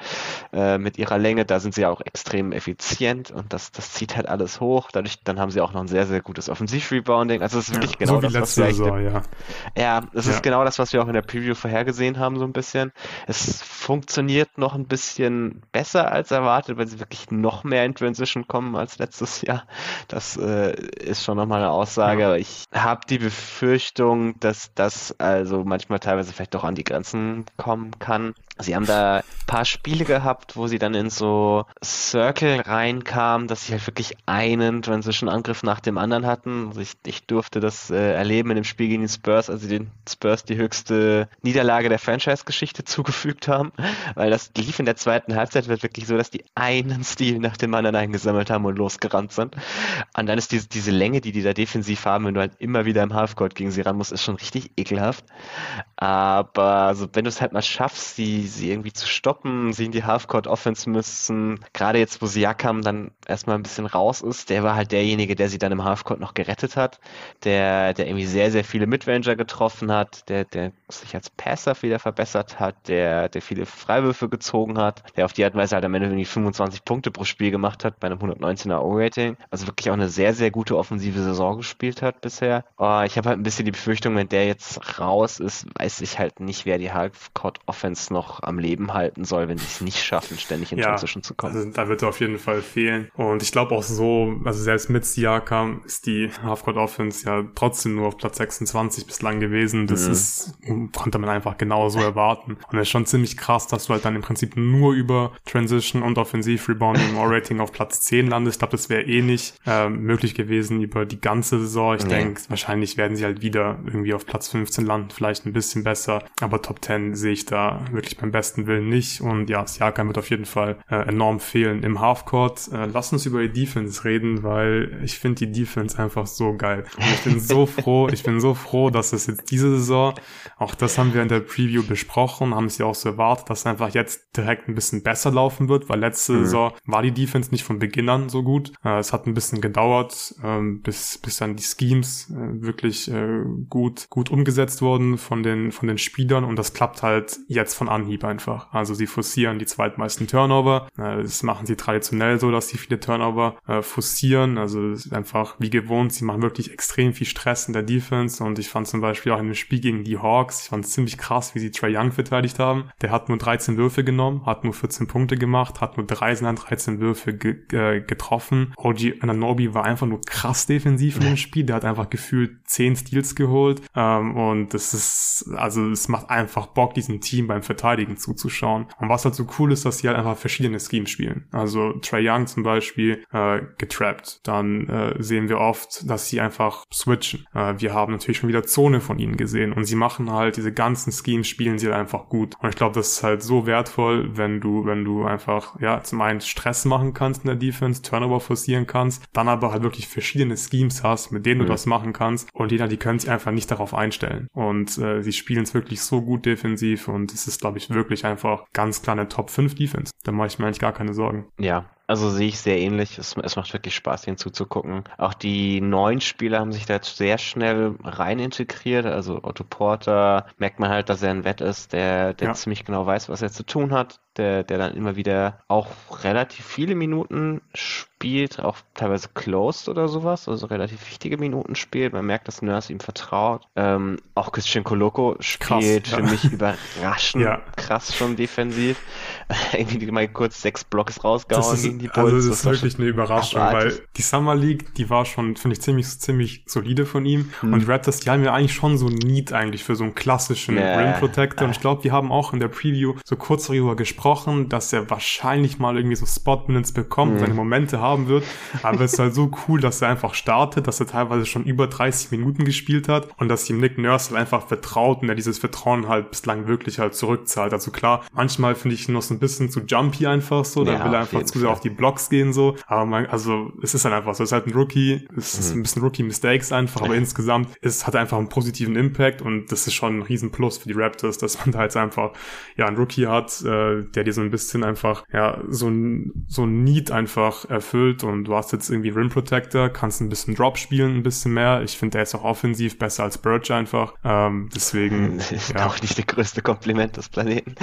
äh, mit ihrer Länge. Da sind sie auch extrem effizient und das, das zieht halt alles hoch. Dadurch, dann haben sie auch noch ein sehr, sehr gutes Offensiv-Rebounding. Also es ist wirklich ja, genau so das, was wir Saison, ja. ja, es ja. ist genau das, was wir auch in der Preview vorhergesehen haben, so ein bisschen. Es funktioniert noch ein bisschen besser als erwartet, weil sie wirklich noch mehr in Transition kommen als letztes Jahr. Das äh, ist schon nochmal eine Aussage. Ja. Ich habe die Befürchtung, dass das also manchmal teilweise vielleicht doch an die Grenzen kommen kann. Sie haben da ein paar Spiele gehabt, wo sie dann in so Circle reinkamen, dass sie halt wirklich einen Transition-Angriff nach dem anderen hatten. Also ich, ich durfte das äh, erleben in dem Spiel gegen die Spurs, als sie den Spurs die höchste Niederlage der Franchise-Geschichte zugefügt haben, weil das lief in der zweiten Halbzeit wird wirklich so, dass die einen Stil nach dem anderen eingesammelt haben und losgerannt sind. Und dann ist diese, diese Länge, die die da defensiv haben, wenn du halt immer wieder im Halfcourt gegen sie ran musst, ist schon richtig ekelhaft. Aber also, wenn du es halt mal schaffst, sie sie irgendwie zu stoppen, sie in die Halfcourt Offense müssen. Gerade jetzt, wo Siakam dann erstmal ein bisschen raus ist, der war halt derjenige, der sie dann im Halfcourt noch gerettet hat, der, der irgendwie sehr, sehr viele Midranger getroffen hat, der, der sich als Passer wieder verbessert hat, der, der viele Freiwürfe gezogen hat, der auf die Art und Weise halt am Ende irgendwie 25 Punkte pro Spiel gemacht hat bei einem 119er O-Rating. Also wirklich auch eine sehr, sehr gute offensive Saison gespielt hat bisher. Oh, ich habe halt ein bisschen die Befürchtung, wenn der jetzt raus ist, weiß ich halt nicht, wer die Halfcourt Offense noch am Leben halten soll, wenn sie es nicht schaffen, ständig in ja, Transition zu kommen. Also da wird er auf jeden Fall fehlen. Und ich glaube auch so, also selbst mit Siakam ist die Halfcourt Offense ja trotzdem nur auf Platz 26 bislang gewesen. Das mhm. ist, konnte man einfach genauso erwarten. Und es ist schon ziemlich krass, dass du halt dann im Prinzip nur über Transition und Offensiv Rebounding Rating auf Platz 10 landest. Ich glaube, das wäre eh nicht äh, möglich gewesen über die ganze Saison. Ich nee. denke, wahrscheinlich werden sie halt wieder irgendwie auf Platz 15 landen, vielleicht ein bisschen besser. Aber Top 10 sehe ich da wirklich beim besten Willen nicht. Und ja, Siakam wird auf jeden Fall äh, enorm fehlen im Halfcourt. Äh, lass uns über die Defense reden, weil ich finde die Defense einfach so geil. Und ich bin so froh, ich bin so froh, dass es jetzt diese Saison, auch das haben wir in der Preview besprochen, haben es ja auch so erwartet, dass es einfach jetzt direkt ein bisschen besser laufen wird, weil letzte mhm. Saison war die Defense nicht von Beginn an so gut. Äh, es hat ein bisschen gedauert, ähm, bis, bis dann die Schemes äh, wirklich äh, gut, gut umgesetzt wurden von den, von den Spielern und das klappt halt jetzt von Anhieb einfach. Also sie forcieren die zweitmeisten Turnover. Äh, das machen sie traditionell so, dass sie viele Turnover äh, forcieren. Also es ist einfach wie gewohnt, sie machen wirklich extrem viel Stress in der Defense und ich fand zum Beispiel auch in dem Spiel gegen die Hawks, ich fand es ziemlich krass, wie sie Trey Young verteidigt haben. Der hat nur 13 Würfe genommen, hat nur 14 Punkte gemacht, hat nur 13 13 Würfe ge äh, getroffen. OG Ananobi war einfach nur krass defensiv in dem Spiel. Der hat einfach gefühlt 10 Steals geholt. Ähm, und das ist, also es macht einfach Bock, diesem Team beim Verteidigen zuzuschauen. Und was halt so cool ist, dass sie halt einfach verschiedene Schemes spielen. Also Trey Young zum Beispiel äh, getrappt. Dann äh, sehen wir oft, dass sie einfach switchen. Äh, wir haben natürlich schon wieder Zone von ihnen gesehen. Und sie machen halt diese ganzen Schemes, spielen sie halt einfach gut. Und ich glaube, das ist halt so wertvoll, wenn du, wenn du einfach, ja, zum einen Stress machen kannst in der Defense, Turnover forcieren kannst, dann aber halt wirklich verschiedene Schemes hast, mit denen du mhm. das machen kannst. Und jeder, die können sich einfach nicht darauf einstellen. Und äh, sie spielen es wirklich so gut defensiv und es ist, glaube ich, wirklich einfach ganz klar eine Top 5 Defense. Da mache ich mir eigentlich gar keine Sorgen. Ja, also sehe ich sehr ähnlich. Es, es macht wirklich Spaß, ihnen zuzugucken. Auch die neuen Spieler haben sich da jetzt sehr schnell rein integriert. Also Otto Porter merkt man halt, dass er ein Wett ist, der, der ja. ziemlich genau weiß, was er zu tun hat der, der dann immer wieder auch relativ viele Minuten spielt, auch teilweise closed oder sowas, also relativ wichtige Minuten spielt. Man merkt, dass Nurse ihm vertraut. Ähm, auch Christian Koloko spielt krass, für ja. mich überraschend ja. krass schon defensiv. Irgendwie mal kurz sechs Blocks rausgehauen ist, gegen die Bulls. Also das, ist wirklich eine Überraschung, weil die Summer League, die war schon, finde ich, ziemlich, ziemlich solide von ihm. Hm. Und die Raptors, die haben ja eigentlich schon so ein Need eigentlich für so einen klassischen yeah. Rim Protector. Und ich glaube, wir haben auch in der Preview so kurz darüber gesprochen, dass er wahrscheinlich mal irgendwie so Spot-Minutes bekommt, mhm. seine Momente haben wird. Aber es ist halt so cool, dass er einfach startet, dass er teilweise schon über 30 Minuten gespielt hat und dass ihm Nick Nurse halt einfach vertraut und er dieses Vertrauen halt bislang wirklich halt zurückzahlt. Also klar, manchmal finde ich noch so ein bisschen zu jumpy einfach so, da ja, will er einfach zu sehr auf die Blocks gehen so. Aber man, also es ist halt einfach so, es ist halt ein Rookie, es mhm. ist ein bisschen Rookie-Mistakes einfach, aber insgesamt es hat einfach einen positiven Impact und das ist schon ein Riesenplus für die Raptors, dass man da jetzt einfach ja einen Rookie hat, äh, der dir so ein bisschen einfach, ja, so ein, so ein Need einfach erfüllt und du hast jetzt irgendwie Rim Protector, kannst ein bisschen Drop spielen, ein bisschen mehr. Ich finde, der ist auch offensiv besser als Birch einfach. Ähm, deswegen. Das ist ja. auch nicht der größte Kompliment des Planeten.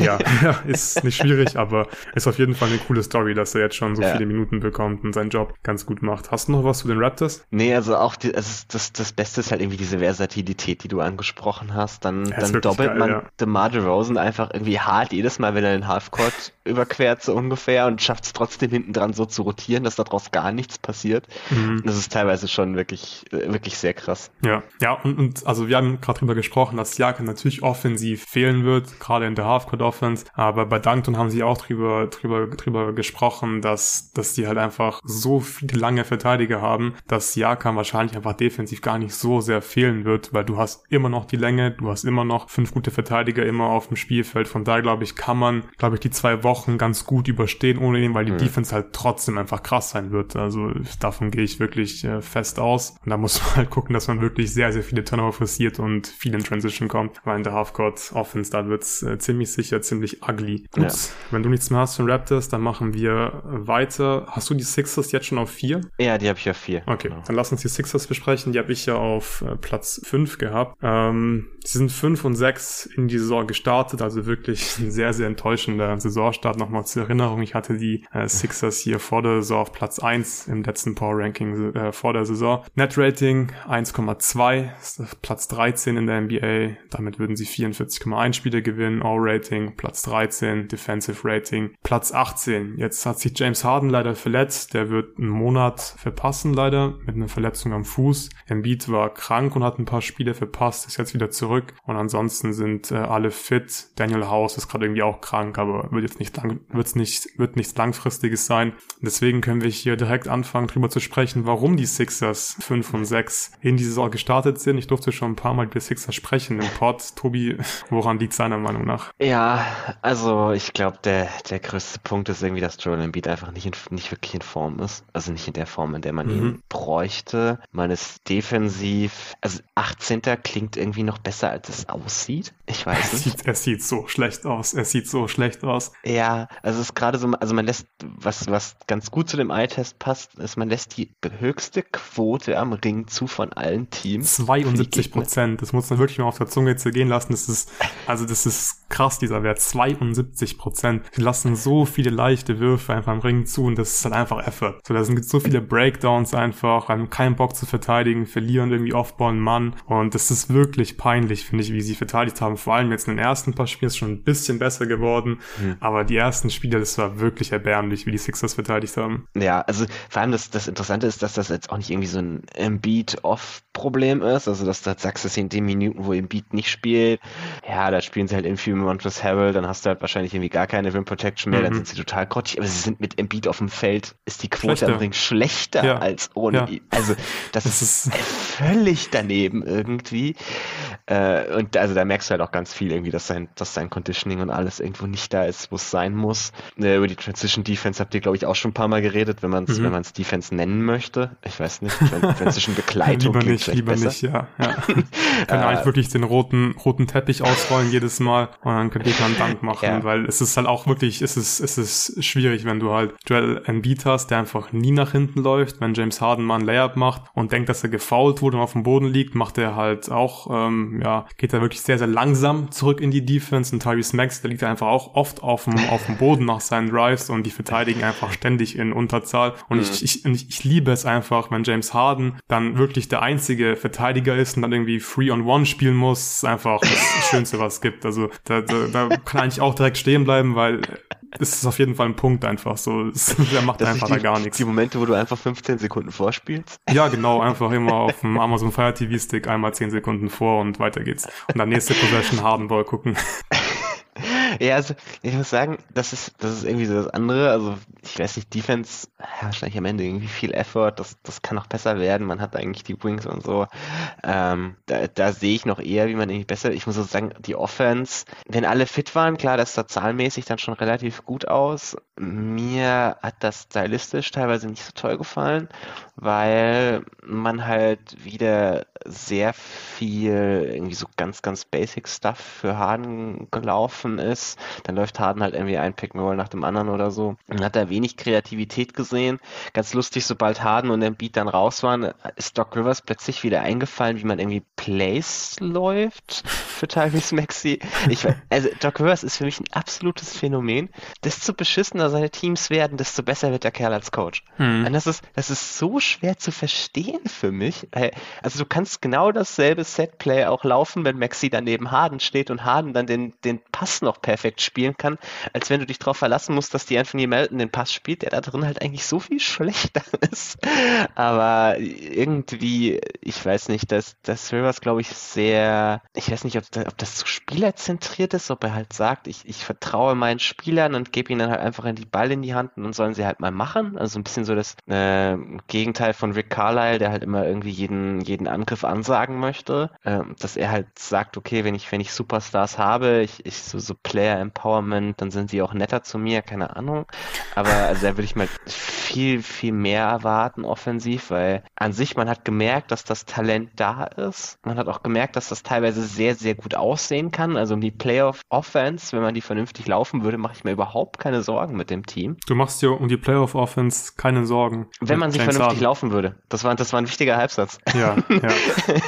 Ja, ja, ist nicht schwierig, aber ist auf jeden Fall eine coole Story, dass er jetzt schon so ja. viele Minuten bekommt und seinen Job ganz gut macht. Hast du noch was zu den Raptors? Nee, also auch die, also das, das Beste ist halt irgendwie diese Versatilität, die du angesprochen hast. Dann, dann doppelt geil, man ja. DeMar DeRozan einfach irgendwie hart jedes Mal, wenn er den Halfcourt überquert so ungefähr und schafft es trotzdem hinten dran so zu rotieren, dass daraus gar nichts passiert. Mhm. Das ist teilweise schon wirklich, wirklich sehr krass. Ja, ja, und, und also wir haben gerade drüber gesprochen, dass Jaka natürlich offensiv fehlen wird, gerade in der Halfcourt Offense, aber bei Plankton haben sie auch drüber, drüber, drüber gesprochen, dass, dass die halt einfach so viele lange Verteidiger haben, dass Siakam wahrscheinlich einfach defensiv gar nicht so sehr fehlen wird, weil du hast immer noch die Länge, du hast immer noch fünf gute Verteidiger immer auf dem Spielfeld. Von daher glaube ich, kann man, glaube ich, die zwei Wochen ganz gut überstehen ohne ihn, weil die mhm. Defense halt trotzdem einfach krass sein wird. Also davon gehe ich wirklich äh, fest aus. Und da muss man halt gucken, dass man wirklich sehr, sehr viele Turnover forciert und viel in Transition kommt, weil in der Halfcourt Offense, da wird's äh, ziemlich sicher, ziemlich ugly. Gut, ja. wenn du nichts mehr hast von Raptors, dann machen wir weiter. Hast du die Sixers jetzt schon auf vier? Ja, die habe ich auf vier. Okay, genau. dann lass uns die Sixers besprechen. Die habe ich ja auf äh, Platz fünf gehabt. Ähm, sie sind fünf und sechs in die Saison gestartet, also wirklich ein sehr, sehr enttäuschender Saisonstart. Nochmal zur Erinnerung, ich hatte die äh, Sixers hier vor der Saison auf Platz eins im letzten Power Ranking äh, vor der Saison. Net Rating 1,2, Platz 13 in der NBA. Damit würden sie 44,1 Spiele gewinnen. All-Rating Platz 13, Defensive Rating Platz 18. Jetzt hat sich James Harden leider verletzt. Der wird einen Monat verpassen leider mit einer Verletzung am Fuß. Embiid war krank und hat ein paar Spiele verpasst, ist jetzt wieder zurück. Und ansonsten sind äh, alle fit. Daniel House ist gerade irgendwie auch krank, aber wird jetzt nicht lang, wird's nicht, wird nichts langfristiges sein. Deswegen können wir hier direkt anfangen, drüber zu sprechen, warum die Sixers 5 und 6 in die Saison gestartet sind. Ich durfte schon ein paar Mal über Sixers sprechen im Pod. Tobi, woran liegt seiner Meinung nach? Ja, also ich glaube, der, der größte Punkt ist irgendwie, dass Joel Embiid einfach nicht, in, nicht wirklich in Form ist. Also nicht in der Form, in der man mhm. ihn bräuchte. Man ist defensiv, also 18. klingt irgendwie noch besser, als es aussieht. Ich weiß es nicht. Sieht, er sieht so schlecht aus. Er sieht so schlecht aus. Ja, also es ist gerade so, also man lässt, was, was ganz gut zu dem Eye-Test passt, ist, man lässt die höchste Quote am Ring zu von allen Teams. 72 Prozent. Das muss man wirklich mal auf der Zunge zergehen lassen. Das ist, also das ist krass, dieser Wert. 72 Prozent. Sie lassen so viele leichte Würfe einfach am Ring zu und das ist halt einfach Effort. So, da sind so viele Breakdowns einfach, haben keinen Bock zu verteidigen, verlieren irgendwie Offball einen Mann und das ist wirklich peinlich, finde ich, wie sie verteidigt haben. Vor allem jetzt in den ersten paar Spielen ist schon ein bisschen besser geworden, mhm. aber die ersten Spiele, das war wirklich erbärmlich, wie die Sixers verteidigt haben. Ja, also vor allem das, das Interessante ist, dass das jetzt auch nicht irgendwie so ein Embiid-Off-Problem ist, also dass du sagst, dass in den Minuten, wo Embiid nicht spielt, ja, da spielen sie halt irgendwie mit Montrezl Harrell, dann hast du halt wahrscheinlich irgendwie gar keine Rim Protection mehr, mhm. dann sind sie total grottig, aber sie sind mit Embiid auf dem Feld, ist die Quote schlechter. Ring schlechter ja. als ohne ja. ihn. Also das, das ist, ist völlig daneben irgendwie. Äh, und also da merkst du halt auch ganz viel irgendwie, dass sein, dass sein Conditioning und alles irgendwo nicht da ist, wo es sein muss. Äh, über die Transition Defense habt ihr, glaube ich, auch schon ein paar Mal geredet, wenn man es, mhm. wenn Defense nennen möchte. Ich weiß nicht, Transition Begleitung. lieber nicht, lieber besser. nicht, ja. ja. Können eigentlich wirklich den roten, roten Teppich ausrollen jedes Mal und dann könnt ihr einen Dank machen, ja. weil es ist halt auch wirklich, es ist, es ist schwierig, wenn du halt Joel Embiid hast, der einfach nie nach hinten läuft, wenn James Harden mal ein Layup macht und denkt, dass er gefoult wurde und auf dem Boden liegt, macht er halt auch, ähm, ja, geht er wirklich sehr, sehr langsam zurück in die Defense und Tyrese Max, der liegt einfach auch oft auf dem, auf dem Boden nach seinen Drives und die verteidigen einfach ständig in Unterzahl und mhm. ich, ich, ich, ich liebe es einfach, wenn James Harden dann wirklich der einzige Verteidiger ist und dann irgendwie Free on One spielen muss, ist einfach das Schönste, was es gibt. Also da, da, da kann eigentlich auch direkt stehen bleiben, weil es ist auf jeden Fall ein Punkt einfach so. Der macht das einfach die, da gar nichts. Die Momente, wo du einfach 15 Sekunden vorspielst? Ja, genau. Einfach immer auf dem Amazon Fire TV Stick einmal 10 Sekunden vor und weiter geht's. Und dann nächste Possession Hardenball gucken. Ja, also ich muss sagen, das ist, das ist irgendwie so das andere. Also ich weiß nicht, Defense, wahrscheinlich am Ende irgendwie viel Effort, das, das kann noch besser werden. Man hat eigentlich die Wings und so. Ähm, da, da sehe ich noch eher, wie man irgendwie besser. Ich muss so sagen, die Offense, wenn alle fit waren, klar, das sah zahlenmäßig dann schon relativ gut aus. Mir hat das stylistisch teilweise nicht so toll gefallen, weil man halt wieder sehr viel irgendwie so ganz, ganz basic Stuff für Harden gelaufen ist. Dann läuft Harden halt irgendwie ein Pick Roll nach dem anderen oder so. Man hat da wenig Kreativität gesehen. Ganz lustig, sobald Harden und Beat dann raus waren, ist Doc Rivers plötzlich wieder eingefallen, wie man irgendwie Plays läuft für Tyrese Maxi. Ich, also Doc Rivers ist für mich ein absolutes Phänomen. Desto beschissener seine Teams werden, desto besser wird der Kerl als Coach. Hm. Und das ist, das ist so schwer zu verstehen für mich. Also du kannst genau dasselbe Setplay auch laufen, wenn Maxi daneben Harden steht und Harden dann den, den Pass noch per perfekt spielen kann, als wenn du dich darauf verlassen musst, dass die Anthony Melton den Pass spielt, der da drin halt eigentlich so viel schlechter ist. Aber irgendwie, ich weiß nicht, dass, dass Rivers, glaube ich, sehr, ich weiß nicht, ob, ob das zu spielerzentriert ist, ob er halt sagt, ich, ich vertraue meinen Spielern und gebe ihnen halt einfach in die Ball in die Hand und sollen sie halt mal machen. Also ein bisschen so das äh, Gegenteil von Rick Carlisle, der halt immer irgendwie jeden, jeden Angriff ansagen möchte. Äh, dass er halt sagt, okay, wenn ich, wenn ich Superstars habe, ich, ich so, so Player Empowerment, dann sind sie auch netter zu mir, keine Ahnung. Aber also da würde ich mal viel, viel mehr erwarten offensiv, weil an sich man hat gemerkt, dass das Talent da ist. Man hat auch gemerkt, dass das teilweise sehr, sehr gut aussehen kann. Also um die Playoff Offense, wenn man die vernünftig laufen würde, mache ich mir überhaupt keine Sorgen mit dem Team. Du machst dir um die Playoff Offense keine Sorgen. Wenn man James vernünftig Harden. laufen würde. Das war, das war ein wichtiger Halbsatz. Ja, ja.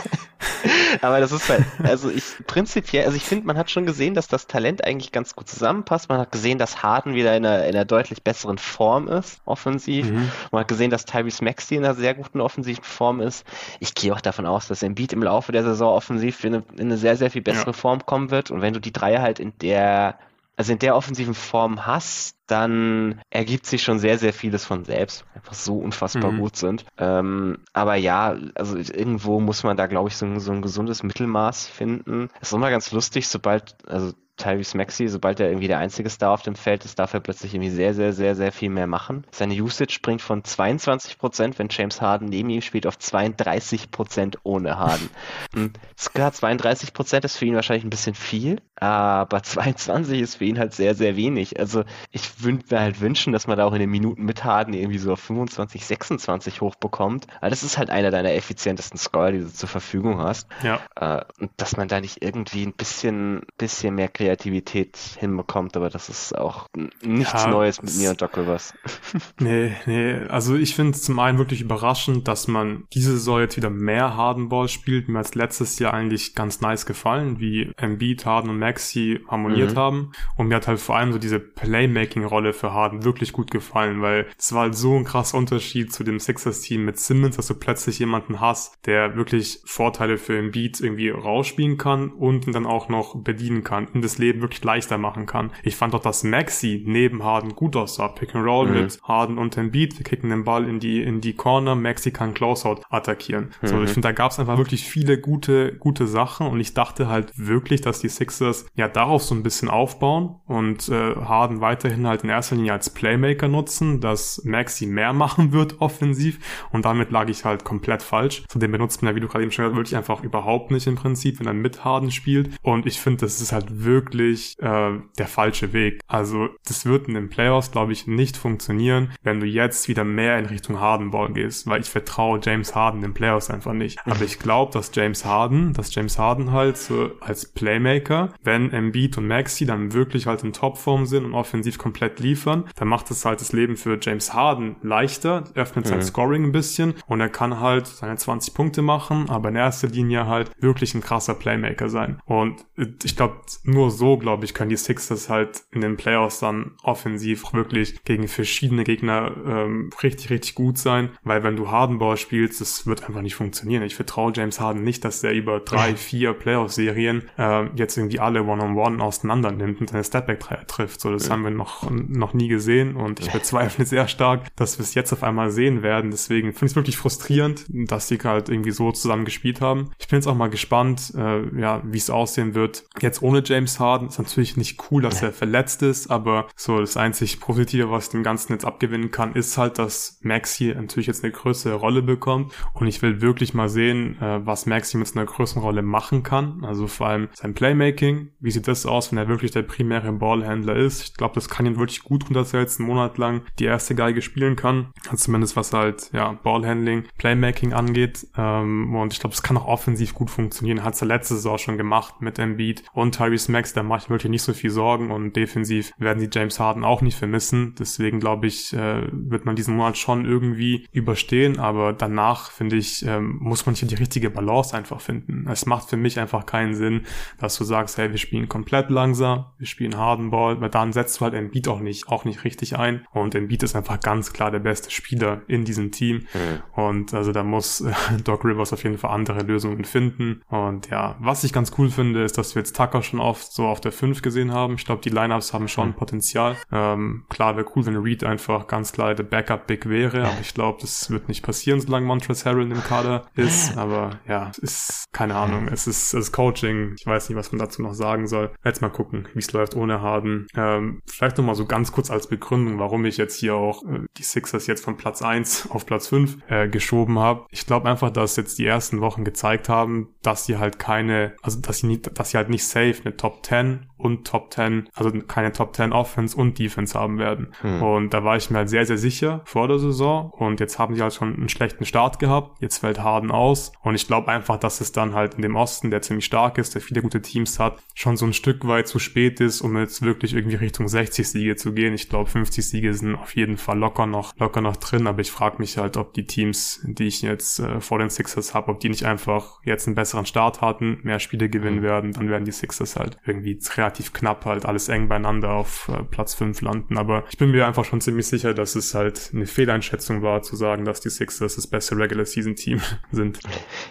Aber das ist halt, also ich prinzipiell, also ich finde, man hat schon gesehen, dass das Talent eigentlich ganz gut zusammenpasst. Man hat gesehen, dass Harden wieder in einer, in einer deutlich besseren Form ist, offensiv. Mhm. Man hat gesehen, dass Tyrese Maxey in einer sehr guten offensiven Form ist. Ich gehe auch davon aus, dass Embiid im Laufe der Saison offensiv in eine, in eine sehr, sehr viel bessere ja. Form kommen wird. Und wenn du die drei halt in der also in der offensiven Form hast, dann ergibt sich schon sehr, sehr vieles von selbst, einfach so unfassbar mhm. gut sind. Ähm, aber ja, also irgendwo muss man da, glaube ich, so, so ein gesundes Mittelmaß finden. Es ist immer ganz lustig, sobald, also Tyrese Maxey, sobald er irgendwie der einzige Star auf dem Feld ist, darf er plötzlich irgendwie sehr, sehr, sehr, sehr viel mehr machen. Seine Usage springt von 22 Prozent, wenn James Harden neben ihm spielt, auf 32 Prozent ohne Harden. Hm, klar, 32 Prozent ist für ihn wahrscheinlich ein bisschen viel, aber 22 ist für ihn halt sehr, sehr wenig. Also ich würde mir halt wünschen, dass man da auch in den Minuten mit Harden irgendwie so auf 25, 26 hochbekommt. Aber das ist halt einer deiner effizientesten Scorer, die du zur Verfügung hast. Ja. Äh, und dass man da nicht irgendwie ein bisschen, bisschen mehr Kreativität hinbekommt, aber das ist auch nichts ja, Neues mit mir und Doc Rivers. nee, nee, also ich finde es zum einen wirklich überraschend, dass man diese Saison jetzt wieder mehr Hardenball spielt. Mir als letztes Jahr eigentlich ganz nice gefallen, wie Embiid, Harden und Maxi harmoniert mhm. haben. Und mir hat halt vor allem so diese Playmaking-Rolle für Harden wirklich gut gefallen, weil es war halt so ein krasser Unterschied zu dem Sixers-Team mit Simmons, dass du plötzlich jemanden hast, der wirklich Vorteile für Embiid irgendwie rausspielen kann und dann auch noch bedienen kann, ihm das Leben wirklich leichter machen kann. Ich fand auch, dass Maxi neben Harden gut aussah. Pick and Roll mhm. mit Harden und Embiid. Wir kicken den Ball in die, in die Corner. Maxi kann Closeout attackieren. Mhm. So, ich finde, da gab es einfach wirklich viele gute, gute Sachen und ich dachte halt wirklich, dass die Sixers ja darauf so ein bisschen aufbauen und äh, Harden weiterhin halt in erster Linie als Playmaker nutzen, dass Maxi mehr machen wird offensiv und damit lag ich halt komplett falsch. Zudem benutzt man ja, wie du gerade eben schon gesagt wirklich einfach überhaupt nicht im Prinzip, wenn er mit Harden spielt und ich finde, das ist halt wirklich äh, der falsche Weg. Also das wird in den Playoffs, glaube ich, nicht funktionieren, wenn du jetzt wieder mehr in Richtung Hardenball gehst, weil ich vertraue James Harden den Playoffs einfach nicht. Aber ich glaube, dass James Harden, dass James Harden halt so als Playmaker, wenn Embiid und Maxi dann wirklich halt in Topform sind und offensiv komplett liefern, dann macht es halt das Leben für James Harden leichter, öffnet sein mhm. Scoring ein bisschen und er kann halt seine 20 Punkte machen, aber in erster Linie halt wirklich ein krasser Playmaker sein. Und ich glaube, nur so, glaube ich, können die Sixers halt in den Playoffs dann offensiv wirklich gegen verschiedene Gegner ähm, richtig, richtig gut sein, weil wenn du Hardenball spielst, das wird einfach nicht funktionieren. Ich vertraue James Harden nicht, dass er über drei, vier Playoff-Serien äh, jetzt irgendwie alle One-on-One -on -One auseinander nimmt und seine Stepback-Dreier trifft. So, das ja. haben wir noch, noch nie gesehen und ich bezweifle sehr stark, dass wir es jetzt auf einmal sehen werden. Deswegen finde ich es wirklich frustrierend, dass die halt irgendwie so zusammen gespielt haben. Ich bin jetzt auch mal gespannt, äh, ja, wie es aussehen wird. Jetzt ohne James Harden ist natürlich nicht cool, dass er verletzt ist, aber so das einzig Positive, was ich dem Ganzen jetzt abgewinnen kann, ist halt, dass Maxi natürlich jetzt eine größere Rolle bekommt und ich will wirklich mal sehen, äh, was Maxi mit einer größeren Rolle machen kann. Also vor allem sein Playmaking, wie sieht das aus, wenn er wirklich der primäre Ballhändler ist. Ich glaube, das kann ihn wirklich gut er jetzt einen Monat lang die erste Geige spielen kann. Also zumindest was halt, ja, Ballhandling, Playmaking angeht. Ähm, und ich glaube, es kann auch offensiv gut funktionieren. Hat es ja letzte Saison schon gemacht mit Embiid und Tyrese Max. Da mache ich wirklich nicht so viel Sorgen und defensiv werden sie James Harden auch nicht vermissen. Deswegen glaube ich, äh, wird man diesen Monat schon irgendwie überstehen. Aber danach, finde ich, ähm, muss man hier die richtige Balance einfach finden. Es macht für mich einfach keinen Sinn, dass du sagst, hey, wir spielen komplett langsam, wir spielen Harden Ball, weil dann setzt du halt Embiid auch nicht, auch nicht richtig ein. Und Embiid ist einfach ganz klar der beste Spieler in diesem Team. Mhm. Und also da muss äh, Doc Rivers auf jeden Fall andere Lösungen finden. Und ja, was ich ganz cool finde, ist, dass wir jetzt Tucker schon oft so so auf der 5 gesehen haben. Ich glaube, die Lineups haben schon mhm. Potenzial. Ähm, klar, wäre cool, wenn Reed einfach ganz klar der Backup-Big wäre, aber ich glaube, das wird nicht passieren, solange Montrezl Harrell im Kader ist. Aber ja, es ist keine Ahnung. Es ist, es ist Coaching. Ich weiß nicht, was man dazu noch sagen soll. Jetzt mal gucken, wie es läuft ohne Harden. Ähm, vielleicht noch mal so ganz kurz als Begründung, warum ich jetzt hier auch äh, die Sixers jetzt von Platz 1 auf Platz 5 äh, geschoben habe. Ich glaube einfach, dass jetzt die ersten Wochen gezeigt haben, dass sie halt keine, also dass sie nicht, dass sie halt nicht safe eine Top 10 10 und Top 10, also keine Top 10 Offense und Defense haben werden. Hm. Und da war ich mir halt sehr, sehr sicher vor der Saison. Und jetzt haben sie halt schon einen schlechten Start gehabt. Jetzt fällt Harden aus. Und ich glaube einfach, dass es dann halt in dem Osten, der ziemlich stark ist, der viele gute Teams hat, schon so ein Stück weit zu spät ist, um jetzt wirklich irgendwie Richtung 60 Siege zu gehen. Ich glaube, 50 Siege sind auf jeden Fall locker noch, locker noch drin. Aber ich frage mich halt, ob die Teams, die ich jetzt äh, vor den Sixers habe, ob die nicht einfach jetzt einen besseren Start hatten, mehr Spiele gewinnen hm. werden. Dann werden die Sixers halt irgendwie relativ relativ knapp halt alles eng beieinander auf äh, Platz 5 landen. Aber ich bin mir einfach schon ziemlich sicher, dass es halt eine Fehleinschätzung war, zu sagen, dass die Sixers das beste Regular Season Team sind.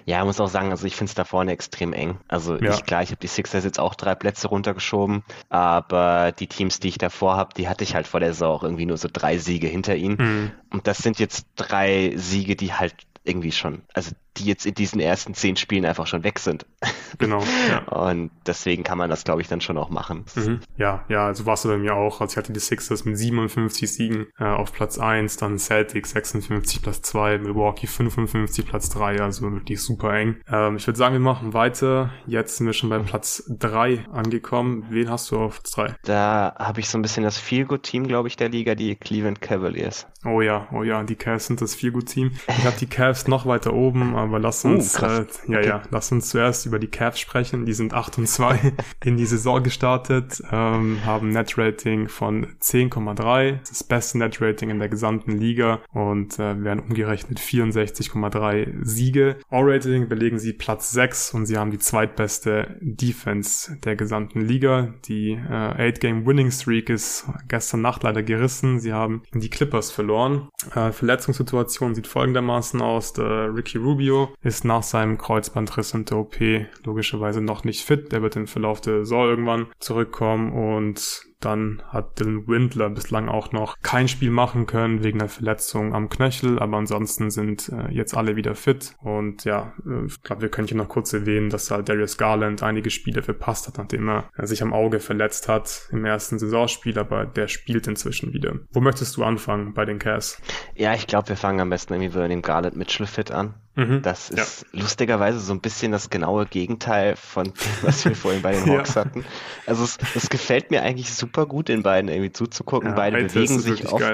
Ja, muss auch sagen, also ich finde es da vorne extrem eng. Also ja. ich, klar, ich habe die Sixers jetzt auch drei Plätze runtergeschoben, aber die Teams, die ich davor habe, die hatte ich halt vor der Saison auch irgendwie nur so drei Siege hinter ihnen. Mhm. Und das sind jetzt drei Siege, die halt irgendwie schon, also die jetzt in diesen ersten zehn Spielen einfach schon weg sind. Genau. Ja. Und deswegen kann man das, glaube ich, dann schon auch machen. Mhm. Ja, ja, also war es bei mir auch. Also ich hatte die Sixers mit 57 Siegen äh, auf Platz 1, dann Celtics 56 Platz 2, Milwaukee 55 Platz 3, also wirklich super eng. Ähm, ich würde sagen, wir machen weiter. Jetzt sind wir schon beim Platz 3 angekommen. Wen hast du auf Platz 3? Da habe ich so ein bisschen das Feel-Good-Team, glaube ich, der Liga, die Cleveland Cavaliers. Oh ja, oh ja, die Cavs sind das Feel-Good-Team. Ich habe die Cavs noch weiter oben, aber lass uh, uns, uh, äh, ja, okay. ja, lass uns zuerst über die Cavs sprechen. Die sind 8 und 2 in die Saison gestartet, ähm, haben Net-Rating von 10,3, das beste Net-Rating in der gesamten Liga und äh, werden umgerechnet 64,3 Siege. All-Rating belegen sie Platz 6 und sie haben die zweitbeste Defense der gesamten Liga. Die äh, 8-Game-Winning-Streak ist gestern Nacht leider gerissen. Sie haben die Clippers verloren. Äh, Verletzungssituation sieht folgendermaßen aus. Der Ricky Rubio ist nach seinem Kreuzbandriss und der OP logischerweise noch nicht fit. Der wird im Verlauf der Saison irgendwann zurückkommen und dann hat Dylan Windler bislang auch noch kein Spiel machen können wegen einer Verletzung am Knöchel, aber ansonsten sind äh, jetzt alle wieder fit. Und ja, äh, ich glaube, wir können hier noch kurz erwähnen, dass halt Darius Garland einige Spiele verpasst hat, nachdem er äh, sich am Auge verletzt hat im ersten Saisonspiel, aber der spielt inzwischen wieder. Wo möchtest du anfangen bei den Cavs? Ja, ich glaube, wir fangen am besten irgendwie bei dem Garland Mitchell fit an. Mhm, das ist ja. lustigerweise so ein bisschen das genaue Gegenteil von dem, was wir vorhin bei den Hawks ja. hatten. Also es, es, gefällt mir eigentlich super gut, den beiden irgendwie zuzugucken. Ja, beide bewegen sich oft,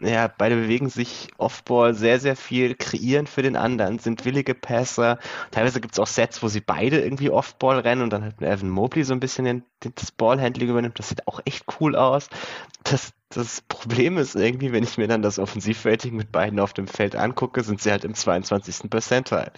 ja. beide bewegen sich Offball sehr, sehr viel, kreieren für den anderen, sind willige Passer. Teilweise gibt es auch Sets, wo sie beide irgendwie Offball rennen und dann halt Evan Mobley so ein bisschen den, das Ballhandling übernimmt. Das sieht auch echt cool aus. Das, das Problem ist irgendwie, wenn ich mir dann das Offensivrating mit beiden auf dem Feld angucke, sind sie halt im 22. Percentile.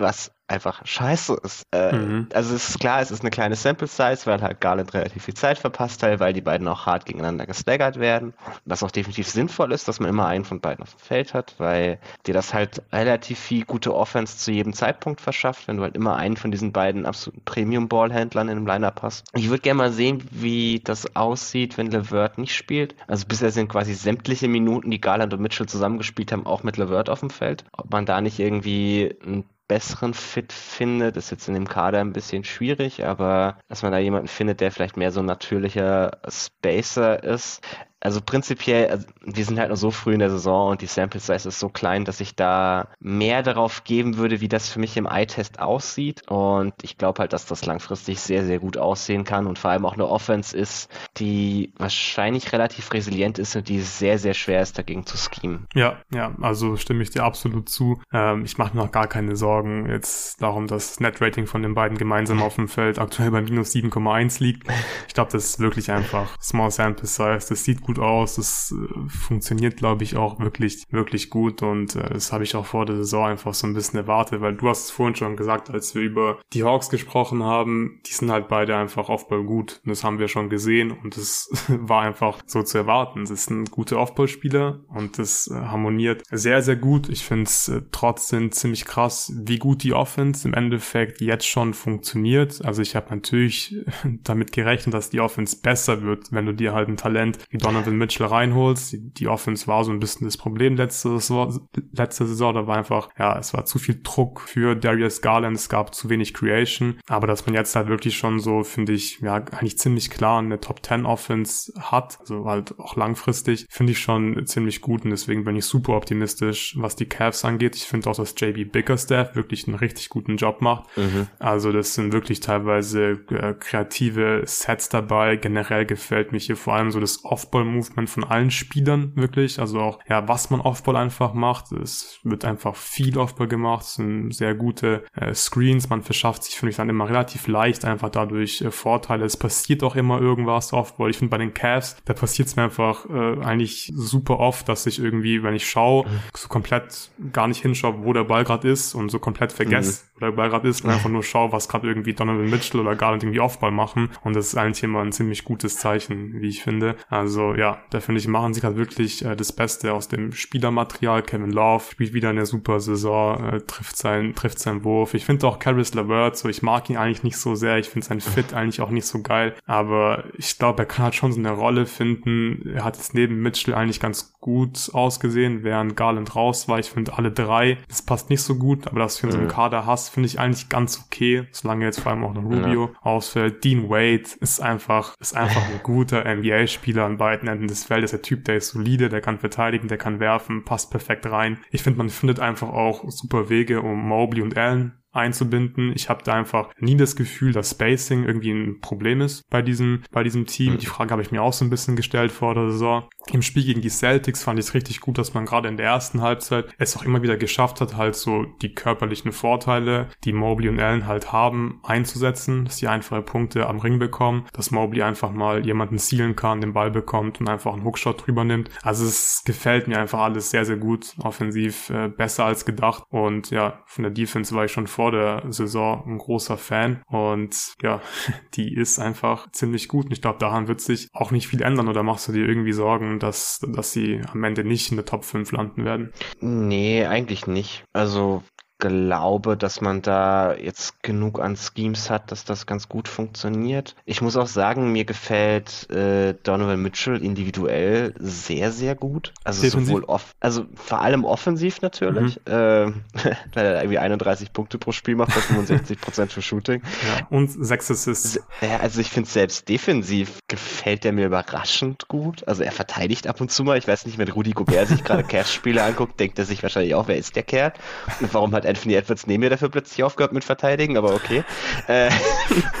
Was einfach scheiße ist. Äh, mhm. Also es ist klar, es ist eine kleine Sample Size, weil halt Garland relativ viel Zeit verpasst hat, weil die beiden auch hart gegeneinander gestaggert werden. Was auch definitiv sinnvoll ist, dass man immer einen von beiden auf dem Feld hat, weil dir das halt relativ viel gute Offense zu jedem Zeitpunkt verschafft, wenn du halt immer einen von diesen beiden absoluten Premium-Ballhändlern in einem Lineup hast. Ich würde gerne mal sehen, wie das aussieht, wenn LeVert nicht spielt. Also bisher sind quasi sämtliche Minuten, die Garland und Mitchell zusammengespielt haben, auch mit LeVert auf dem Feld. Ob man da nicht irgendwie ein besseren Fit findet. ist jetzt in dem Kader ein bisschen schwierig, aber dass man da jemanden findet, der vielleicht mehr so ein natürlicher Spacer ist also prinzipiell, also wir sind halt noch so früh in der Saison und die Sample Size ist so klein, dass ich da mehr darauf geben würde, wie das für mich im Eye-Test aussieht. Und ich glaube halt, dass das langfristig sehr, sehr gut aussehen kann und vor allem auch eine Offense ist, die wahrscheinlich relativ resilient ist und die sehr, sehr schwer ist, dagegen zu schemen. Ja, ja, also stimme ich dir absolut zu. Ähm, ich mache mir noch gar keine Sorgen jetzt darum, dass das Net-Rating von den beiden gemeinsam auf dem Feld aktuell bei minus 7,1 liegt. Ich glaube, das ist wirklich einfach Small Sample Size. Das sieht gut gut aus. Das äh, funktioniert, glaube ich, auch wirklich, wirklich gut. Und äh, das habe ich auch vor der Saison einfach so ein bisschen erwartet, weil du hast es vorhin schon gesagt, als wir über die Hawks gesprochen haben, die sind halt beide einfach Offball gut. Und das haben wir schon gesehen und das war einfach so zu erwarten. Das sind gute Offball-Spieler und das äh, harmoniert sehr, sehr gut. Ich finde es äh, trotzdem ziemlich krass, wie gut die Offense im Endeffekt jetzt schon funktioniert. Also ich habe natürlich damit gerechnet, dass die Offense besser wird, wenn du dir halt ein Talent wie Donovan Mitchell reinholst. Die, die Offense war so ein bisschen das Problem letzte Saison, letzte Saison. Da war einfach, ja, es war zu viel Druck für Darius Garland. Es gab zu wenig Creation. Aber dass man jetzt halt wirklich schon so, finde ich, ja, eigentlich ziemlich klar eine Top 10 Offense hat, also halt auch langfristig, finde ich schon ziemlich gut. Und deswegen bin ich super optimistisch, was die Cavs angeht. Ich finde auch, dass JB Bickerstaff wirklich einen richtig guten Job macht. Mhm. Also das sind wirklich teilweise äh, kreative Sets dabei. Generell gefällt mich hier vor allem so das Off-Ball-Movement von allen Spielern wirklich. Also auch, ja, was man Off-Ball einfach macht. Es wird einfach viel Off-Ball gemacht. Es sind sehr gute äh, Screens. Man verschafft sich, finde ich, dann immer relativ leicht einfach dadurch äh, Vorteile. Es passiert auch immer irgendwas Off-Ball. Ich finde bei den Cavs, da passiert es mir einfach äh, eigentlich super oft, dass ich irgendwie, wenn ich schaue, mhm. so komplett gar nicht hinschaue, wo der Ball gerade ist und so komplett vergesse, mhm. wo der Ball gerade ist und einfach nur schaue, was gerade irgendwie Donovan Mitchell oder Garland irgendwie Off-Ball machen. Und das ist eigentlich immer ein ziemlich gutes Zeichen, wie ich finde. Also ja, da finde ich, machen sie gerade wirklich äh, das Beste aus dem Spielermaterial. Kevin Love spielt wieder eine super Saison, äh, trifft sein, trifft seinen Wurf. Ich finde auch Caris LeVert, so ich mag ihn eigentlich nicht so sehr. Ich finde sein Fit eigentlich auch nicht so geil. Aber ich glaube, er kann halt schon so eine Rolle finden. Er hat jetzt neben Mitchell eigentlich ganz gut ausgesehen, während Garland raus war. Ich finde alle drei, das passt nicht so gut, aber das für mhm. so einen Kader hast, finde ich eigentlich ganz okay, solange jetzt vor allem auch noch Rubio ja. ausfällt. Dean Wade ist einfach, ist einfach ein guter NBA-Spieler an beiden Enden des Feldes. Der Typ, der ist solide, der kann verteidigen, der kann werfen, passt perfekt rein. Ich finde, man findet einfach auch super Wege, um Mobley und Allen einzubinden. Ich habe da einfach nie das Gefühl, dass Spacing irgendwie ein Problem ist bei diesem, bei diesem Team. Die Frage habe ich mir auch so ein bisschen gestellt vor der Saison. Im Spiel gegen die Celtics fand ich es richtig gut, dass man gerade in der ersten Halbzeit es auch immer wieder geschafft hat, halt so die körperlichen Vorteile, die Mobley und Allen halt haben, einzusetzen, dass sie einfache Punkte am Ring bekommen, dass Mobley einfach mal jemanden zielen kann, den Ball bekommt und einfach einen Hookshot drüber nimmt. Also es gefällt mir einfach alles sehr, sehr gut, offensiv äh, besser als gedacht und ja, von der Defense war ich schon vor der Saison ein großer Fan und ja, die ist einfach ziemlich gut und ich glaube, daran wird sich auch nicht viel ändern oder machst du dir irgendwie Sorgen, dass, dass sie am Ende nicht in der Top 5 landen werden? Nee, eigentlich nicht. Also glaube, dass man da jetzt genug an Schemes hat, dass das ganz gut funktioniert. Ich muss auch sagen, mir gefällt äh, Donovan Mitchell individuell sehr, sehr gut. Also Defensiv? sowohl off, also vor allem offensiv natürlich, mhm. äh, weil er irgendwie 31 Punkte pro Spiel macht bei 65 Prozent für Shooting. Ja, und sechs Assists. Also ich finde selbst defensiv gefällt er mir überraschend gut. Also er verteidigt ab und zu mal. Ich weiß nicht, wenn Rudi Gobert sich gerade Cavs-Spiele anguckt, denkt er sich wahrscheinlich auch, wer ist der Kerl? Und warum hat Anthony Edwards neben mir dafür plötzlich aufgehört mit Verteidigen, aber okay. äh,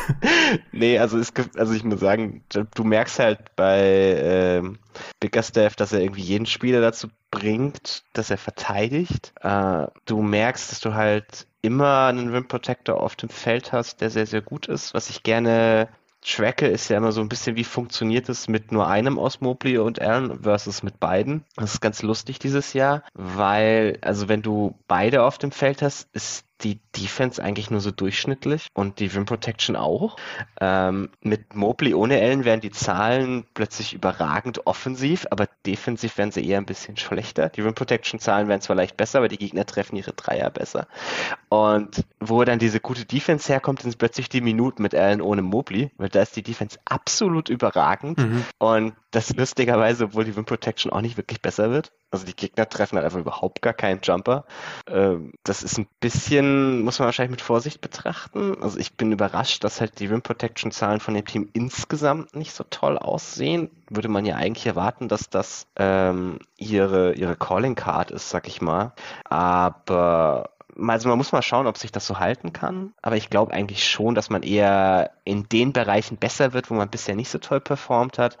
nee, also, es, also ich muss sagen, du merkst halt bei äh, Bickerstaff, dass er irgendwie jeden Spieler dazu bringt, dass er verteidigt. Äh, du merkst, dass du halt immer einen Rim Protector auf dem Feld hast, der sehr, sehr gut ist. Was ich gerne tracke, ist ja immer so ein bisschen, wie funktioniert es mit nur einem aus Mobley und Allen versus mit beiden. Das ist ganz lustig dieses Jahr, weil, also wenn du beide auf dem Feld hast, ist die Defense eigentlich nur so durchschnittlich und die Rim Protection auch. Ähm, mit Mobley ohne Ellen wären die Zahlen plötzlich überragend offensiv, aber defensiv wären sie eher ein bisschen schlechter. Die Rim Protection Zahlen wären zwar leicht besser, aber die Gegner treffen ihre Dreier besser. Und wo dann diese gute Defense herkommt, sind plötzlich die Minuten mit Allen ohne Mobley, weil da ist die Defense absolut überragend mhm. und das lustigerweise, obwohl die Rim Protection auch nicht wirklich besser wird. Also die Gegner treffen halt einfach überhaupt gar keinen Jumper. Ähm, das ist ein bisschen, muss man wahrscheinlich mit Vorsicht betrachten. Also ich bin überrascht, dass halt die Rim Protection Zahlen von dem Team insgesamt nicht so toll aussehen. Würde man ja eigentlich erwarten, dass das ähm, ihre, ihre Calling Card ist, sag ich mal. Aber also man muss mal schauen, ob sich das so halten kann. Aber ich glaube eigentlich schon, dass man eher in den Bereichen besser wird, wo man bisher nicht so toll performt hat.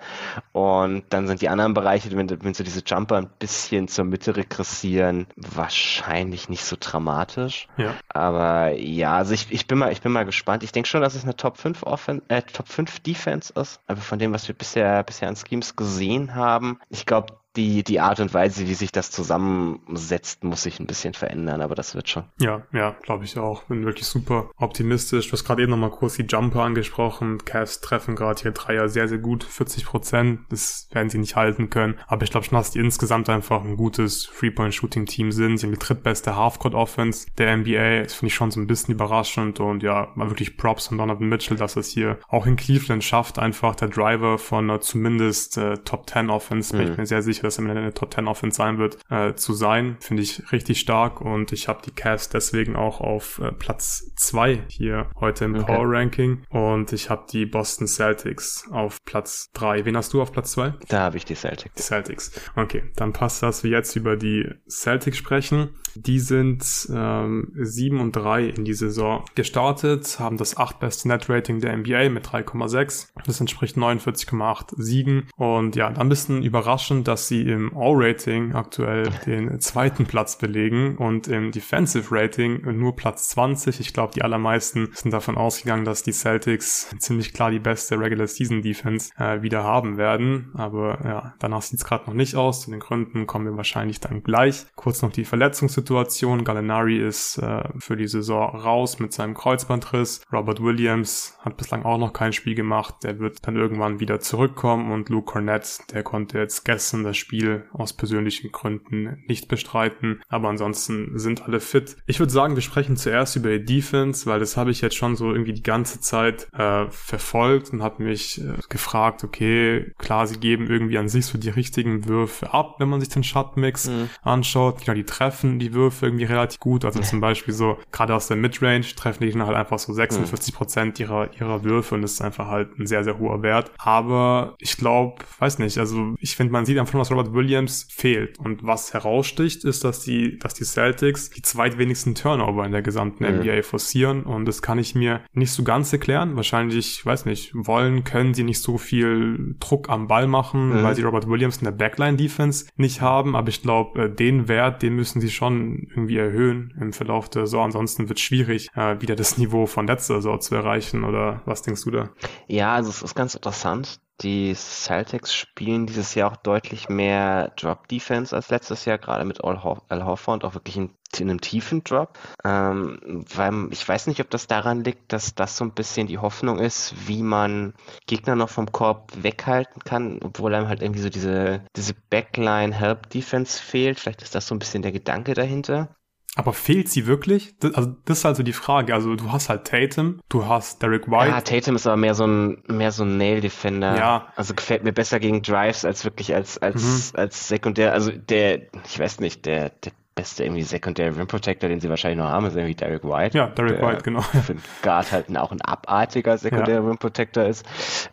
Und dann sind die anderen Bereiche, wenn, wenn so diese Jumper ein bisschen zur Mitte regressieren, wahrscheinlich nicht so dramatisch. Ja. Aber ja, also ich, ich bin mal, ich bin mal gespannt. Ich denke schon, dass es eine Top 5 Offen äh, Top 5 Defense ist. Aber von dem, was wir bisher, bisher an Schemes gesehen haben, ich glaube, die, die Art und Weise, wie sich das zusammensetzt, muss sich ein bisschen verändern, aber das wird schon. Ja, ja, glaube ich auch. Bin wirklich super optimistisch. Du hast gerade eben nochmal kurz die Jumper angesprochen. Cavs treffen gerade hier Dreier sehr, sehr gut. 40 Prozent. Das werden sie nicht halten können. Aber ich glaube schon, dass die insgesamt einfach ein gutes Three-Point-Shooting-Team sind. Sie haben die drittbeste Half-Court-Offense der NBA. Das finde ich schon so ein bisschen überraschend und ja, mal wirklich Props von Donovan Mitchell, dass es hier auch in Cleveland schafft, einfach der Driver von uh, zumindest äh, Top 10 Offense. Bin ich mhm. mir sehr sicher sicher, dass er in der Top 10 Offense sein wird, äh, zu sein. Finde ich richtig stark und ich habe die Cavs deswegen auch auf äh, Platz 2 hier heute im okay. Power Ranking und ich habe die Boston Celtics auf Platz 3. Wen hast du auf Platz 2? Da habe ich die Celtics. Die Celtics. Okay, dann passt das, wir jetzt über die Celtics sprechen. Die sind ähm, 7 und 3 in die Saison gestartet, haben das 8 beste Net Rating der NBA mit 3,6. Das entspricht 49,8 Siegen. Und ja, dann ein bisschen überraschend, dass sie im All-Rating aktuell den zweiten Platz belegen und im Defensive Rating nur Platz 20. Ich glaube, die allermeisten sind davon ausgegangen, dass die Celtics ziemlich klar die beste Regular Season Defense äh, wieder haben werden. Aber ja, danach sieht es gerade noch nicht aus. Zu den Gründen kommen wir wahrscheinlich dann gleich. Kurz noch die Verletzungssituation Situation. Gallinari ist äh, für die Saison raus mit seinem Kreuzbandriss. Robert Williams hat bislang auch noch kein Spiel gemacht. Der wird dann irgendwann wieder zurückkommen und Luke Cornett, der konnte jetzt gestern das Spiel aus persönlichen Gründen nicht bestreiten. Aber ansonsten sind alle fit. Ich würde sagen, wir sprechen zuerst über die Defense, weil das habe ich jetzt schon so irgendwie die ganze Zeit äh, verfolgt und habe mich äh, gefragt, okay, klar, sie geben irgendwie an sich so die richtigen Würfe ab, wenn man sich den Shotmix mhm. anschaut. Genau, die treffen die Würfe irgendwie relativ gut. Also zum Beispiel so, gerade aus der Midrange treffen die halt einfach so 46 Prozent ihrer, ihrer Würfe und das ist einfach halt ein sehr, sehr hoher Wert. Aber ich glaube, weiß nicht, also ich finde, man sieht einfach, dass Robert Williams fehlt. Und was heraussticht, ist, dass die, dass die Celtics die zweitwenigsten Turnover in der gesamten mhm. NBA forcieren und das kann ich mir nicht so ganz erklären. Wahrscheinlich, weiß nicht, wollen, können sie nicht so viel Druck am Ball machen, mhm. weil sie Robert Williams in der Backline-Defense nicht haben. Aber ich glaube, äh, den Wert, den müssen sie schon irgendwie erhöhen im Verlauf der Saison. Ansonsten wird es schwierig, äh, wieder das Niveau von letzter Saison zu erreichen. Oder was denkst du da? Ja, also es ist ganz interessant. Die Celtics spielen dieses Jahr auch deutlich mehr Drop Defense als letztes Jahr, gerade mit Al, Hoff Al Horford auch wirklich in, in, einem tiefen Drop. Ähm, weil ich weiß nicht, ob das daran liegt, dass das so ein bisschen die Hoffnung ist, wie man Gegner noch vom Korb weghalten kann, obwohl einem halt irgendwie so diese, diese Backline Help Defense fehlt. Vielleicht ist das so ein bisschen der Gedanke dahinter. Aber fehlt sie wirklich? Das, also das ist also die Frage. Also du hast halt Tatum, du hast Derek White. Ja, Tatum ist aber mehr so ein mehr so ein Nail Defender. Ja. Also gefällt mir besser gegen Drives als wirklich als als mhm. als Sekundär. Also der, ich weiß nicht, der der beste irgendwie sekundäre Rim Protector, den sie wahrscheinlich noch haben, ist irgendwie Derek White. Ja, Derek White, genau. Für einen Guard halt auch ein abartiger sekundärer ja. Rim Protector ist.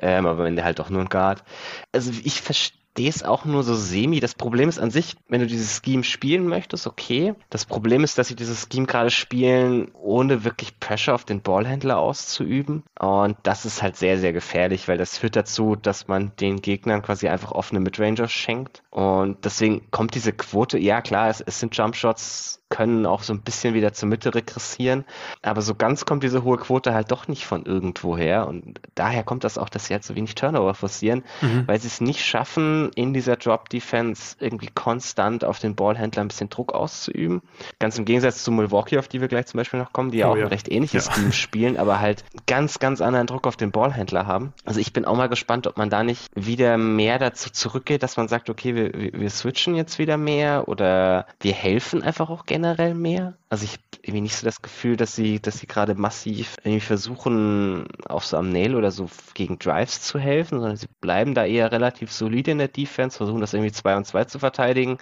Ähm, aber wenn der halt doch nur ein Guard. Also ich verstehe verstehe es auch nur so semi. Das Problem ist an sich, wenn du dieses Scheme spielen möchtest, okay. Das Problem ist, dass sie dieses Scheme gerade spielen, ohne wirklich Pressure auf den Ballhändler auszuüben. Und das ist halt sehr, sehr gefährlich, weil das führt dazu, dass man den Gegnern quasi einfach offene Midranger schenkt. Und deswegen kommt diese Quote, ja klar, es, es sind Jumpshots können auch so ein bisschen wieder zur Mitte regressieren. Aber so ganz kommt diese hohe Quote halt doch nicht von irgendwo her. Und daher kommt das auch, dass sie halt so wenig Turnover forcieren, mhm. weil sie es nicht schaffen, in dieser Drop-Defense irgendwie konstant auf den Ballhändler ein bisschen Druck auszuüben. Ganz im Gegensatz zu Milwaukee, auf die wir gleich zum Beispiel noch kommen, die ja oh, auch ja. ein recht ähnliches ja. Team spielen, aber halt ganz, ganz anderen Druck auf den Ballhändler haben. Also ich bin auch mal gespannt, ob man da nicht wieder mehr dazu zurückgeht, dass man sagt, okay, wir, wir switchen jetzt wieder mehr oder wir helfen einfach auch gerne generell mehr. Also ich irgendwie nicht so das Gefühl, dass sie, dass sie gerade massiv irgendwie versuchen, auch so am Nail oder so gegen Drives zu helfen, sondern sie bleiben da eher relativ solide in der Defense, versuchen das irgendwie 2 und 2 zu verteidigen.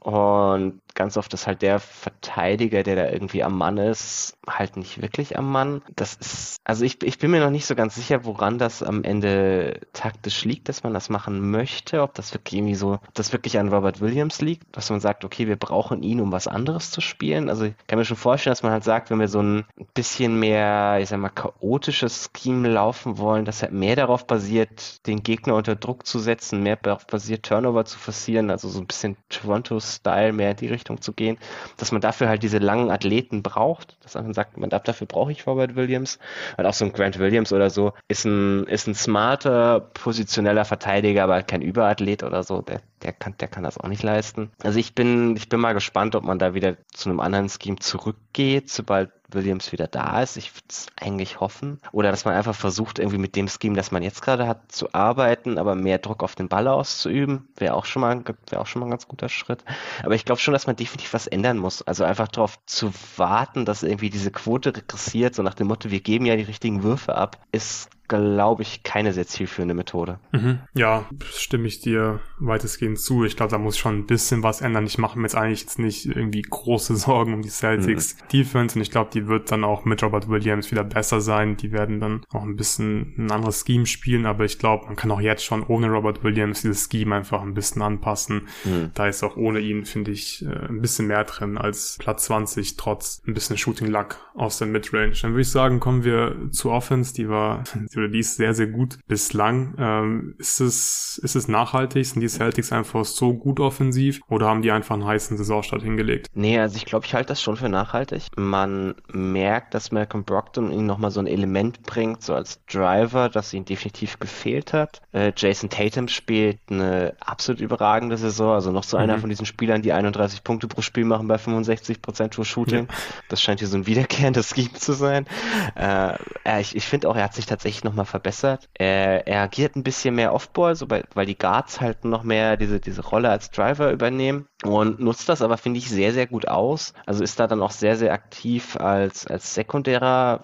Und ganz oft ist halt der Verteidiger, der da irgendwie am Mann ist, halt nicht wirklich am Mann. Das ist, also ich, ich bin mir noch nicht so ganz sicher, woran das am Ende taktisch liegt, dass man das machen möchte, ob das wirklich irgendwie so, ob das wirklich an Robert Williams liegt, dass man sagt, okay, wir brauchen ihn, um was anderes zu spielen. Also kann mir schon vorstellen, dass man halt sagt, wenn wir so ein bisschen mehr, ich sag mal, chaotisches Scheme laufen wollen, das halt mehr darauf basiert, den Gegner unter Druck zu setzen, mehr darauf basiert, Turnover zu forcieren, also so ein bisschen Toronto-Style mehr in die Richtung zu gehen, dass man dafür halt diese langen Athleten braucht, dass man sagt, man dafür brauche ich Robert Williams, und auch so ein Grant Williams oder so, ist ein, ist ein smarter, positioneller Verteidiger, aber halt kein Überathlet oder so, der, der kann, der kann das auch nicht leisten. Also ich bin, ich bin mal gespannt, ob man da wieder zu einem anderen Scheme zurückgeht, sobald Williams wieder da ist. Ich würde es eigentlich hoffen. Oder dass man einfach versucht, irgendwie mit dem Scheme, das man jetzt gerade hat, zu arbeiten, aber mehr Druck auf den Ball auszuüben. Wäre auch schon mal, wäre auch schon mal ein ganz guter Schritt. Aber ich glaube schon, dass man definitiv was ändern muss. Also einfach darauf zu warten, dass irgendwie diese Quote regressiert, so nach dem Motto, wir geben ja die richtigen Würfe ab, ist glaube ich, keine sehr zielführende Methode. Mhm. Ja, stimme ich dir weitestgehend zu. Ich glaube, da muss schon ein bisschen was ändern. Ich mache mir jetzt eigentlich jetzt nicht irgendwie große Sorgen um die Celtics mhm. Defense und ich glaube, die wird dann auch mit Robert Williams wieder besser sein. Die werden dann auch ein bisschen ein anderes Scheme spielen, aber ich glaube, man kann auch jetzt schon ohne Robert Williams dieses Scheme einfach ein bisschen anpassen. Mhm. Da ist auch ohne ihn, finde ich, äh, ein bisschen mehr drin als Platz 20, trotz ein bisschen Shooting Luck aus der Midrange. Dann würde ich sagen, kommen wir zur Offense, die war oder die ist sehr, sehr gut bislang. Ähm, ist es, ist es nachhaltig? Sind die Celtics einfach so gut offensiv oder haben die einfach einen heißen Saisonstart hingelegt? Nee, also ich glaube, ich halte das schon für nachhaltig. Man merkt, dass Malcolm Brockton ihnen nochmal so ein Element bringt, so als Driver, das ihnen definitiv gefehlt hat. Äh, Jason Tatum spielt eine absolut überragende Saison, also noch so mhm. einer von diesen Spielern, die 31 Punkte pro Spiel machen bei 65 Prozent True Shooting. Ja. Das scheint hier so ein wiederkehrendes Scheme zu sein. Äh, ich ich finde auch, er hat sich tatsächlich nochmal verbessert. Er, er agiert ein bisschen mehr Offball, so bei, weil die Guards halt noch mehr diese, diese Rolle als Driver übernehmen und nutzt das aber, finde ich, sehr, sehr gut aus. Also ist da dann auch sehr, sehr aktiv als, als sekundärer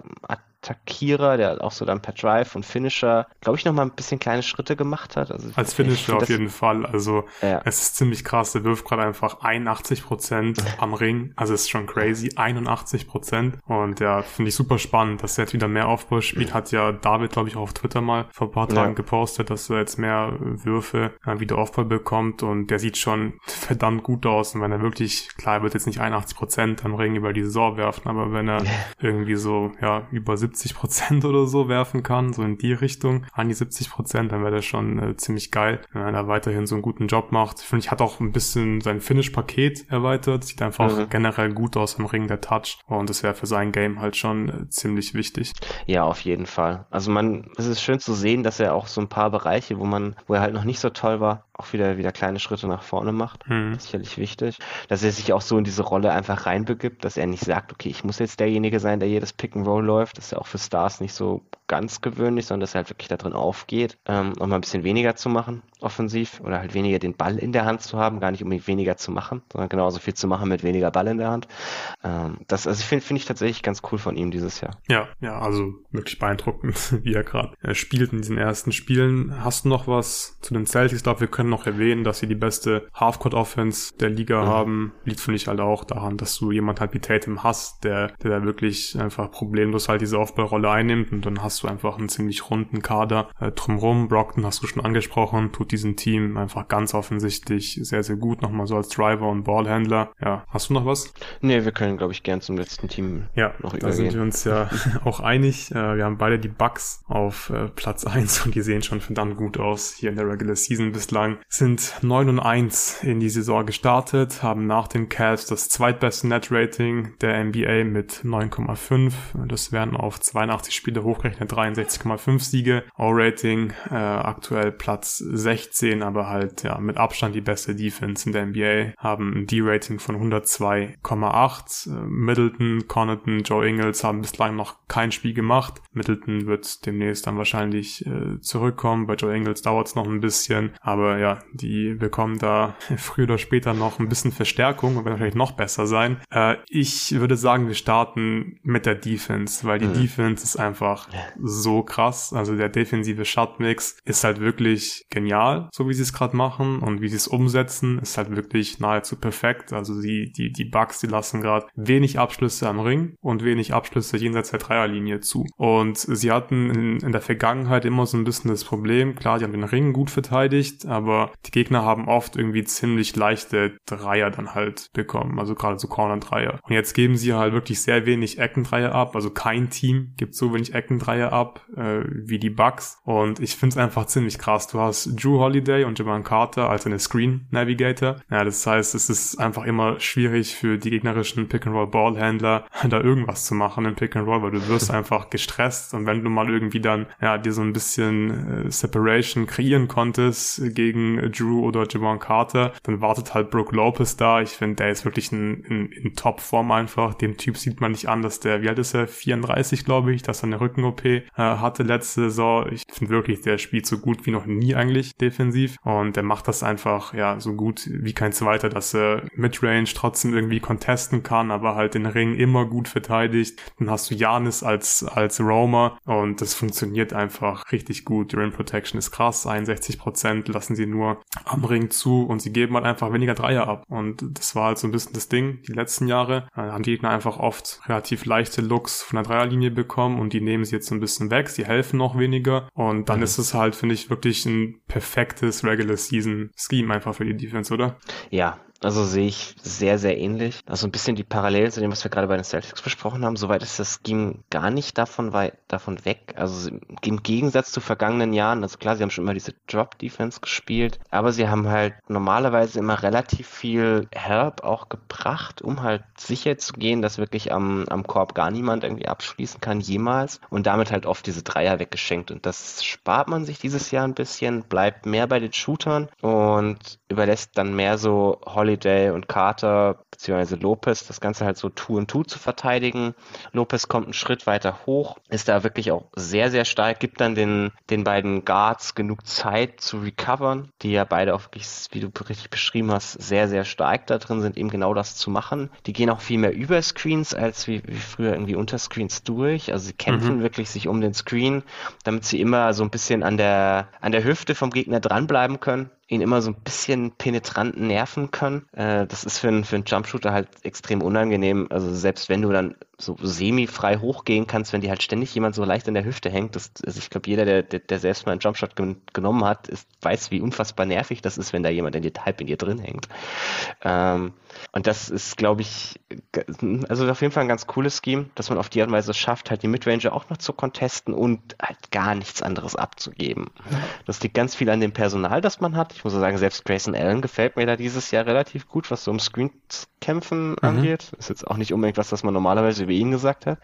Attackierer, der auch so dann per Drive und Finisher, glaube ich, noch mal ein bisschen kleine Schritte gemacht hat. Also Als Finisher auf jeden Fall. Also ja. es ist ziemlich krass. Der wirft gerade einfach 81 Prozent am Ring. Also es ist schon crazy. 81 Prozent. Und ja, finde ich super spannend, dass er jetzt wieder mehr Aufbau spielt. Hat ja David, glaube ich, auch auf Twitter mal vor ein paar Tagen ja. gepostet, dass er jetzt mehr Würfe äh, wieder Aufbau bekommt. Und der sieht schon verdammt gut aus. Und wenn er wirklich, klar, er wird jetzt nicht 81 Prozent am Ring über die Saison werfen, aber wenn er irgendwie so, ja, über 70 70 Prozent oder so werfen kann, so in die Richtung, an die 70 Prozent, dann wäre das schon äh, ziemlich geil, wenn er weiterhin so einen guten Job macht. Ich finde, ich hat auch ein bisschen sein Finish-Paket erweitert, sieht einfach mhm. generell gut aus im Ring, der Touch und das wäre für sein Game halt schon äh, ziemlich wichtig. Ja, auf jeden Fall. Also man, es ist schön zu sehen, dass er auch so ein paar Bereiche, wo man, wo er halt noch nicht so toll war, auch wieder, wieder kleine Schritte nach vorne macht. Mhm. sicherlich wichtig. Dass er sich auch so in diese Rolle einfach reinbegibt, dass er nicht sagt, okay, ich muss jetzt derjenige sein, der jedes Pick and Roll läuft. Das ist ja auch für Stars nicht so ganz gewöhnlich, sondern dass er halt wirklich da drin aufgeht, ähm, auch mal ein bisschen weniger zu machen, offensiv, oder halt weniger den Ball in der Hand zu haben, gar nicht unbedingt weniger zu machen, sondern genauso viel zu machen mit weniger Ball in der Hand. Ähm, das, also finde finde ich tatsächlich ganz cool von ihm dieses Jahr. Ja, ja, also wirklich beeindruckend, wie er gerade äh, spielt in diesen ersten Spielen. Hast du noch was zu den Celtics? Ich glaube, wir können noch erwähnen, dass sie die beste Halfcourt-Offense der Liga mhm. haben. Liegt, finde ich, halt auch daran, dass du jemand halt wie Tatum hast, der, der da wirklich einfach problemlos halt diese Aufbaurolle einnimmt und dann hast du einfach einen ziemlich runden Kader äh, drumrum. Brockton hast du schon angesprochen, tut diesem Team einfach ganz offensichtlich sehr, sehr gut, nochmal so als Driver und Ballhändler. Ja, hast du noch was? Nee, wir können, glaube ich, gern zum letzten Team ja, noch übergehen. Da sind wir uns ja auch einig. Äh, wir haben beide die Bucks auf äh, Platz 1 und die sehen schon verdammt gut aus hier in der Regular Season bislang. Sind 9 und 1 in die Saison gestartet, haben nach den Cavs das zweitbeste Net-Rating der NBA mit 9,5. Das werden auf 82 Spiele hochgerechnet 63,5 Siege. O-Rating äh, aktuell Platz 16, aber halt ja mit Abstand die beste Defense in der NBA. Haben ein D-Rating von 102,8. Äh, Middleton, Connaughton, Joe Ingles haben bislang noch kein Spiel gemacht. Middleton wird demnächst dann wahrscheinlich äh, zurückkommen. Bei Joe Ingles dauert es noch ein bisschen, aber ja, die bekommen da früher oder später noch ein bisschen Verstärkung und werden wahrscheinlich noch besser sein. Äh, ich würde sagen, wir starten mit der Defense, weil die mhm. Defense ist einfach so krass. Also der defensive Shotmix ist halt wirklich genial, so wie sie es gerade machen und wie sie es umsetzen, ist halt wirklich nahezu perfekt. Also die, die, die Bugs, die lassen gerade wenig Abschlüsse am Ring und wenig Abschlüsse jenseits der Dreierlinie zu. Und sie hatten in, in der Vergangenheit immer so ein bisschen das Problem, klar, die haben den Ring gut verteidigt, aber die Gegner haben oft irgendwie ziemlich leichte Dreier dann halt bekommen, also gerade so Corner-Dreier. Und jetzt geben sie halt wirklich sehr wenig Eckendreier ab, also kein Team gibt so wenig Eckendreier ab äh, wie die Bucks. Und ich finde es einfach ziemlich krass. Du hast Drew Holiday und Javon Carter als eine Screen Navigator. Ja, das heißt, es ist einfach immer schwierig für die gegnerischen Pick-and-Roll-Ballhändler da irgendwas zu machen im Pick-and-Roll, weil du wirst einfach gestresst und wenn du mal irgendwie dann ja dir so ein bisschen äh, Separation kreieren konntest gegen Drew oder Javon Carter, dann wartet halt Brooke Lopez da. Ich finde, der ist wirklich in, in, in Top-Form einfach. Dem Typ sieht man nicht an, dass der, wie alt ist er? 34, glaube ich, dass er eine Rücken-OP äh, hatte letzte Saison. Ich finde wirklich, der spielt so gut wie noch nie eigentlich defensiv und der macht das einfach ja so gut wie kein zweiter, dass er Midrange trotzdem irgendwie contesten kann, aber halt den Ring immer gut verteidigt. Dann hast du Janis als als Roamer und das funktioniert einfach richtig gut. Die Rim Protection ist krass, 61% lassen sie nur am Ring zu und sie geben halt einfach weniger Dreier ab und das war halt so ein bisschen das Ding die letzten Jahre. Da haben die Gegner einfach oft relativ leichte Looks von der Dreierlinie bekommen und die nehmen sie jetzt so ein bisschen weg. Sie helfen noch weniger und dann mhm. ist es halt, finde ich, wirklich ein perfektes Regular Season Scheme einfach für die Defense, oder? Ja, also sehe ich sehr, sehr ähnlich. Also ein bisschen die Parallelen zu dem, was wir gerade bei den Celtics besprochen haben. Soweit ist das Scheme gar nicht davon, weit, davon weg. Also im Gegensatz zu vergangenen Jahren, also klar, sie haben schon immer diese Drop-Defense gespielt, aber sie haben halt normalerweise immer relativ viel Help auch gebracht, um halt sicher zu gehen, dass wirklich am, am Korb gar niemand irgendwie abschließen kann, jemals. Und damit halt oft diese Dreier weggeschenkt. Und das spart man sich dieses Jahr ein bisschen, bleibt mehr bei den Shootern und überlässt dann mehr so Holly Holiday und Carter beziehungsweise Lopez das Ganze halt so Two und Two zu verteidigen. Lopez kommt einen Schritt weiter hoch, ist da wirklich auch sehr, sehr stark, gibt dann den, den beiden Guards genug Zeit zu recovern, die ja beide auch wirklich, wie du richtig beschrieben hast, sehr, sehr stark da drin sind, eben genau das zu machen. Die gehen auch viel mehr über Screens als wie, wie früher irgendwie unter Screens durch. Also sie kämpfen mhm. wirklich sich um den Screen, damit sie immer so ein bisschen an der, an der Hüfte vom Gegner dranbleiben können ihn immer so ein bisschen penetrant nerven können. Äh, das ist für einen, für einen Jumpshooter halt extrem unangenehm. Also selbst wenn du dann so semi-frei hochgehen kannst, wenn dir halt ständig jemand so leicht an der Hüfte hängt. Das, also ich glaube, jeder, der, der, der selbst mal einen Jumpshot gen genommen hat, ist, weiß, wie unfassbar nervig das ist, wenn da jemand in dir, halb in dir drin hängt. Ähm, und das ist, glaube ich, also auf jeden Fall ein ganz cooles Scheme, dass man auf die Art und Weise schafft, halt die Midranger auch noch zu contesten und halt gar nichts anderes abzugeben. Das liegt ganz viel an dem Personal, das man hat. Ich muss sagen, selbst Grayson Allen gefällt mir da dieses Jahr relativ gut, was so um Screen-Kämpfen mhm. angeht. Ist jetzt auch nicht unbedingt was, was man normalerweise über ihn gesagt hat.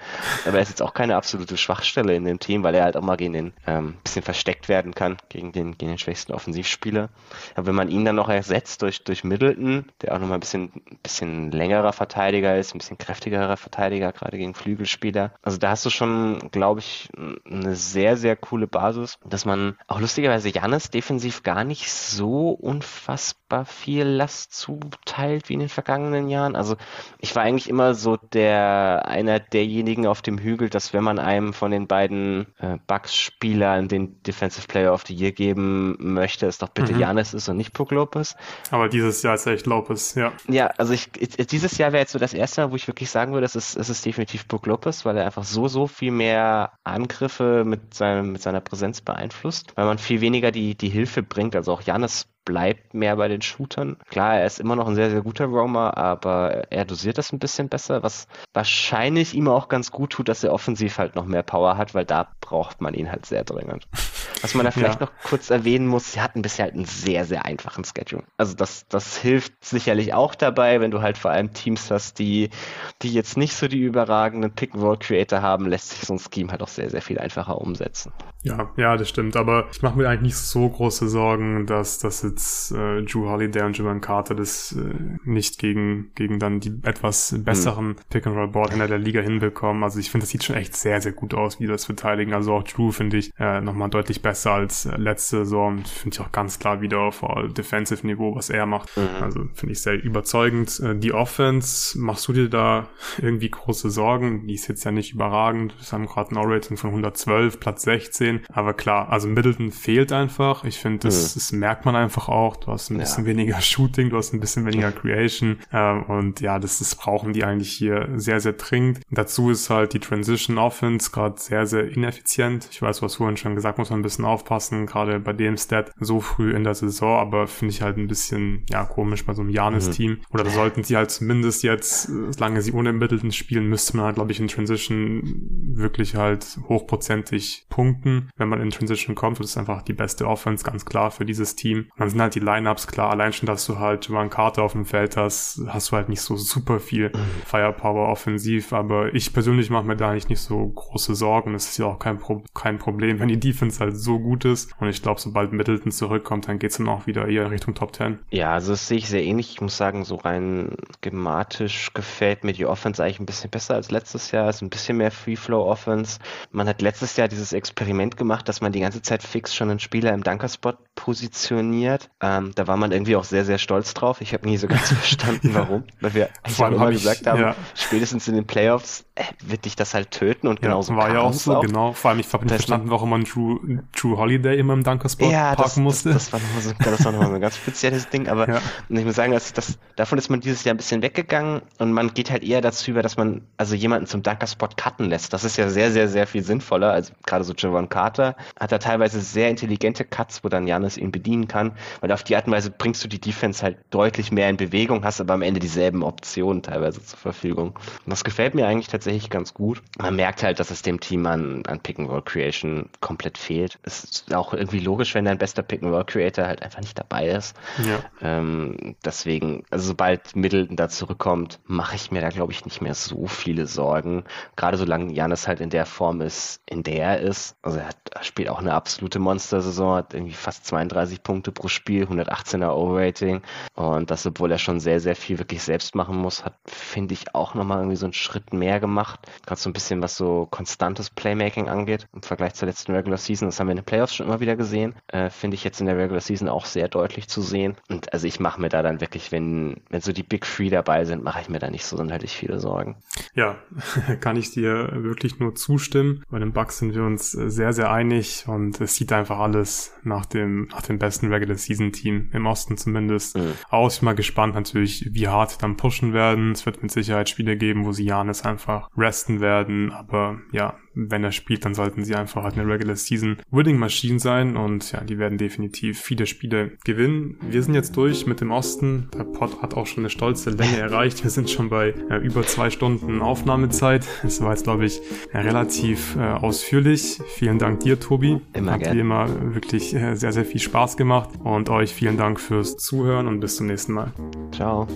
Aber er ist jetzt auch keine absolute Schwachstelle in dem Team, weil er halt auch mal gegen den ähm, bisschen versteckt werden kann, gegen den, gegen den schwächsten Offensivspieler. Aber wenn man ihn dann noch ersetzt durch, durch Middleton, der auch nochmal ein bisschen, bisschen längerer Verteidiger ist, ein bisschen kräftigerer Verteidiger, gerade gegen Flügelspieler. Also da hast du schon, glaube ich, eine sehr, sehr coole Basis, dass man auch lustigerweise Janis defensiv gar nicht so unfassbar viel Last zuteilt wie in den vergangenen Jahren. Also ich war eigentlich immer so der einer derjenigen auf dem Hügel, dass wenn man einem von den beiden äh, Bucks-Spielern den Defensive Player of the Year geben möchte, es doch bitte mhm. Janis ist und nicht Puck Lopez. Aber dieses Jahr ist echt Lopez, ja. Ja, also ich, dieses Jahr wäre jetzt so das erste Mal, wo ich wirklich sagen würde, es ist, es ist definitiv Puck Lopez, weil er einfach so, so viel mehr Angriffe mit, seinem, mit seiner Präsenz beeinflusst, weil man viel weniger die, die Hilfe bringt. Also auch Janis bleibt mehr bei den Shootern. Klar, er ist immer noch ein sehr, sehr guter Roamer, aber er dosiert das ein bisschen besser, was wahrscheinlich ihm auch ganz gut tut, dass er offensiv halt noch mehr Power hat, weil da braucht man ihn halt sehr dringend. Was man da vielleicht ja. noch kurz erwähnen muss, sie hatten bisher halt einen sehr, sehr einfachen Schedule. Also das, das hilft sicherlich auch dabei, wenn du halt vor allem Teams hast, die, die jetzt nicht so die überragenden Pick-and-Roll-Creator haben, lässt sich so ein Scheme halt auch sehr, sehr viel einfacher umsetzen. Ja, ja, das stimmt. Aber ich mache mir eigentlich nicht so große Sorgen, dass das jetzt äh, Drew Holiday und Javon Carter das äh, nicht gegen, gegen dann die etwas besseren hm. Pick-and-Roll-Boardhändler der Liga hinbekommen. Also ich finde, das sieht schon echt sehr, sehr gut aus, wie das verteidigen. Also auch Drew finde ich äh, nochmal deutlich besser als äh, letzte Saison. Finde ich auch ganz klar wieder auf Defensive Niveau, was er macht. Mhm. Also finde ich sehr überzeugend. Äh, die Offense, machst du dir da irgendwie große Sorgen? Die ist jetzt ja nicht überragend. Wir haben gerade ein O-Rating von 112, Platz 16. Aber klar, also Middleton fehlt einfach. Ich finde, das, mhm. das merkt man einfach auch. Du hast ein bisschen ja. weniger Shooting, du hast ein bisschen weniger Creation. Ähm, und ja, das, das brauchen die eigentlich hier sehr, sehr dringend. Dazu ist halt die Transition Offense gerade sehr, sehr ineffizient. Ich weiß, was vorhin schon gesagt, muss man ein bisschen aufpassen, gerade bei dem Stat so früh in der Saison, aber finde ich halt ein bisschen, ja, komisch bei so einem Janis-Team. Mhm. Oder da sollten sie halt zumindest jetzt, solange sie Middleton spielen, müsste man halt, glaube ich, in Transition wirklich halt hochprozentig punkten, wenn man in Transition kommt. Das ist einfach die beste Offense, ganz klar, für dieses Team. Und dann sind halt die Lineups klar. Allein schon, dass du halt Jovan Carter auf dem Feld hast, hast du halt nicht so super viel mhm. Firepower offensiv. Aber ich persönlich mache mir da eigentlich nicht so große Sorgen. Es ist ja auch kein, Pro kein Problem, wenn die Defense halt so gut ist. Und ich glaube, sobald Middleton zurückkommt, dann geht's dann auch wieder eher Richtung Top 10. Ja, also das sehe ich sehr ähnlich. Ich muss sagen, so rein schematisch gefällt mir die Offense eigentlich ein bisschen besser als letztes Jahr. Es ist ein bisschen mehr Free Flow Offense. Man hat letztes Jahr dieses Experiment gemacht, dass man die ganze Zeit fix schon einen Spieler im Dunkerspot positioniert. Ähm, da war man irgendwie auch sehr, sehr stolz drauf. Ich habe nie so ganz verstanden, warum. Weil wir einfach immer hab gesagt haben, ja. spätestens in den Playoffs äh, wird dich das halt töten und ja, genauso war ja auch so, auch. genau. Vor allem, ich habe nicht verstanden, warum man True, True Holiday immer im Dunkerspot ja, parken das, musste. Das, das war nochmal so, das war noch ein ganz spezielles Ding, aber ja. ich muss sagen, dass das, davon ist man dieses Jahr ein bisschen weggegangen und man geht halt eher dazu über, dass man also jemanden zum Dunkerspot cutten lässt. Das ist ja sehr, sehr, sehr viel sinnvoller. Also gerade so Javon Carter hat da teilweise sehr intelligente Cuts, wo dann Janis ihn bedienen kann, weil auf die Art und Weise bringst du die Defense halt deutlich mehr in Bewegung, hast aber am Ende dieselben Optionen teilweise zur Verfügung. Und das gefällt mir eigentlich tatsächlich ganz gut. Man merkt halt, dass es dem Team an, an Pick-and-Roll-Creation komplett fehlt. Es ist auch irgendwie logisch, wenn dein bester Pick-and-Roll-Creator halt einfach nicht dabei ist. Ja. Ähm, deswegen, also sobald Middleton da zurückkommt, mache ich mir da, glaube ich, nicht mehr so viele Sorgen. Gerade solange Janis halt in der Form ist, in der er ist. Also er, hat, er spielt auch eine absolute Monster-Saison, hat irgendwie fast 32 Punkte pro Spiel, 118er O-Rating. Und das, obwohl er schon sehr, sehr viel wirklich selbst machen muss, hat, finde ich, auch nochmal irgendwie so einen Schritt mehr gemacht. Gerade so ein bisschen, was so konstantes Playmaking angeht, im Vergleich zur letzten Regular Season. Das haben wir in den Playoffs schon immer wieder gesehen. Äh, finde ich jetzt in der Regular Season auch sehr deutlich zu sehen. Und also ich mache mir da dann wirklich, wenn, wenn so die Big Three dabei sind, mache ich mir da nicht so sonderlich viele Sorgen. Ja, kann ich dir wirklich nur zustimmen. Bei den Bucks sind wir uns sehr, sehr einig und es sieht einfach alles nach dem, nach dem besten Regular Season Team im Osten zumindest mhm. aus. Ich bin mal gespannt natürlich, wie hart dann pushen werden. Es wird mit Sicherheit Spiele geben, wo sie Janis einfach resten werden, aber ja, wenn er spielt, dann sollten sie einfach halt eine Regular Season Winning Machine sein und ja, die werden definitiv viele Spiele gewinnen. Wir sind jetzt durch mit dem Osten. Der Pod hat auch schon eine stolze Länge erreicht. Wir sind schon bei äh, über zwei Stunden Aufnahmezeit. Es war jetzt, glaube ich, relativ äh, ausführlich. Vielen Dank dir, Tobi. Immer Hat wie immer wirklich äh, sehr, sehr viel Spaß gemacht und euch vielen Dank fürs Zuhören und bis zum nächsten Mal. Ciao.